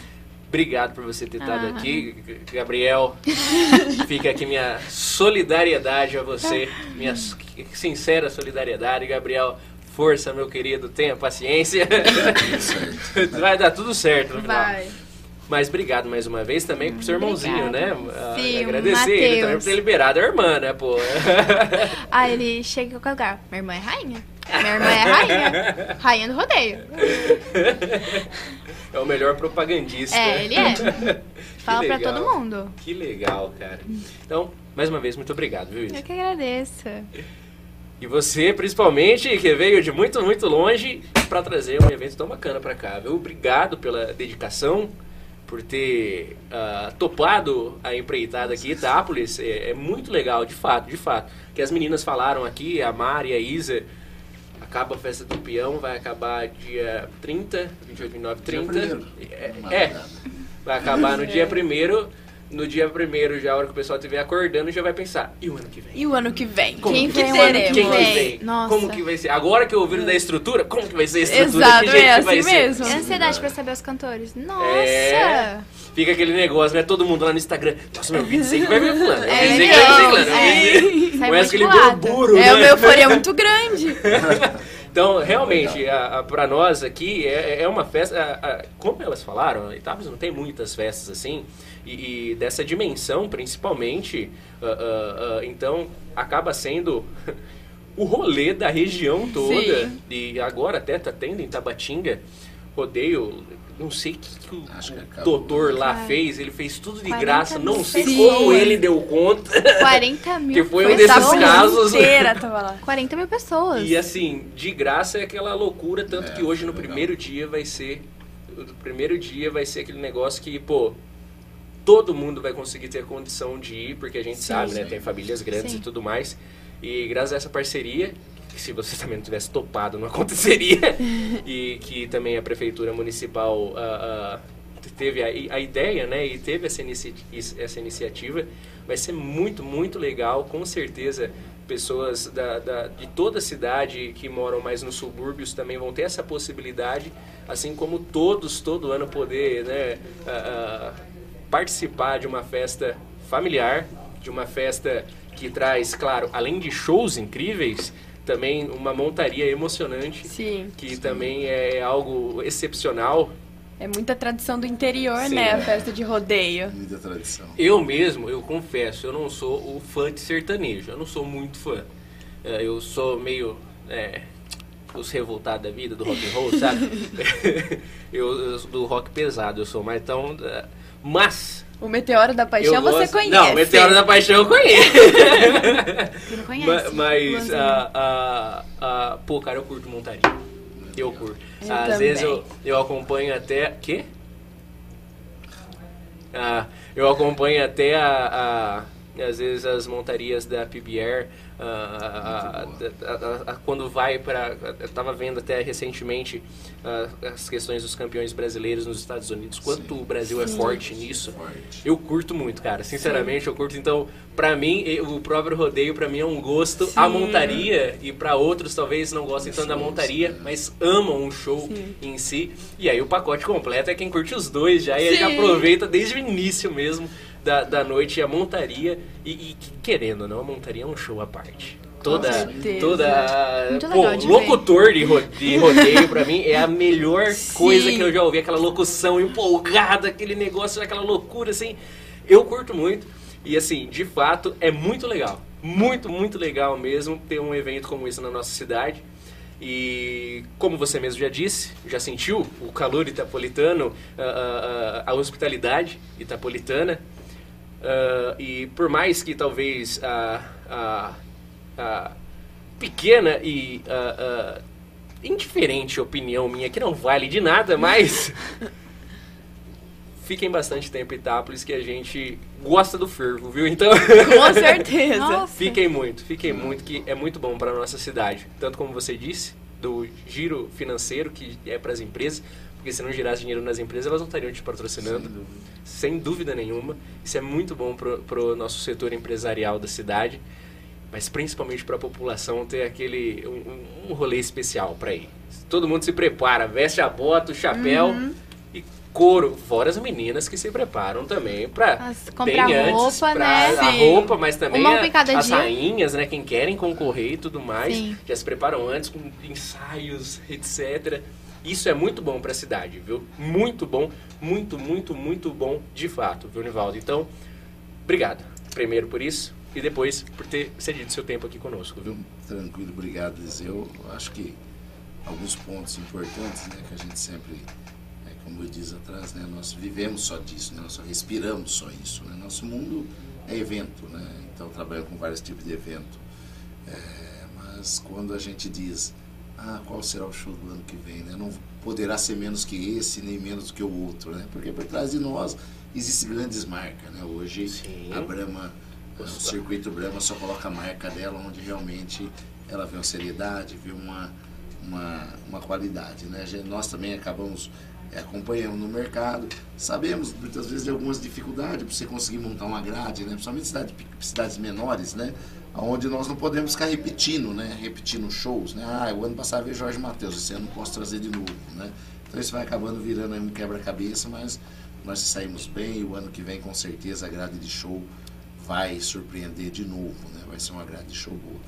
Obrigado por você ter estado Ah. aqui, Gabriel. Fica aqui minha solidariedade a você, minha sincera solidariedade, Gabriel. Força, meu querido, tenha paciência. Vai dar tudo certo no final. Vai. Mas obrigado mais uma vez também pro seu irmãozinho, né? Obrigada. Ah, Sim, o agradecer ele também por ter liberado a irmã, né, pô? Ah, ele chega em qualquer lugar. Minha irmã é rainha. Minha irmã é rainha. Rainha do rodeio. É o melhor propagandista. É, ele é. Fala pra legal. todo mundo. Que legal, cara. Então, mais uma vez, muito obrigado, viu, Isa? Eu que agradeço. E você, principalmente, que veio de muito, muito longe para trazer um evento tão bacana para cá, viu? Obrigado pela dedicação, por ter ah, topado a empreitada aqui, Itápolis. É, é muito legal, de fato, de fato. Que as meninas falaram aqui, a Mari a Isa. Acaba a festa do peão, vai acabar dia 30, 28, 29, Dia 30. primeiro. É, é, vai acabar no dia primeiro. No dia primeiro, já a hora que o pessoal estiver acordando, já vai pensar, e o ano que vem? E o ano que vem? Como Quem que o ano ser? que Quem vem? Nossa. Como que vai ser? Agora que eu ouviram da estrutura, como que vai ser a estrutura? Exato, que jeito é que vai assim ser? mesmo. Ansiedade pra saber os cantores. Nossa! É. Fica aquele negócio, né? Todo mundo lá no Instagram. Nossa, meu vídeo sei que vai ver fulano. É, sei que vai ver então, fulano. é. eu vi- Sai Conhece aquele burburo, É né? uma euforia muito grande. Então, realmente, a, a, pra nós aqui, é, é uma festa. a- a- como elas falaram, Itápolis não tem muitas festas assim, e, e dessa dimensão principalmente. ah, ah, então, acaba sendo o rolê da região toda. Sim. E agora até tá tendo em Tabatinga rodeio não sei o que, que, o, que doutor lá Ai. fez, ele fez tudo de graça, não sei como ele deu conta. 40 mil. que foi, foi um desses casos. Inteira tava lá. 40 mil pessoas. E assim, de graça é aquela loucura, tanto é, que hoje no legal. primeiro dia vai ser. No primeiro dia vai ser aquele negócio que, pô, todo mundo vai conseguir ter condição de ir, porque a gente sim, sabe, sim. né? Tem famílias grandes sim. e tudo mais. E graças a essa parceria, que se você também não tivesse topado não aconteceria, e que também a prefeitura municipal uh, uh, teve a, a, ideia, né, e teve essa, inici essa iniciativa, vai ser muito, muito legal, com certeza pessoas da, da, de toda a cidade que moram mais nos subúrbios também vão ter essa possibilidade, assim como todos, todo ano poder né, uh, participar de uma festa familiar, de uma festa que traz, claro, além de shows incríveis, também uma montaria emocionante. Sim. Que sim. também é algo excepcional. É muita tradição do interior, sim, né? A festa de rodeio. Muita tradição. Eu mesmo, eu confesso, eu não sou o fã de sertanejo. Eu não sou muito fã. É, eu sou meio. É, os revoltados da vida, do rock and roll, sabe? eu, eu, do rock pesado, eu sou mais tão. Mas o Meteoro da Paixão gosto... você conhece? Não, o Meteoro da Paixão eu conheço. Você não conhece? Mas, a, a, a, pô, cara, eu curto montaria. Eu curto. Eu Às também. vezes eu, eu acompanho até. Quê? Ah, eu acompanho até a, a, às vezes as montarias da PBR Uh, uh, uh, quando vai para. Eu estava vendo até recentemente as questões dos campeões brasileiros nos Estados Unidos, quanto Sim. o Brasil é Sim. é forte nisso. Forte. Eu curto muito, cara. Sinceramente, Sim. eu curto. Então, para mim, o próprio rodeio, para mim, é um gosto. A montaria, e para outros talvez não gostem tanto da montaria, né? mas amam o show em si. E aí o pacote completo é quem curte os dois já, e já aproveita desde o início mesmo da, da noite a montaria. E, e querendo ou não, a montaria é um show à parte. Toda toda pô, locutor de, ro de rodeio para mim é a melhor coisa que eu já ouvi aquela locução empolgada aquele negócio aquela loucura assim. Eu curto muito e assim de fato é muito legal muito muito legal mesmo ter um evento como esse na nossa cidade. E como você mesmo já disse, já sentiu o calor itapolitano, a, a, a hospitalidade itapolitana, Uh, e por mais que talvez a, a, a pequena e uh, uh, indiferente opinião minha, que não vale de nada, mas fiquem bastante tempo em Itápolis que a gente gosta do fervo, viu? Então, com certeza. fiquem muito, fiquem muito que é muito bom para nossa cidade, tanto como você disse do giro financeiro que é para as empresas, porque se não girasse dinheiro nas empresas, elas não estariam te patrocinando, sem dúvida, sem dúvida nenhuma. Isso é muito bom para o nosso setor empresarial da cidade, mas principalmente para a população ter aquele um, um rolê especial para ir. Todo mundo se prepara, veste a bota, o chapéu. Uhum e couro, fora as meninas que se preparam também para comprar bem roupa, antes, né? a roupa, mas também a, as rainhas, né? Quem querem concorrer e tudo mais, Sim. já se preparam antes com ensaios, etc. Isso é muito bom para a cidade, viu? Muito bom, muito, muito, muito bom de fato, viu, Nivaldo? Então, obrigado. Primeiro por isso e depois por ter cedido seu tempo aqui conosco, viu? Tranquilo, obrigado, Eu Acho que alguns pontos importantes, né, que a gente sempre, é, como eu disse atrás, né, nós vivemos só disso, né, nós só respiramos só isso, né? Nosso mundo é evento, né? Então trabalhamos com vários tipos de evento. É, mas quando a gente diz ah, qual será o show do ano que vem, né? Não poderá ser menos que esse, nem menos que o outro, né? Porque por trás de nós existem grandes marcas, né? Hoje Sim. a Brahma, o circuito Brahma só coloca a marca dela onde realmente ela vê uma seriedade, vê uma, uma, uma qualidade, né? Nós também acabamos é, acompanhando no mercado, sabemos muitas vezes de algumas dificuldades para você conseguir montar uma grade, né? Principalmente cidade, cidades menores, né? Onde nós não podemos ficar repetindo, né? Repetindo shows, né? Ah, o ano passado veio Jorge Matheus, esse ano não posso trazer de novo, né? Então isso vai acabando virando um quebra-cabeça, mas nós saímos bem e o ano que vem com certeza a grade de show vai surpreender de novo, né? Vai ser uma grade de show boa.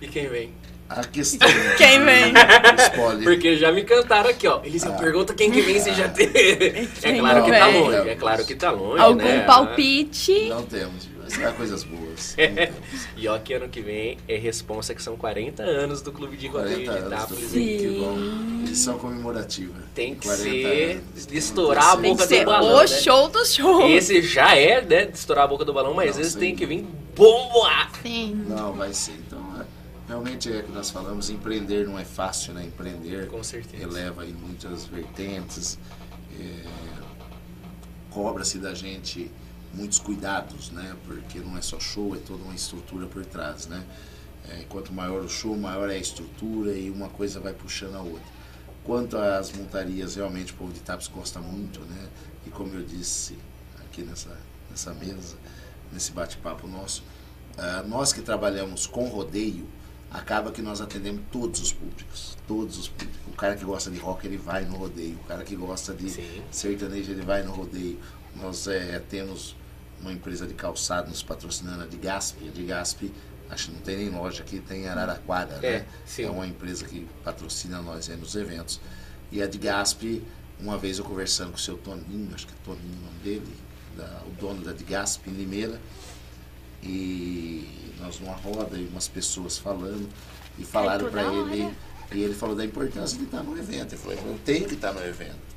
E quem vem? A questão. quem vem? Spoiler. Porque já me cantaram aqui, ó. Eles ah. perguntam quem que vem se já teve. É claro que tá longe. É claro que tá longe. Algum né? palpite? Não temos. Será coisas boas. e ó, que ano que vem é responsa que são 40 anos do Clube de Rodeio de Itápolis. Que bom. Edição comemorativa. Tem que ser anos. estourar a boca do balão. O né? show do show. Esse já é, né? De estourar a boca do balão, mas esse tem que vir bomba. Sim. Não, vai ser. Então, é, realmente é que nós falamos, empreender não é fácil, né? Empreender Com certeza. eleva em muitas vertentes. É, Cobra-se da gente muitos cuidados, né? Porque não é só show, é toda uma estrutura por trás, né? É, quanto maior o show, maior é a estrutura e uma coisa vai puxando a outra. Quanto às montarias, realmente o povo de Tapes gosta muito, né? E como eu disse aqui nessa, nessa mesa, nesse bate-papo nosso, uh, nós que trabalhamos com rodeio, acaba que nós atendemos todos os públicos. Todos os públicos. O cara que gosta de rock, ele vai no rodeio. O cara que gosta de Sim. sertanejo, ele vai no rodeio. Nós é, temos uma empresa de calçado nos patrocinando, a de Gasp. A de Gasp, acho que não tem nem loja aqui, tem Araraquara, é, né? Sim. É uma empresa que patrocina nós aí nos eventos. E a de Gasp, uma vez eu conversando com o seu Toninho, acho que é Toninho o nome dele, da, o dono da de Gasp em Limeira, e nós numa roda e umas pessoas falando, e falaram para ele, e ele falou da importância de estar no evento. Ele falou, eu tenho que estar no evento.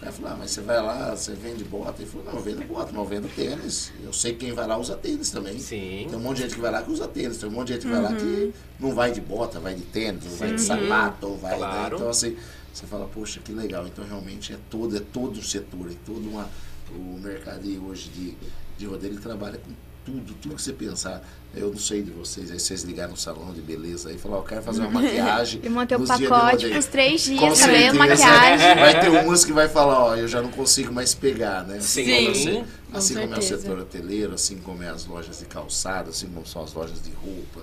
Aí eu falei, ah, mas você vai lá, você vende bota? Ele falou, não, eu vendo bota, não eu vendo tênis. Eu sei que quem vai lá usa tênis também. Sim. Tem um monte de gente que vai lá que usa tênis, tem um monte de gente que uhum. vai lá que uhum. não vai de bota, vai de tênis, vai de sapato, ou vai. Né? Claro. Né? Então assim, você fala, poxa, que legal. Então realmente é todo, é todo o setor, é todo uma, o mercado hoje de, de rodeio, ele trabalha com tudo, tudo que você pensar. Eu não sei de vocês, aí vocês ligaram no salão de beleza aí e falaram, eu quero fazer uma maquiagem. e montei o um pacote para os três dias, cabelo, maquiagem. Vai ter umas que vai falar, ó, eu já não consigo mais pegar, né? Sim. Sim. Você, assim como é o setor hoteleiro, assim como é as lojas de calçado, assim como são as lojas de roupa,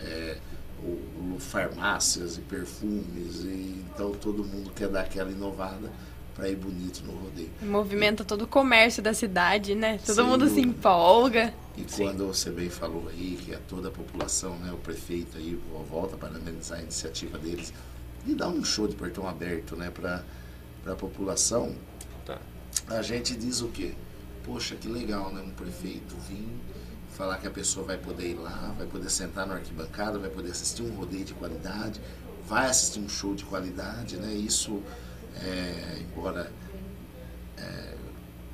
é, o, o farmácias e perfumes, e, então todo mundo quer dar aquela inovada para ir bonito no rodeio. Movimenta todo o comércio da cidade, né? Todo mundo dúvida. se empolga. E Sim. quando você bem falou aí que a toda a população, né, o prefeito aí volta para analisar a iniciativa deles e dar um show de portão aberto, né, para a população. Tá. A gente diz o quê? Poxa, que legal, né, um prefeito vir falar que a pessoa vai poder ir lá, vai poder sentar na arquibancada, vai poder assistir um rodeio de qualidade, vai assistir um show de qualidade, né? Isso é, embora é,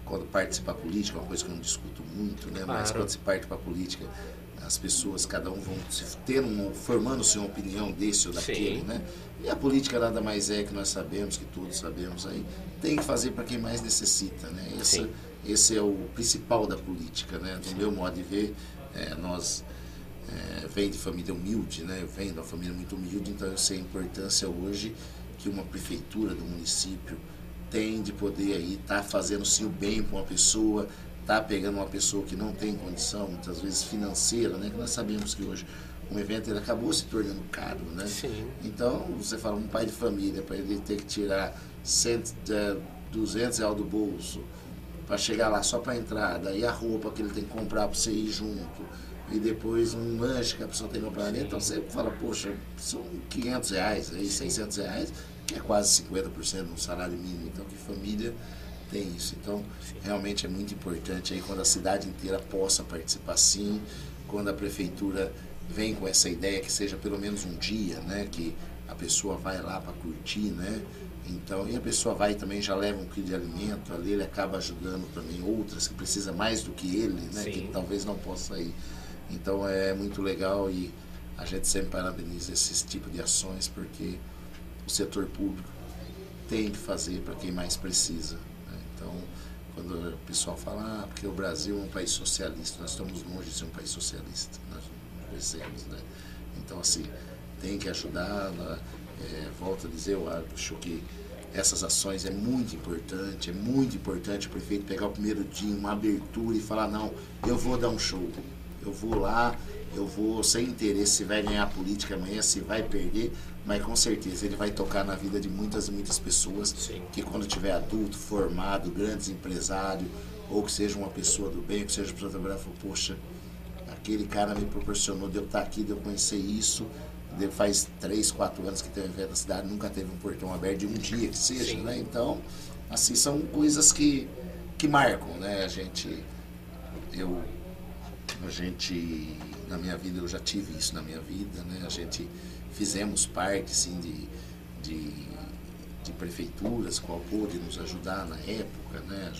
quando participa política, é uma coisa que eu não discuto muito, né? Mas quando se parte para a política, as pessoas, cada um vão ter um, formando sua opinião desse ou daquele, Sim. né? E a política nada mais é que nós sabemos, que todos sabemos aí, tem que fazer para quem mais necessita, né? Esse, esse é o principal da política, né? Do Sim. meu modo de ver, é, nós é, vem de família humilde, né? Eu venho de uma família muito humilde, então eu sei a importância hoje que uma prefeitura do município tem de poder aí estar tá fazendo sim o bem para uma pessoa, tá pegando uma pessoa que não tem condição, muitas vezes financeira, né? Que nós sabemos que hoje um evento ele acabou se tornando caro, né? Sim. Então, você fala, um pai de família, para ele ter que tirar 100, é, 200 reais do bolso para chegar lá só para entrada, e a roupa que ele tem que comprar para você ir junto, e depois um lanche que a pessoa tem comprar ali. Então você fala, poxa, são 500 reais, aí, 600 reais, que é quase 50% do salário mínimo. Então, que família tem isso. Então, realmente é muito importante aí quando a cidade inteira possa participar sim, quando a prefeitura vem com essa ideia que seja pelo menos um dia, né, que a pessoa vai lá para curtir, né? Então, e a pessoa vai também já leva um quilo de alimento, ali ele acaba ajudando também outras que precisa mais do que ele, né, Sim. que talvez não possa ir. Então é muito legal e a gente sempre parabeniza esses tipos de ações porque o setor público tem que fazer para quem mais precisa. Né? Então, quando o pessoal fala, ah, porque o Brasil é um país socialista, nós estamos longe de ser um país socialista, nós conhecemos, né? Então, assim, tem que ajudar, né? é, volto a dizer, eu acho que essas ações é muito importante, é muito importante o prefeito pegar o primeiro dia, uma abertura e falar, não, eu vou dar um show, eu vou lá, eu vou sem interesse se vai ganhar a política amanhã, se vai perder, mas com certeza ele vai tocar na vida de muitas e muitas pessoas Sim. que quando tiver adulto, formado, grandes empresários, ou que seja uma pessoa do bem, que seja uma pessoa trabalhar, falou, poxa, aquele cara me proporcionou de eu estar aqui, de eu conhecer isso, de faz três, quatro anos que tem um evento na cidade, nunca teve um portão aberto de um dia que seja, Sim. né? Então, assim, são coisas que, que marcam, né? A gente, eu A gente, na minha vida, eu já tive isso na minha vida, né? A gente fizemos parte, sim, de, de, de prefeituras, qual pôde nos ajudar na época, né?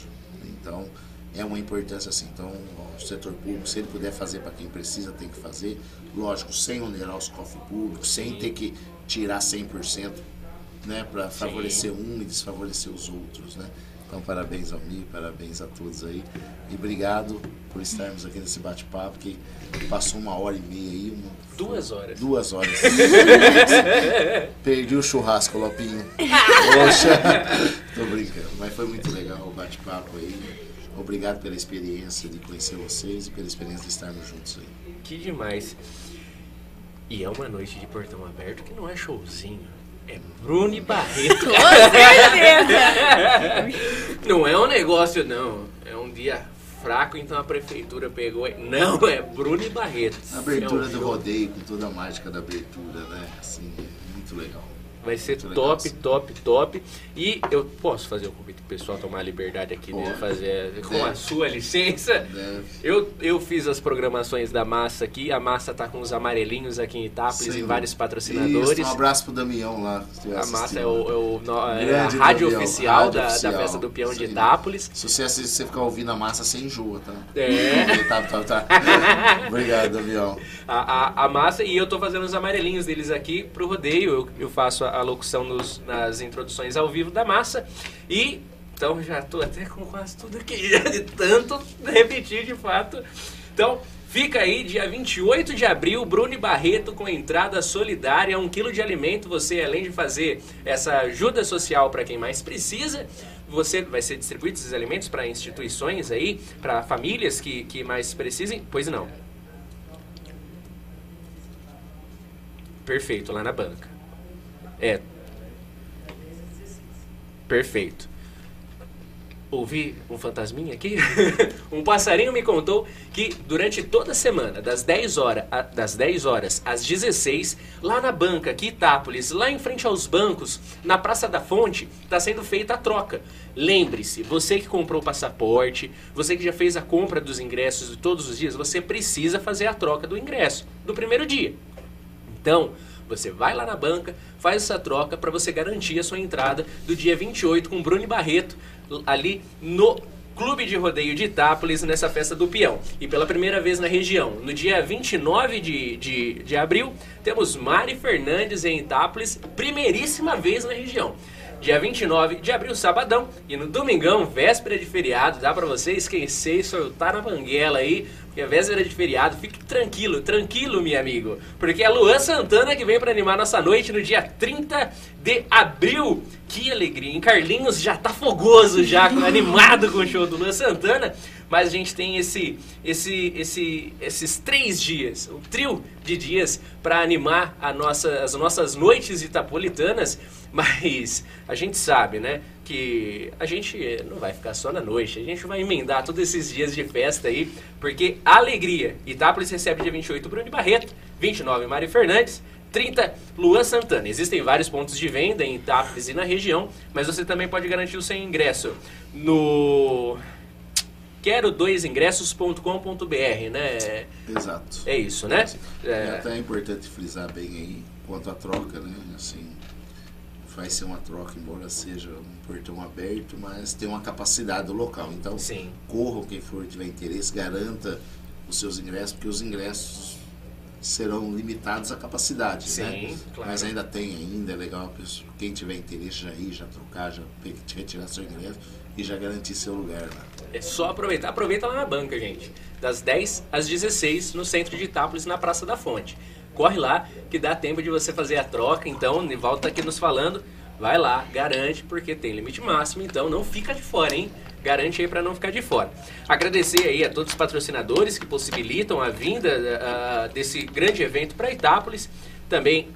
Então, é uma importância assim. Então, o setor público, se ele puder fazer para quem precisa, tem que fazer. Lógico, sem onerar os cofres públicos, sem ter que tirar 100%, né, para favorecer um e desfavorecer os outros, né? Então, parabéns ao Mi, parabéns a todos aí. E obrigado por estarmos aqui nesse bate-papo, que passou uma hora e meia aí. Uma... Duas horas. Duas horas. Perdi o churrasco, Lopinho. Poxa, tô brincando. Mas foi muito legal o bate-papo aí. Obrigado pela experiência de conhecer vocês e pela experiência de estarmos juntos aí. Que demais. E é uma noite de portão aberto que não é showzinho. É Bruni Barreto. Com certeza! não é um negócio, não. É um dia fraco, então a prefeitura pegou. Não, é Bruni Barreto. A abertura é um do rodeio, com toda a mágica da abertura, né? Assim, é muito legal. Vai ser muito top, legal, top, top. E eu posso fazer o convite pro pessoal tomar a liberdade aqui de fazer com Deve. a sua licença. Eu, eu fiz as programações da massa aqui. A massa tá com os amarelinhos aqui em Itápolis Sim. e vários patrocinadores. Isso, um abraço pro Damião lá. A massa é, o, é, o, é a rádio Damião, oficial, rádio da, oficial. da festa do peão de Itápolis. Se você, se você ficar ouvindo a massa, você enjoa, tá? É. tá, tá, tá. Obrigado, Damião. A, a, a, massa, e eu tô fazendo os amarelinhos deles aqui pro rodeio. Eu, eu faço a, a locução nos, nas introduções ao vivo da massa. E então já estou até com quase tudo aqui, de tanto repetir de fato. Então, fica aí, dia 28 de abril, Bruno Barreto com entrada solidária, um quilo de alimento. Você, além de fazer essa ajuda social para quem mais precisa, você vai ser distribuído esses alimentos para instituições aí, para famílias que, que mais precisem? Pois não. Perfeito, lá na banca. É. Perfeito ouvi um fantasminha aqui? um passarinho me contou que durante toda a semana, das 10 horas, das 10 horas às 16, lá na banca, aqui Itápolis, lá em frente aos bancos, na Praça da Fonte, está sendo feita a troca. Lembre-se, você que comprou o passaporte, você que já fez a compra dos ingressos de todos os dias, você precisa fazer a troca do ingresso do primeiro dia. Então, você vai lá na banca, faz essa troca para você garantir a sua entrada do dia 28 com Bruno Barreto ali no Clube de Rodeio de Itápolis nessa festa do peão. E pela primeira vez na região, no dia 29 de, de, de abril, temos Mari Fernandes em Itápolis, primeiríssima vez na região. Dia 29 de abril, sabadão, e no domingão, véspera de feriado, dá para você esquecer e soltar na banguela aí, porque é véspera de feriado, fique tranquilo, tranquilo, meu amigo, porque é Luan Santana que vem para animar nossa noite no dia 30 de abril. Que alegria, hein? Carlinhos já tá fogoso, já animado com o show do Luan Santana mas a gente tem esse, esse, esse, esses três dias, o trio de dias para animar a nossa, as nossas noites itapolitanas, mas a gente sabe, né, que a gente não vai ficar só na noite, a gente vai emendar todos esses dias de festa aí, porque alegria. Itápolis recebe dia 28 Bruno Barreto, 29 Mário Fernandes, 30 Luan Santana. Existem vários pontos de venda em Itápolis e na região, mas você também pode garantir o seu ingresso no quero dois ingressos.com.br, né? Exato. É isso, né? É, é até importante frisar bem aí quanto à troca, né? Assim, vai ser uma troca, embora seja um portão aberto, mas tem uma capacidade do local. Então, Sim. corra quem for tiver interesse, garanta os seus ingressos, porque os ingressos serão limitados à capacidade, Sim, né? Claro. Mas ainda tem ainda, é legal quem tiver interesse já ir, já trocar, já retirar seu ingresso e já garantir seu lugar lá. É só aproveitar. Aproveita lá na banca, gente. Das 10 às 16 no centro de Itápolis, na Praça da Fonte. Corre lá que dá tempo de você fazer a troca. Então, Nivaldo tá aqui nos falando. Vai lá, garante, porque tem limite máximo. Então, não fica de fora, hein? Garante aí para não ficar de fora. Agradecer aí a todos os patrocinadores que possibilitam a vinda uh, desse grande evento para Itápolis. Também,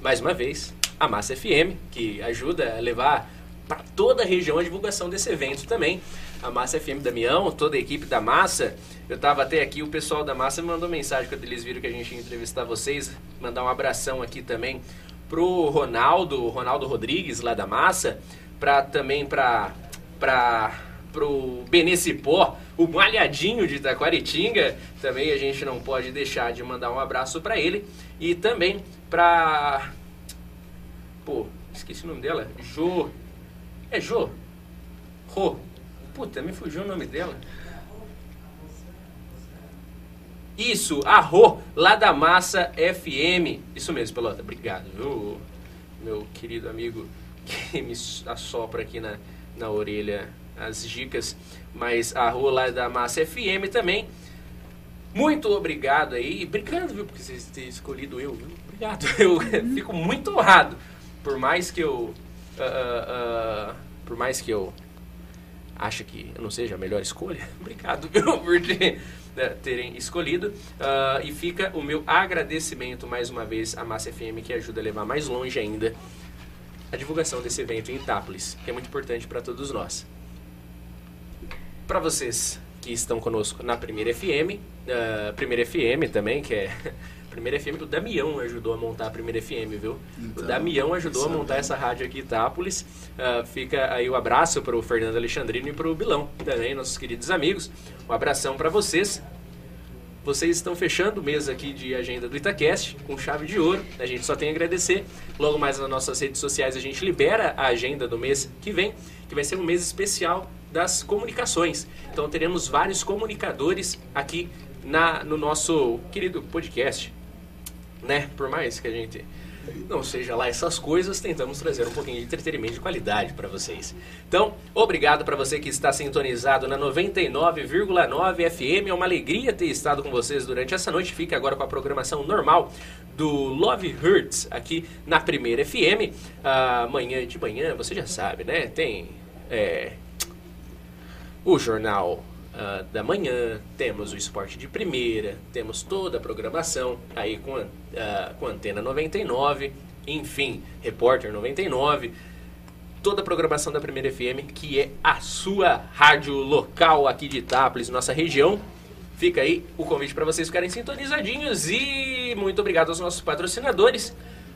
mais uma vez, a Massa FM, que ajuda a levar para toda a região a divulgação desse evento também. A Massa FM Damião, toda a equipe da Massa. Eu estava até aqui, o pessoal da Massa me mandou mensagem quando eles viram que a gente ia entrevistar vocês. Mandar um abração aqui também pro Ronaldo, Ronaldo Rodrigues, lá da Massa. Pra, também para para pro Benecipó, o malhadinho de Taquaritinga, também a gente não pode deixar de mandar um abraço para ele. E também pra. Pô, esqueci o nome dela. Jo. É Jo? Ro. Puta, me fugiu o nome dela. Isso, a Rô, lá da Massa FM. Isso mesmo, Pelota. Obrigado, viu, meu querido amigo que me assopra aqui na, na orelha as dicas. Mas a Rô lá da Massa FM também. Muito obrigado aí. Obrigado, viu, por vocês terem escolhido eu, viu? Obrigado. Eu fico muito honrado. Por mais que eu. Uh, uh, por mais que eu acha que não seja a melhor escolha, obrigado viu, por né, terem escolhido. Uh, e fica o meu agradecimento mais uma vez à Massa FM, que ajuda a levar mais longe ainda a divulgação desse evento em Itápolis, que é muito importante para todos nós. Para vocês que estão conosco na Primeira FM, uh, ah, Primeira FM também, que é Primeira FM, o Damião ajudou a montar a Primeira FM, viu? Então, o Damião ajudou a montar essa rádio aqui em Itápolis. Uh, fica aí o abraço para o Fernando Alexandrino e para o Bilão também, nossos queridos amigos. Um abração para vocês. Vocês estão fechando o mês aqui de agenda do Itacast com chave de ouro. A gente só tem a agradecer. Logo mais nas nossas redes sociais a gente libera a agenda do mês que vem, que vai ser um mês especial das comunicações. Então teremos vários comunicadores aqui na, no nosso querido podcast né? Por mais que a gente não seja lá essas coisas, tentamos trazer um pouquinho de entretenimento de qualidade para vocês. Então, obrigado para você que está sintonizado na 99,9 FM. É uma alegria ter estado com vocês durante essa noite. Fique agora com a programação normal do Love Hurts aqui na Primeira FM. Amanhã de manhã, você já sabe, né? Tem é, o jornal uh, da manhã, temos o esporte de primeira, temos toda a programação aí com, uh, com Antena 99, enfim, Repórter 99, toda a programação da Primeira FM, que é a sua rádio local aqui de Itápolis, nossa região. Fica aí o convite para vocês ficarem sintonizadinhos e muito obrigado aos nossos patrocinadores.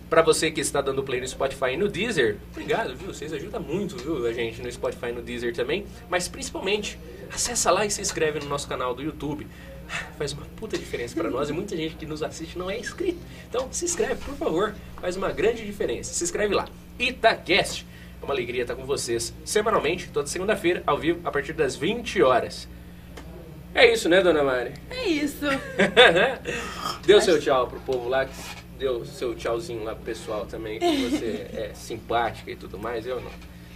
Para você que está dando play no Spotify e no Deezer, obrigado, viu? Vocês ajudam muito, viu, a gente no Spotify e no Deezer também. Mas principalmente, acessa lá e se inscreve no nosso canal do YouTube. Faz uma puta diferença para nós e muita gente que nos assiste não é inscrito. Então se inscreve, por favor. Faz uma grande diferença. Se inscreve lá. Itacast. É uma alegria estar com vocês semanalmente, toda segunda-feira, ao vivo, a partir das 20 horas. É isso, né, dona Mari? É isso. Deu seu tchau pro povo lá deu seu tchauzinho lá pro pessoal também, que você é simpática e tudo mais, eu não.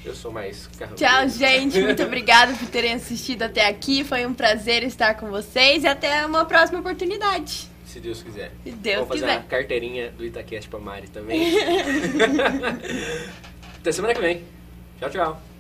Eu sou mais carrancudo. Tchau, gente. Muito obrigada por terem assistido até aqui. Foi um prazer estar com vocês e até uma próxima oportunidade. Se Deus quiser. Se Deus Vamos quiser. fazer uma carteirinha do Itaquest pra Mari também. até semana que vem. Tchau, tchau.